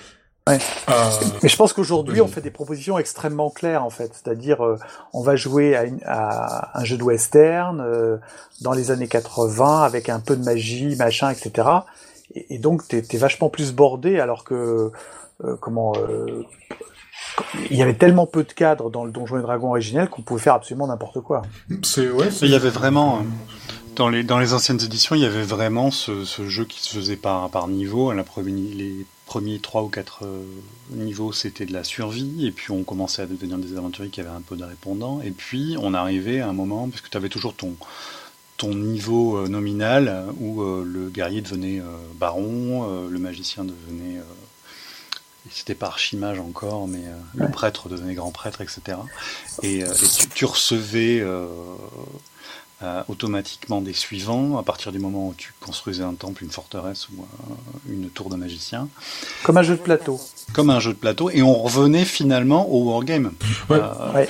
Ouais. Euh, Mais je pense qu'aujourd'hui, on fait des propositions extrêmement claires, en fait. C'est-à-dire, euh, on va jouer à, une, à, un jeu de western euh, dans les années 80 avec un peu de magie, machin, etc. Et, et donc, t'es es vachement plus bordé, alors que comment il y avait tellement peu de cadres dans le Donjon et Dragon originel qu'on pouvait faire absolument n'importe quoi. C'est ouais. Il y avait vraiment dans les dans les anciennes éditions, il y avait vraiment ce, ce jeu qui se faisait par par niveau. La première, les premiers trois ou quatre euh, niveaux, c'était de la survie, et puis on commençait à devenir des aventuriers qui avaient un peu de répondants, et puis on arrivait à un moment, parce que tu avais toujours ton, ton niveau euh, nominal, où euh, le guerrier devenait baron, le magicien devenait... c'était pas archimage encore, mais le prêtre devenait grand prêtre, etc. Et, et tu, tu, recevais euh, automatiquement des suivants à partir du moment où tu construisais un temple, une forteresse ou euh, une tour de magicien. Comme un jeu de plateau. Comme un jeu de plateau, et on revenait finalement au wargame. Ouais. Euh,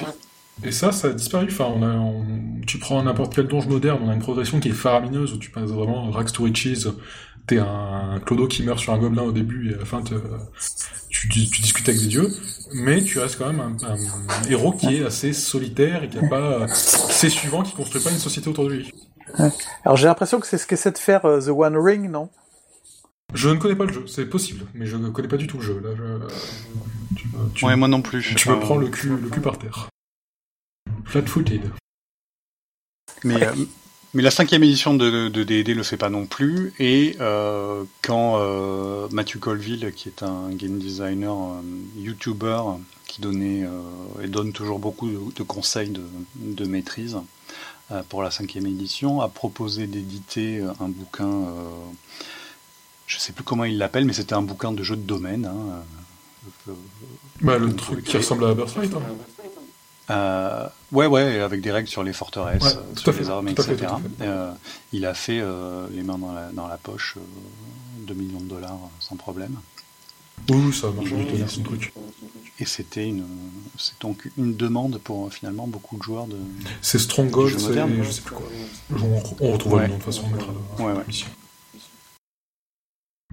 et ça, ça a disparu. Enfin, on a, tu prends n'importe quel donge moderne, on a une progression qui est faramineuse où tu passes vraiment rags to riches. T'es un clodo qui meurt sur un gobelin au début et à la fin tu, tu, discutes avec des dieux, mais tu restes quand même un, héros qui est assez solitaire et qui a pas ses suivants, qui construit pas une société autour de lui. Alors j'ai l'impression que c'est ce qu'essaie de faire euh, The One Ring, non? Je ne connais pas le jeu, c'est possible, mais je ne connais pas du tout le jeu. Là, je... ouais, moi non plus. Tu me prends le cul, le cul par terre. Flat-footed. Mais, euh, Mais la cinquième édition de, de D&D le fait pas non plus. Et euh, quand euh, Matthew Colville, qui est un game designer, euh, YouTuber, qui donnait et donne toujours beaucoup de, conseils de, de maîtrise pour la cinquième édition, a proposé d'éditer un bouquin. je sais plus comment il l'appelle, mais c'était un bouquin de jeu de domaine. Hein, bah, le truc qui ressemble à. Hein. Euh, ouais, ouais, avec des règles sur les forteresses, sur les armes, etc. Euh, il a fait euh, les mains dans la, dans la poche 2 millions de dollars sans problème. Oui, ça marche bien son truc. Et c'était une, c'est donc une demande pour finalement beaucoup de joueurs de. C'est Stronghold, je sais plus quoi. On, retrouve le nom de toute façon, ouais, ouais.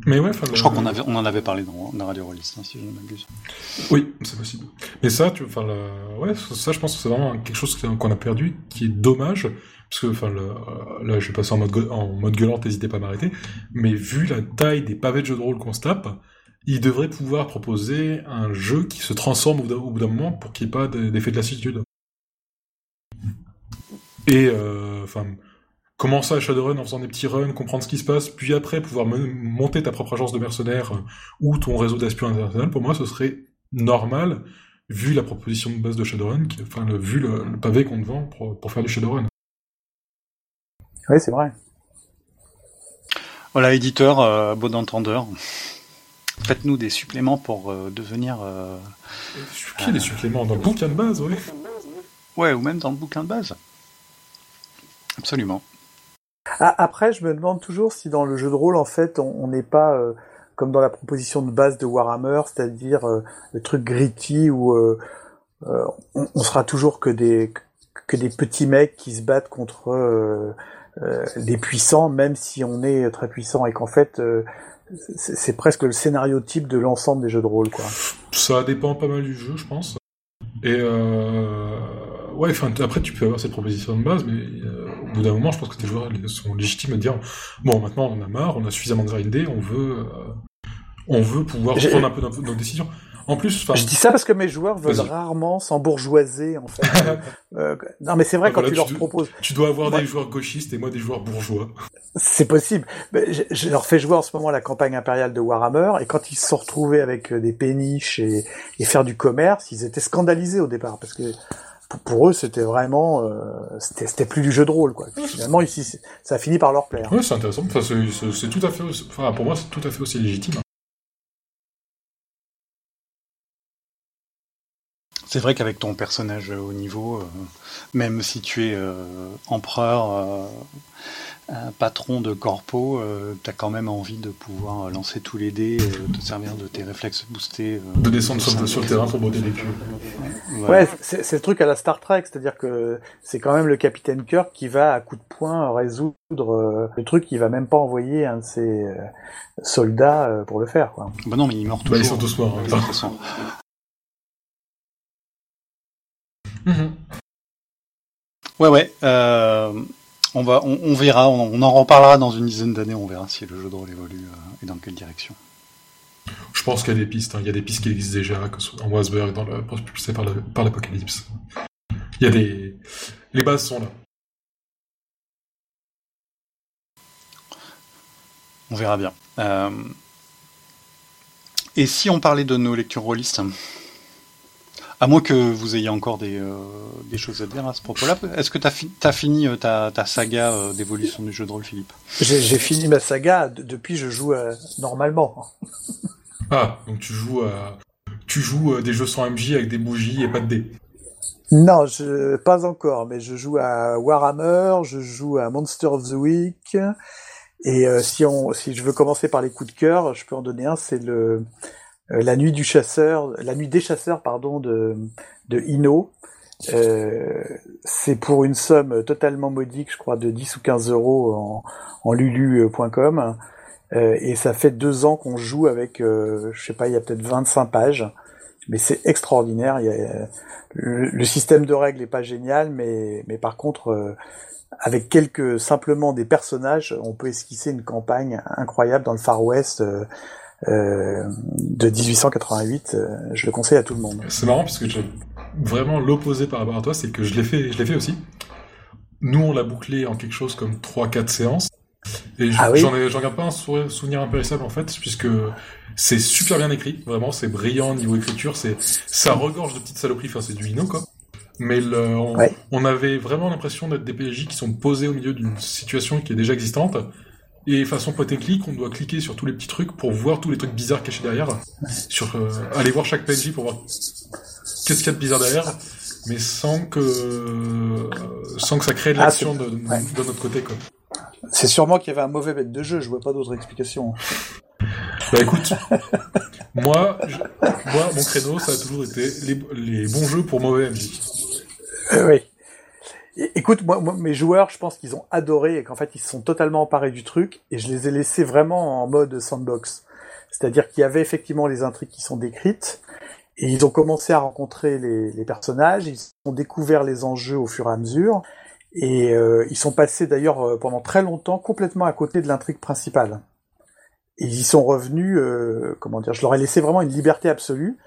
Mais ouais, je crois qu'on avait, on en avait parlé dans, dans Radio Rollist, hein, si je ne m'abuse. Oui, c'est possible. Mais ça, tu, enfin, ouais, ça, je pense que c'est vraiment quelque chose qu'on a perdu, qui est dommage, parce que, enfin, là, je vais passer en mode, en mode gueulant, n'hésitez pas à m'arrêter. Mais vu la taille des pavés de jeux de rôle qu'on se tape, il devrait pouvoir proposer un jeu qui se transforme au bout d'un moment pour qu'il n'y ait pas d'effet de lassitude. Et, euh, enfin commencer à Shadowrun en faisant des petits runs, comprendre ce qui se passe, puis après pouvoir monter ta propre agence de mercenaires euh, ou ton réseau d'espions international, pour moi ce serait normal, vu la proposition de base de Shadowrun, enfin le, vu le, pavé qu'on te vend pour, faire du Shadowrun. Oui, c'est vrai. Voilà, éditeur, euh, bon entendeur. Faites-nous des suppléments pour euh, devenir. Euh, Qui des suppléments Dans le bouquin de base, oui. Ouais, ou même dans le bouquin de base. Absolument. Ah, après, je me demande toujours si dans le jeu de rôle, en fait, on n'est pas euh, comme dans la proposition de base de Warhammer, c'est-à-dire euh, le truc gritty où euh, on, on, sera toujours que des petits mecs qui se battent contre des puissants, même si on est très puissant et qu'en fait c'est presque le scénario type de l'ensemble des jeux de rôle. Ça dépend pas mal du jeu, je pense. Et ouais, après tu peux avoir cette proposition de base, mais au bout d'un moment, je pense que tes joueurs sont légitimes à dire bon, maintenant on en a marre, on a suffisamment grindé, on veut, euh, on veut pouvoir prendre un peu nos décisions. En plus, je dis ça parce que mes joueurs veulent rarement s'embourgeoiser en fait. euh, non, mais c'est vrai quand tu, leur proposes. Tu dois avoir des joueurs gauchistes et moi des joueurs bourgeois. C'est possible. Je, je, leur fais jouer en ce moment la campagne impériale de Warhammer et quand ils se sont retrouvés avec euh, des péniches et, et faire du commerce, ils étaient scandalisés au départ parce que pour, eux, c'était vraiment, euh, c'était plus du jeu de rôle, quoi. Finalement, ici, ça a fini par leur plaire. Oui, c'est intéressant. Enfin, c'est tout à fait, enfin, pour moi, c'est tout à fait aussi légitime. C'est vrai qu'avec ton personnage au niveau, euh, même si tu es euh, empereur, euh, un patron de corpo, tu as quand même envie de pouvoir lancer tous les dés, te servir de tes réflexes boostés. de descendre sur, le terrain pour botter les culs. Ouais, c'est le truc à la Star Trek, c'est-à-dire que c'est quand même le capitaine Kirk qui va à coup de poing résoudre le truc, il va même pas envoyer un de ses soldats pour le faire. Quoi. Bah non, mais il meurt toujours. Bah, ils sont tous morts. Hein. Ouais, ouais. Euh, on, va, on, verra, on, en reparlera dans une dizaine d'années, on verra si le jeu de rôle évolue euh, et dans quelle direction. Je pense qu'il y a des pistes, hein. il y a des pistes qui existent déjà, que ce soit en Wasberg, dans le, propulsé par l'Apocalypse. Il y a des. Les bases sont là. On verra bien. Euh, et si on parlait de nos lectures rôlistes à moins que vous ayez encore des, euh, des choses à dire à ce propos-là. Est-ce que tu as, fini euh, ta, ta, saga euh, d'évolution du jeu de rôle, Philippe? J'ai fini ma saga, depuis je joue normalement. Ah, donc tu joues, tu joues des jeux sans MJ avec des bougies et pas de dés non, je, pas encore, mais je joue à Warhammer, je joue à Monster of the Week, et si on, si je veux commencer par les coups de cœur, je peux en donner un, c'est le euh, la nuit du chasseur, la nuit des chasseurs, pardon, de, de Ino. Euh, c'est pour une somme totalement modique, je crois, de 10 ou 15 euros en, en lulu.com. Euh, et ça fait deux ans qu'on joue avec, euh, je sais pas, il y a peut-être 25 pages, mais c'est extraordinaire. Il y a, le, système de règles est pas génial, mais, mais par contre, euh, avec quelques simplement des personnages, on peut esquisser une campagne incroyable dans le Far West euh, de 1888. Euh, je le conseille à tout le monde. C'est marrant parce que j'ai vraiment l'opposé par rapport à toi, c'est que je l'ai fait, je l'ai fait aussi. nous, on l'a bouclé en quelque chose comme 3-4 séances. Et Ah oui j'en ai, j'en garde pas un sou- souvenir impérissable en fait, puisque c'est super bien écrit, vraiment, c'est brillant niveau écriture, c'est ça regorge de petites saloperies, enfin c'est du Hino quoi. Mais le, on, Ouais. on avait vraiment l'impression d'être des PNJ qui sont posés au milieu d'une situation qui est déjà existante. Et façon point clic, on doit cliquer sur tous les petits trucs pour voir tous les trucs bizarres cachés derrière. Sur, euh, aller voir chaque PNJ pour voir qu'est-ce qu'il y a de bizarre derrière, mais sans que, euh, sans que ça crée de Ah, l'action de, de, ouais. de notre côté, quoi. C'est sûrement qu'il y avait un mauvais maître de jeu, je vois pas d'autre explication. Bah écoute, moi, je- moi, mon créneau, ça a toujours été les, les bons jeux pour mauvais MJ. Euh, oui. Écoute, moi, mes joueurs, je pense qu'ils ont adoré et qu'en fait, ils se sont totalement emparés du truc et je les ai laissés vraiment en mode sandbox. C'est-à-dire qu'il y avait effectivement les intrigues qui sont décrites et ils ont commencé à rencontrer les, les personnages, ils ont découvert les enjeux au fur et à mesure et euh, ils sont passés d'ailleurs euh, pendant très longtemps complètement à côté de l'intrigue principale. Et ils y sont revenus, euh, comment dire, je leur ai laissé vraiment une liberté absolue.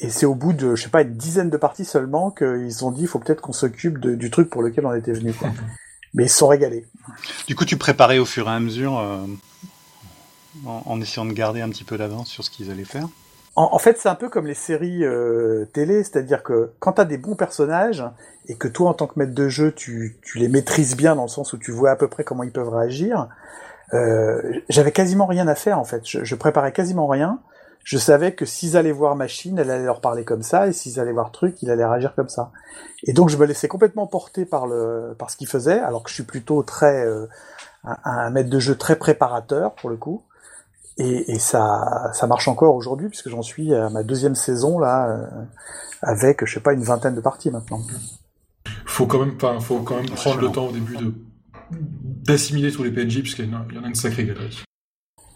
Et c'est au bout de, je sais pas, une dizaine de parties seulement qu'ils se sont dit, il faut peut-être qu'on s'occupe du truc pour lequel on était venu. Quoi. Mais ils se sont régalés. Du coup, tu préparais au fur et à mesure, euh, en, en essayant de garder un petit peu d'avance sur ce qu'ils allaient faire? En, en fait, c'est un peu comme les séries euh, télé, c'est-à-dire que quand tu as des bons personnages et que toi, en tant que maître de jeu, tu, tu les maîtrises bien dans le sens où tu vois à peu près comment ils peuvent réagir, euh, j'avais quasiment rien à faire en fait. Je, je préparais quasiment rien. Je savais que s'ils allaient voir machine, elle allait leur parler comme ça, et s'ils allaient voir truc, il allait réagir comme ça. Et donc je me laissais complètement porter par le par ce qu'il faisait, alors que je suis plutôt très euh, un, un maître de jeu très préparateur pour le coup. Et, et ça, ça marche encore aujourd'hui puisque j'en suis à ma deuxième saison là, euh, avec je sais pas une vingtaine de parties maintenant. Faut quand même pas, faut quand même prendre le temps au début de d'assimiler tous les PNJ, puisqu'il y en a, il y en a une sacrée galerie.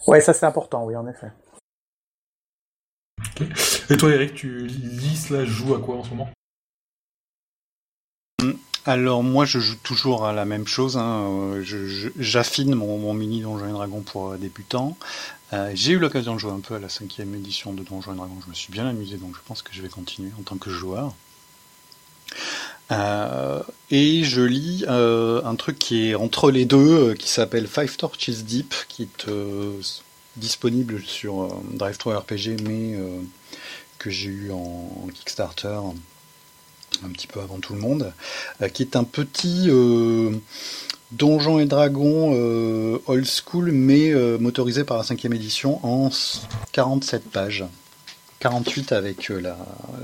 Ouais, ça c'est important, oui en effet. Et toi, Eric, tu lis slash joues à quoi en ce moment? Alors moi, je joue toujours à la même chose. hein, euh, J'affine mon, mini Donjons et Dragons pour euh, débutants. Euh, J'ai eu l'occasion de jouer un peu à la cinquième édition de Donjons et Dragons. Je me suis bien amusé, donc je pense que je vais continuer en tant que joueur. Et je lis un truc qui est entre les deux, qui s'appelle Five Torches Deep, qui euh, disponible sur euh, DriveThru RPG, mais euh, que j'ai eu en, Kickstarter un petit peu avant tout le monde, euh, qui est un petit donjon et dragon old school, mais motorisé par la cinquième édition en s- 47 pages. 48 avec la,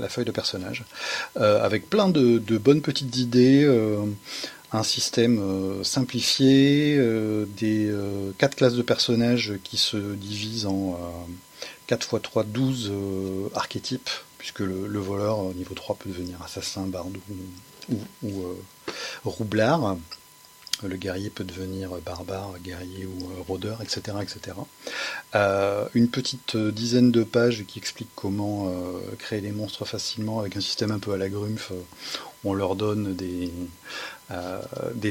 feuille de personnage, avec plein de, bonnes petites idées, un système euh, simplifié, euh, des euh, quatre classes de personnages qui se divisent en euh, 4 x 3, 12 euh, archétypes, puisque le, le voleur au niveau 3 peut devenir assassin, barde ou, ou, ou, roublard. Le guerrier peut devenir barbare, guerrier ou rôdeur, etc. etc. Une petite dizaine de pages qui expliquent comment créer des monstres facilement avec un système un peu à la Grumpf. On leur donne des, euh,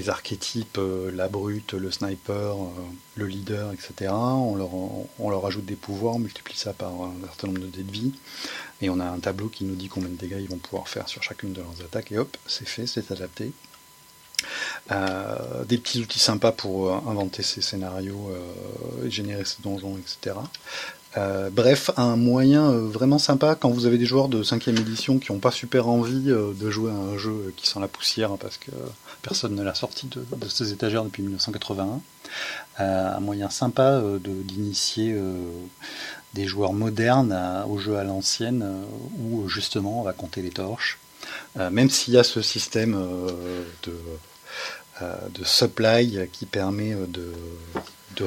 archétypes, euh, la brute, le sniper, euh, le leader, etc. On leur, ajoute des pouvoirs, on multiplie ça par un certain nombre de dés de vie. Et on a un tableau qui nous dit combien de dégâts ils vont pouvoir faire sur chacune de leurs attaques. Et hop, c'est fait, c'est adapté. Des petits outils sympas pour inventer ces scénarios, générer ces donjons, etc. Euh, bref, un moyen euh, vraiment sympa quand vous avez des joueurs de 5 édition qui n'ont pas super envie euh, de jouer à un jeu qui sent la poussière parce que personne ne l'a sorti de, de ses étagères depuis 1981. Euh, un moyen sympa d'initier des joueurs modernes au jeu à l'ancienne où justement on va compter les torches. Même s'il y a ce système de, supply qui permet de, de,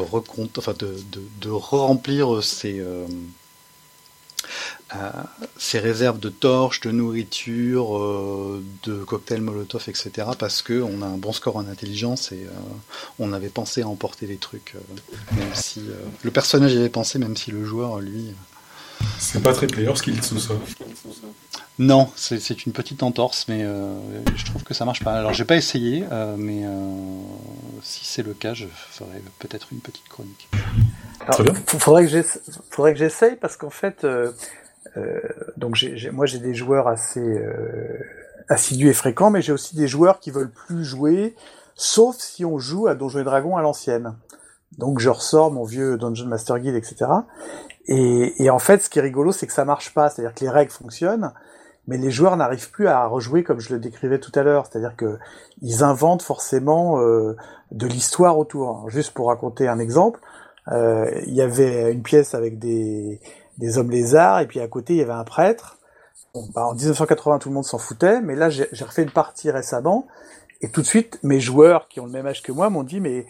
euh, euh, ces réserves de torches, de nourriture, euh, de cocktails Molotov, etc. parce que on a un bon score en intelligence et euh, on avait pensé à emporter les trucs, euh, même si le personnage y avait pensé, même si le joueur, lui, C'est pas très player skill tout ça. Non, c'est une petite entorse, mais euh, je trouve que ça marche pas. Alors j'ai pas essayé, euh, mais euh, si c'est le cas, je ferai peut-être une petite chronique. Alors, Très bien. f- faudrait que j'essaye parce qu'en fait, euh, euh, donc moi j'ai des joueurs assez euh, assidus et fréquents, mais j'ai aussi des joueurs qui veulent plus jouer sauf si on joue à Donjons et Dragons à l'ancienne. Donc je ressors mon vieux Dungeon Master Guide, etc. Et, et en fait, ce qui est rigolo, c'est que ça marche pas. C'est-à-dire que les règles fonctionnent, mais les joueurs n'arrivent plus à rejouer comme je le décrivais tout à l'heure. C'est-à-dire que ils inventent forcément euh, de l'histoire autour. juste pour raconter un exemple, euh, il y avait une pièce avec des, des hommes lézards, et puis à côté, il y avait un prêtre. Bon, bah, en 1980, tout le monde s'en foutait, mais là, j'ai refait une partie récemment, et tout de suite, mes joueurs qui ont le même âge que moi m'ont dit, mais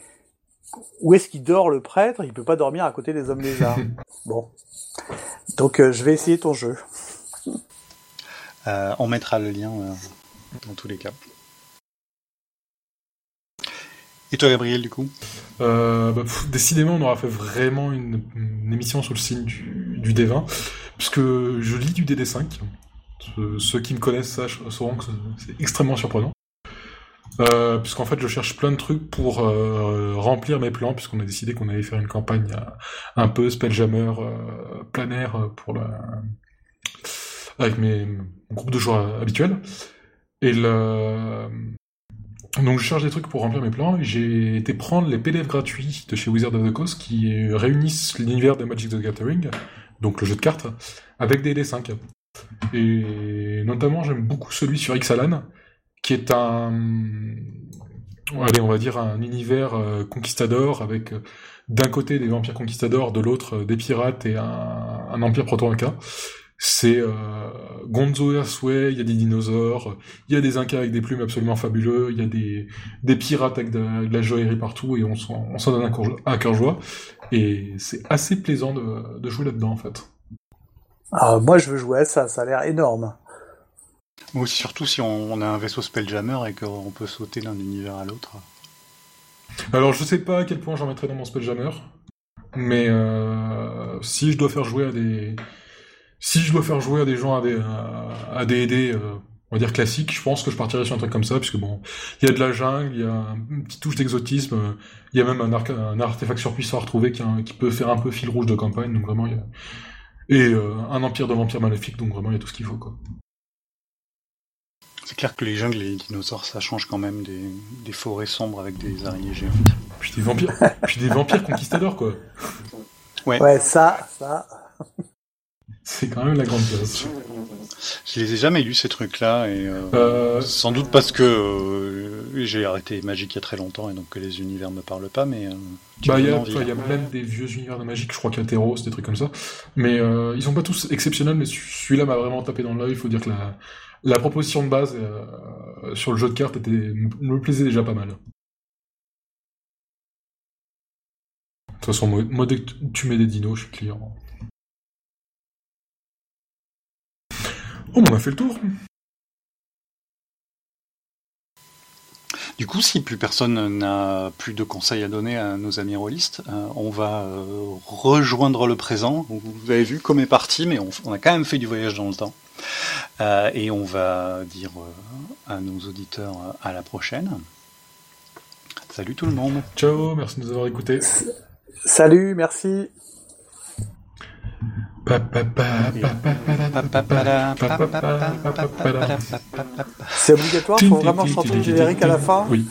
où est-ce qu'il dort le prêtre? Il peut pas dormir à côté des hommes lézards. bon. Donc euh, je vais essayer ton jeu. Euh, on mettra le lien euh, dans tous les cas. Et toi, Gabriel, du coup? Bah, Décidément, on aura fait vraiment une, émission sur le signe du, du, D20, puisque je lis du DD5. Ceux qui me connaissent sauront que c'est extrêmement surprenant. Euh, puisqu'en fait je cherche plein de trucs pour euh, remplir mes plans puisqu'on a décidé qu'on allait faire une campagne euh, un peu spelljammer euh, planaire pour la avec mes groupes de joueurs habituels et donc je cherche des trucs pour remplir mes plans. J'ai été prendre les PDF gratuits de chez Wizard of the Coast qui réunissent l'univers de Magic the Gathering donc le jeu de cartes avec des D5 et notamment j'aime beaucoup celui sur Ixalan qui est un, allez, on va dire un univers euh, conquistador avec euh, d'un côté des vampires conquistadors, de l'autre euh, des pirates et un, un empire proto-inca. C'est euh, Gonzo Earthway, il y a des dinosaures, il y a des incas avec des plumes absolument fabuleux, il y a des, des pirates avec de, la joaillerie partout et on s'en donne un, cœur joie. Et c'est assez plaisant de, de jouer là-dedans en fait. Ah, moi je veux jouer à ça, ça a l'air énorme. Ou surtout si on, a un vaisseau Spelljammer et qu'on peut sauter d'un univers à l'autre. Alors je sais pas à quel point j'en mettrai dans mon Spelljammer, mais euh, si je dois faire jouer à des si je dois faire jouer à des gens à des à, des D&D, euh, on va dire classiques, je pense que je partirais sur un truc comme ça, puisque bon, il y a de la jungle, il y a une petite touche d'exotisme, il y a même un, un artefact surpuissant à retrouver qui, qui, peut faire un peu fil rouge de campagne, donc vraiment il y a... et euh, un empire de vampires maléfiques, donc vraiment il y a tout ce qu'il faut quoi. C'est clair que les jungles et les dinosaures, ça change quand même des, forêts sombres avec des araignées géantes. Puis des vampires, puis des vampires conquistadors, quoi. Ouais. Ouais, ça, ça. C'est quand même la grande classe. Je les ai jamais lus ces trucs-là et euh, euh, sans doute parce que euh, j'ai arrêté Magic il y a très longtemps et donc que les univers me parlent pas. Mais bah il y, a même des vieux univers de Magic, je crois qu'il y a des trucs comme ça. Mais ils sont pas tous exceptionnels, mais celui-là m'a vraiment tapé dans l'œil. Il faut dire que la la proposition de base sur le jeu de cartes était, me plaisait déjà pas mal. De toute façon, moi, dès que tu mets des dinos, je suis client. On a fait le tour. Du coup, si plus personne n'a plus de conseils à donner à nos amis rôlistes, euh, on va euh, rejoindre le présent. Vous avez vu comme est parti, mais on, a quand même fait du voyage dans le temps. Euh, et on va dire à nos auditeurs à la prochaine. Salut tout le monde. Ciao, merci de nous avoir écoutés. Salut, merci. C'est obligatoire, faut vraiment chanter le générique à la fin Oui.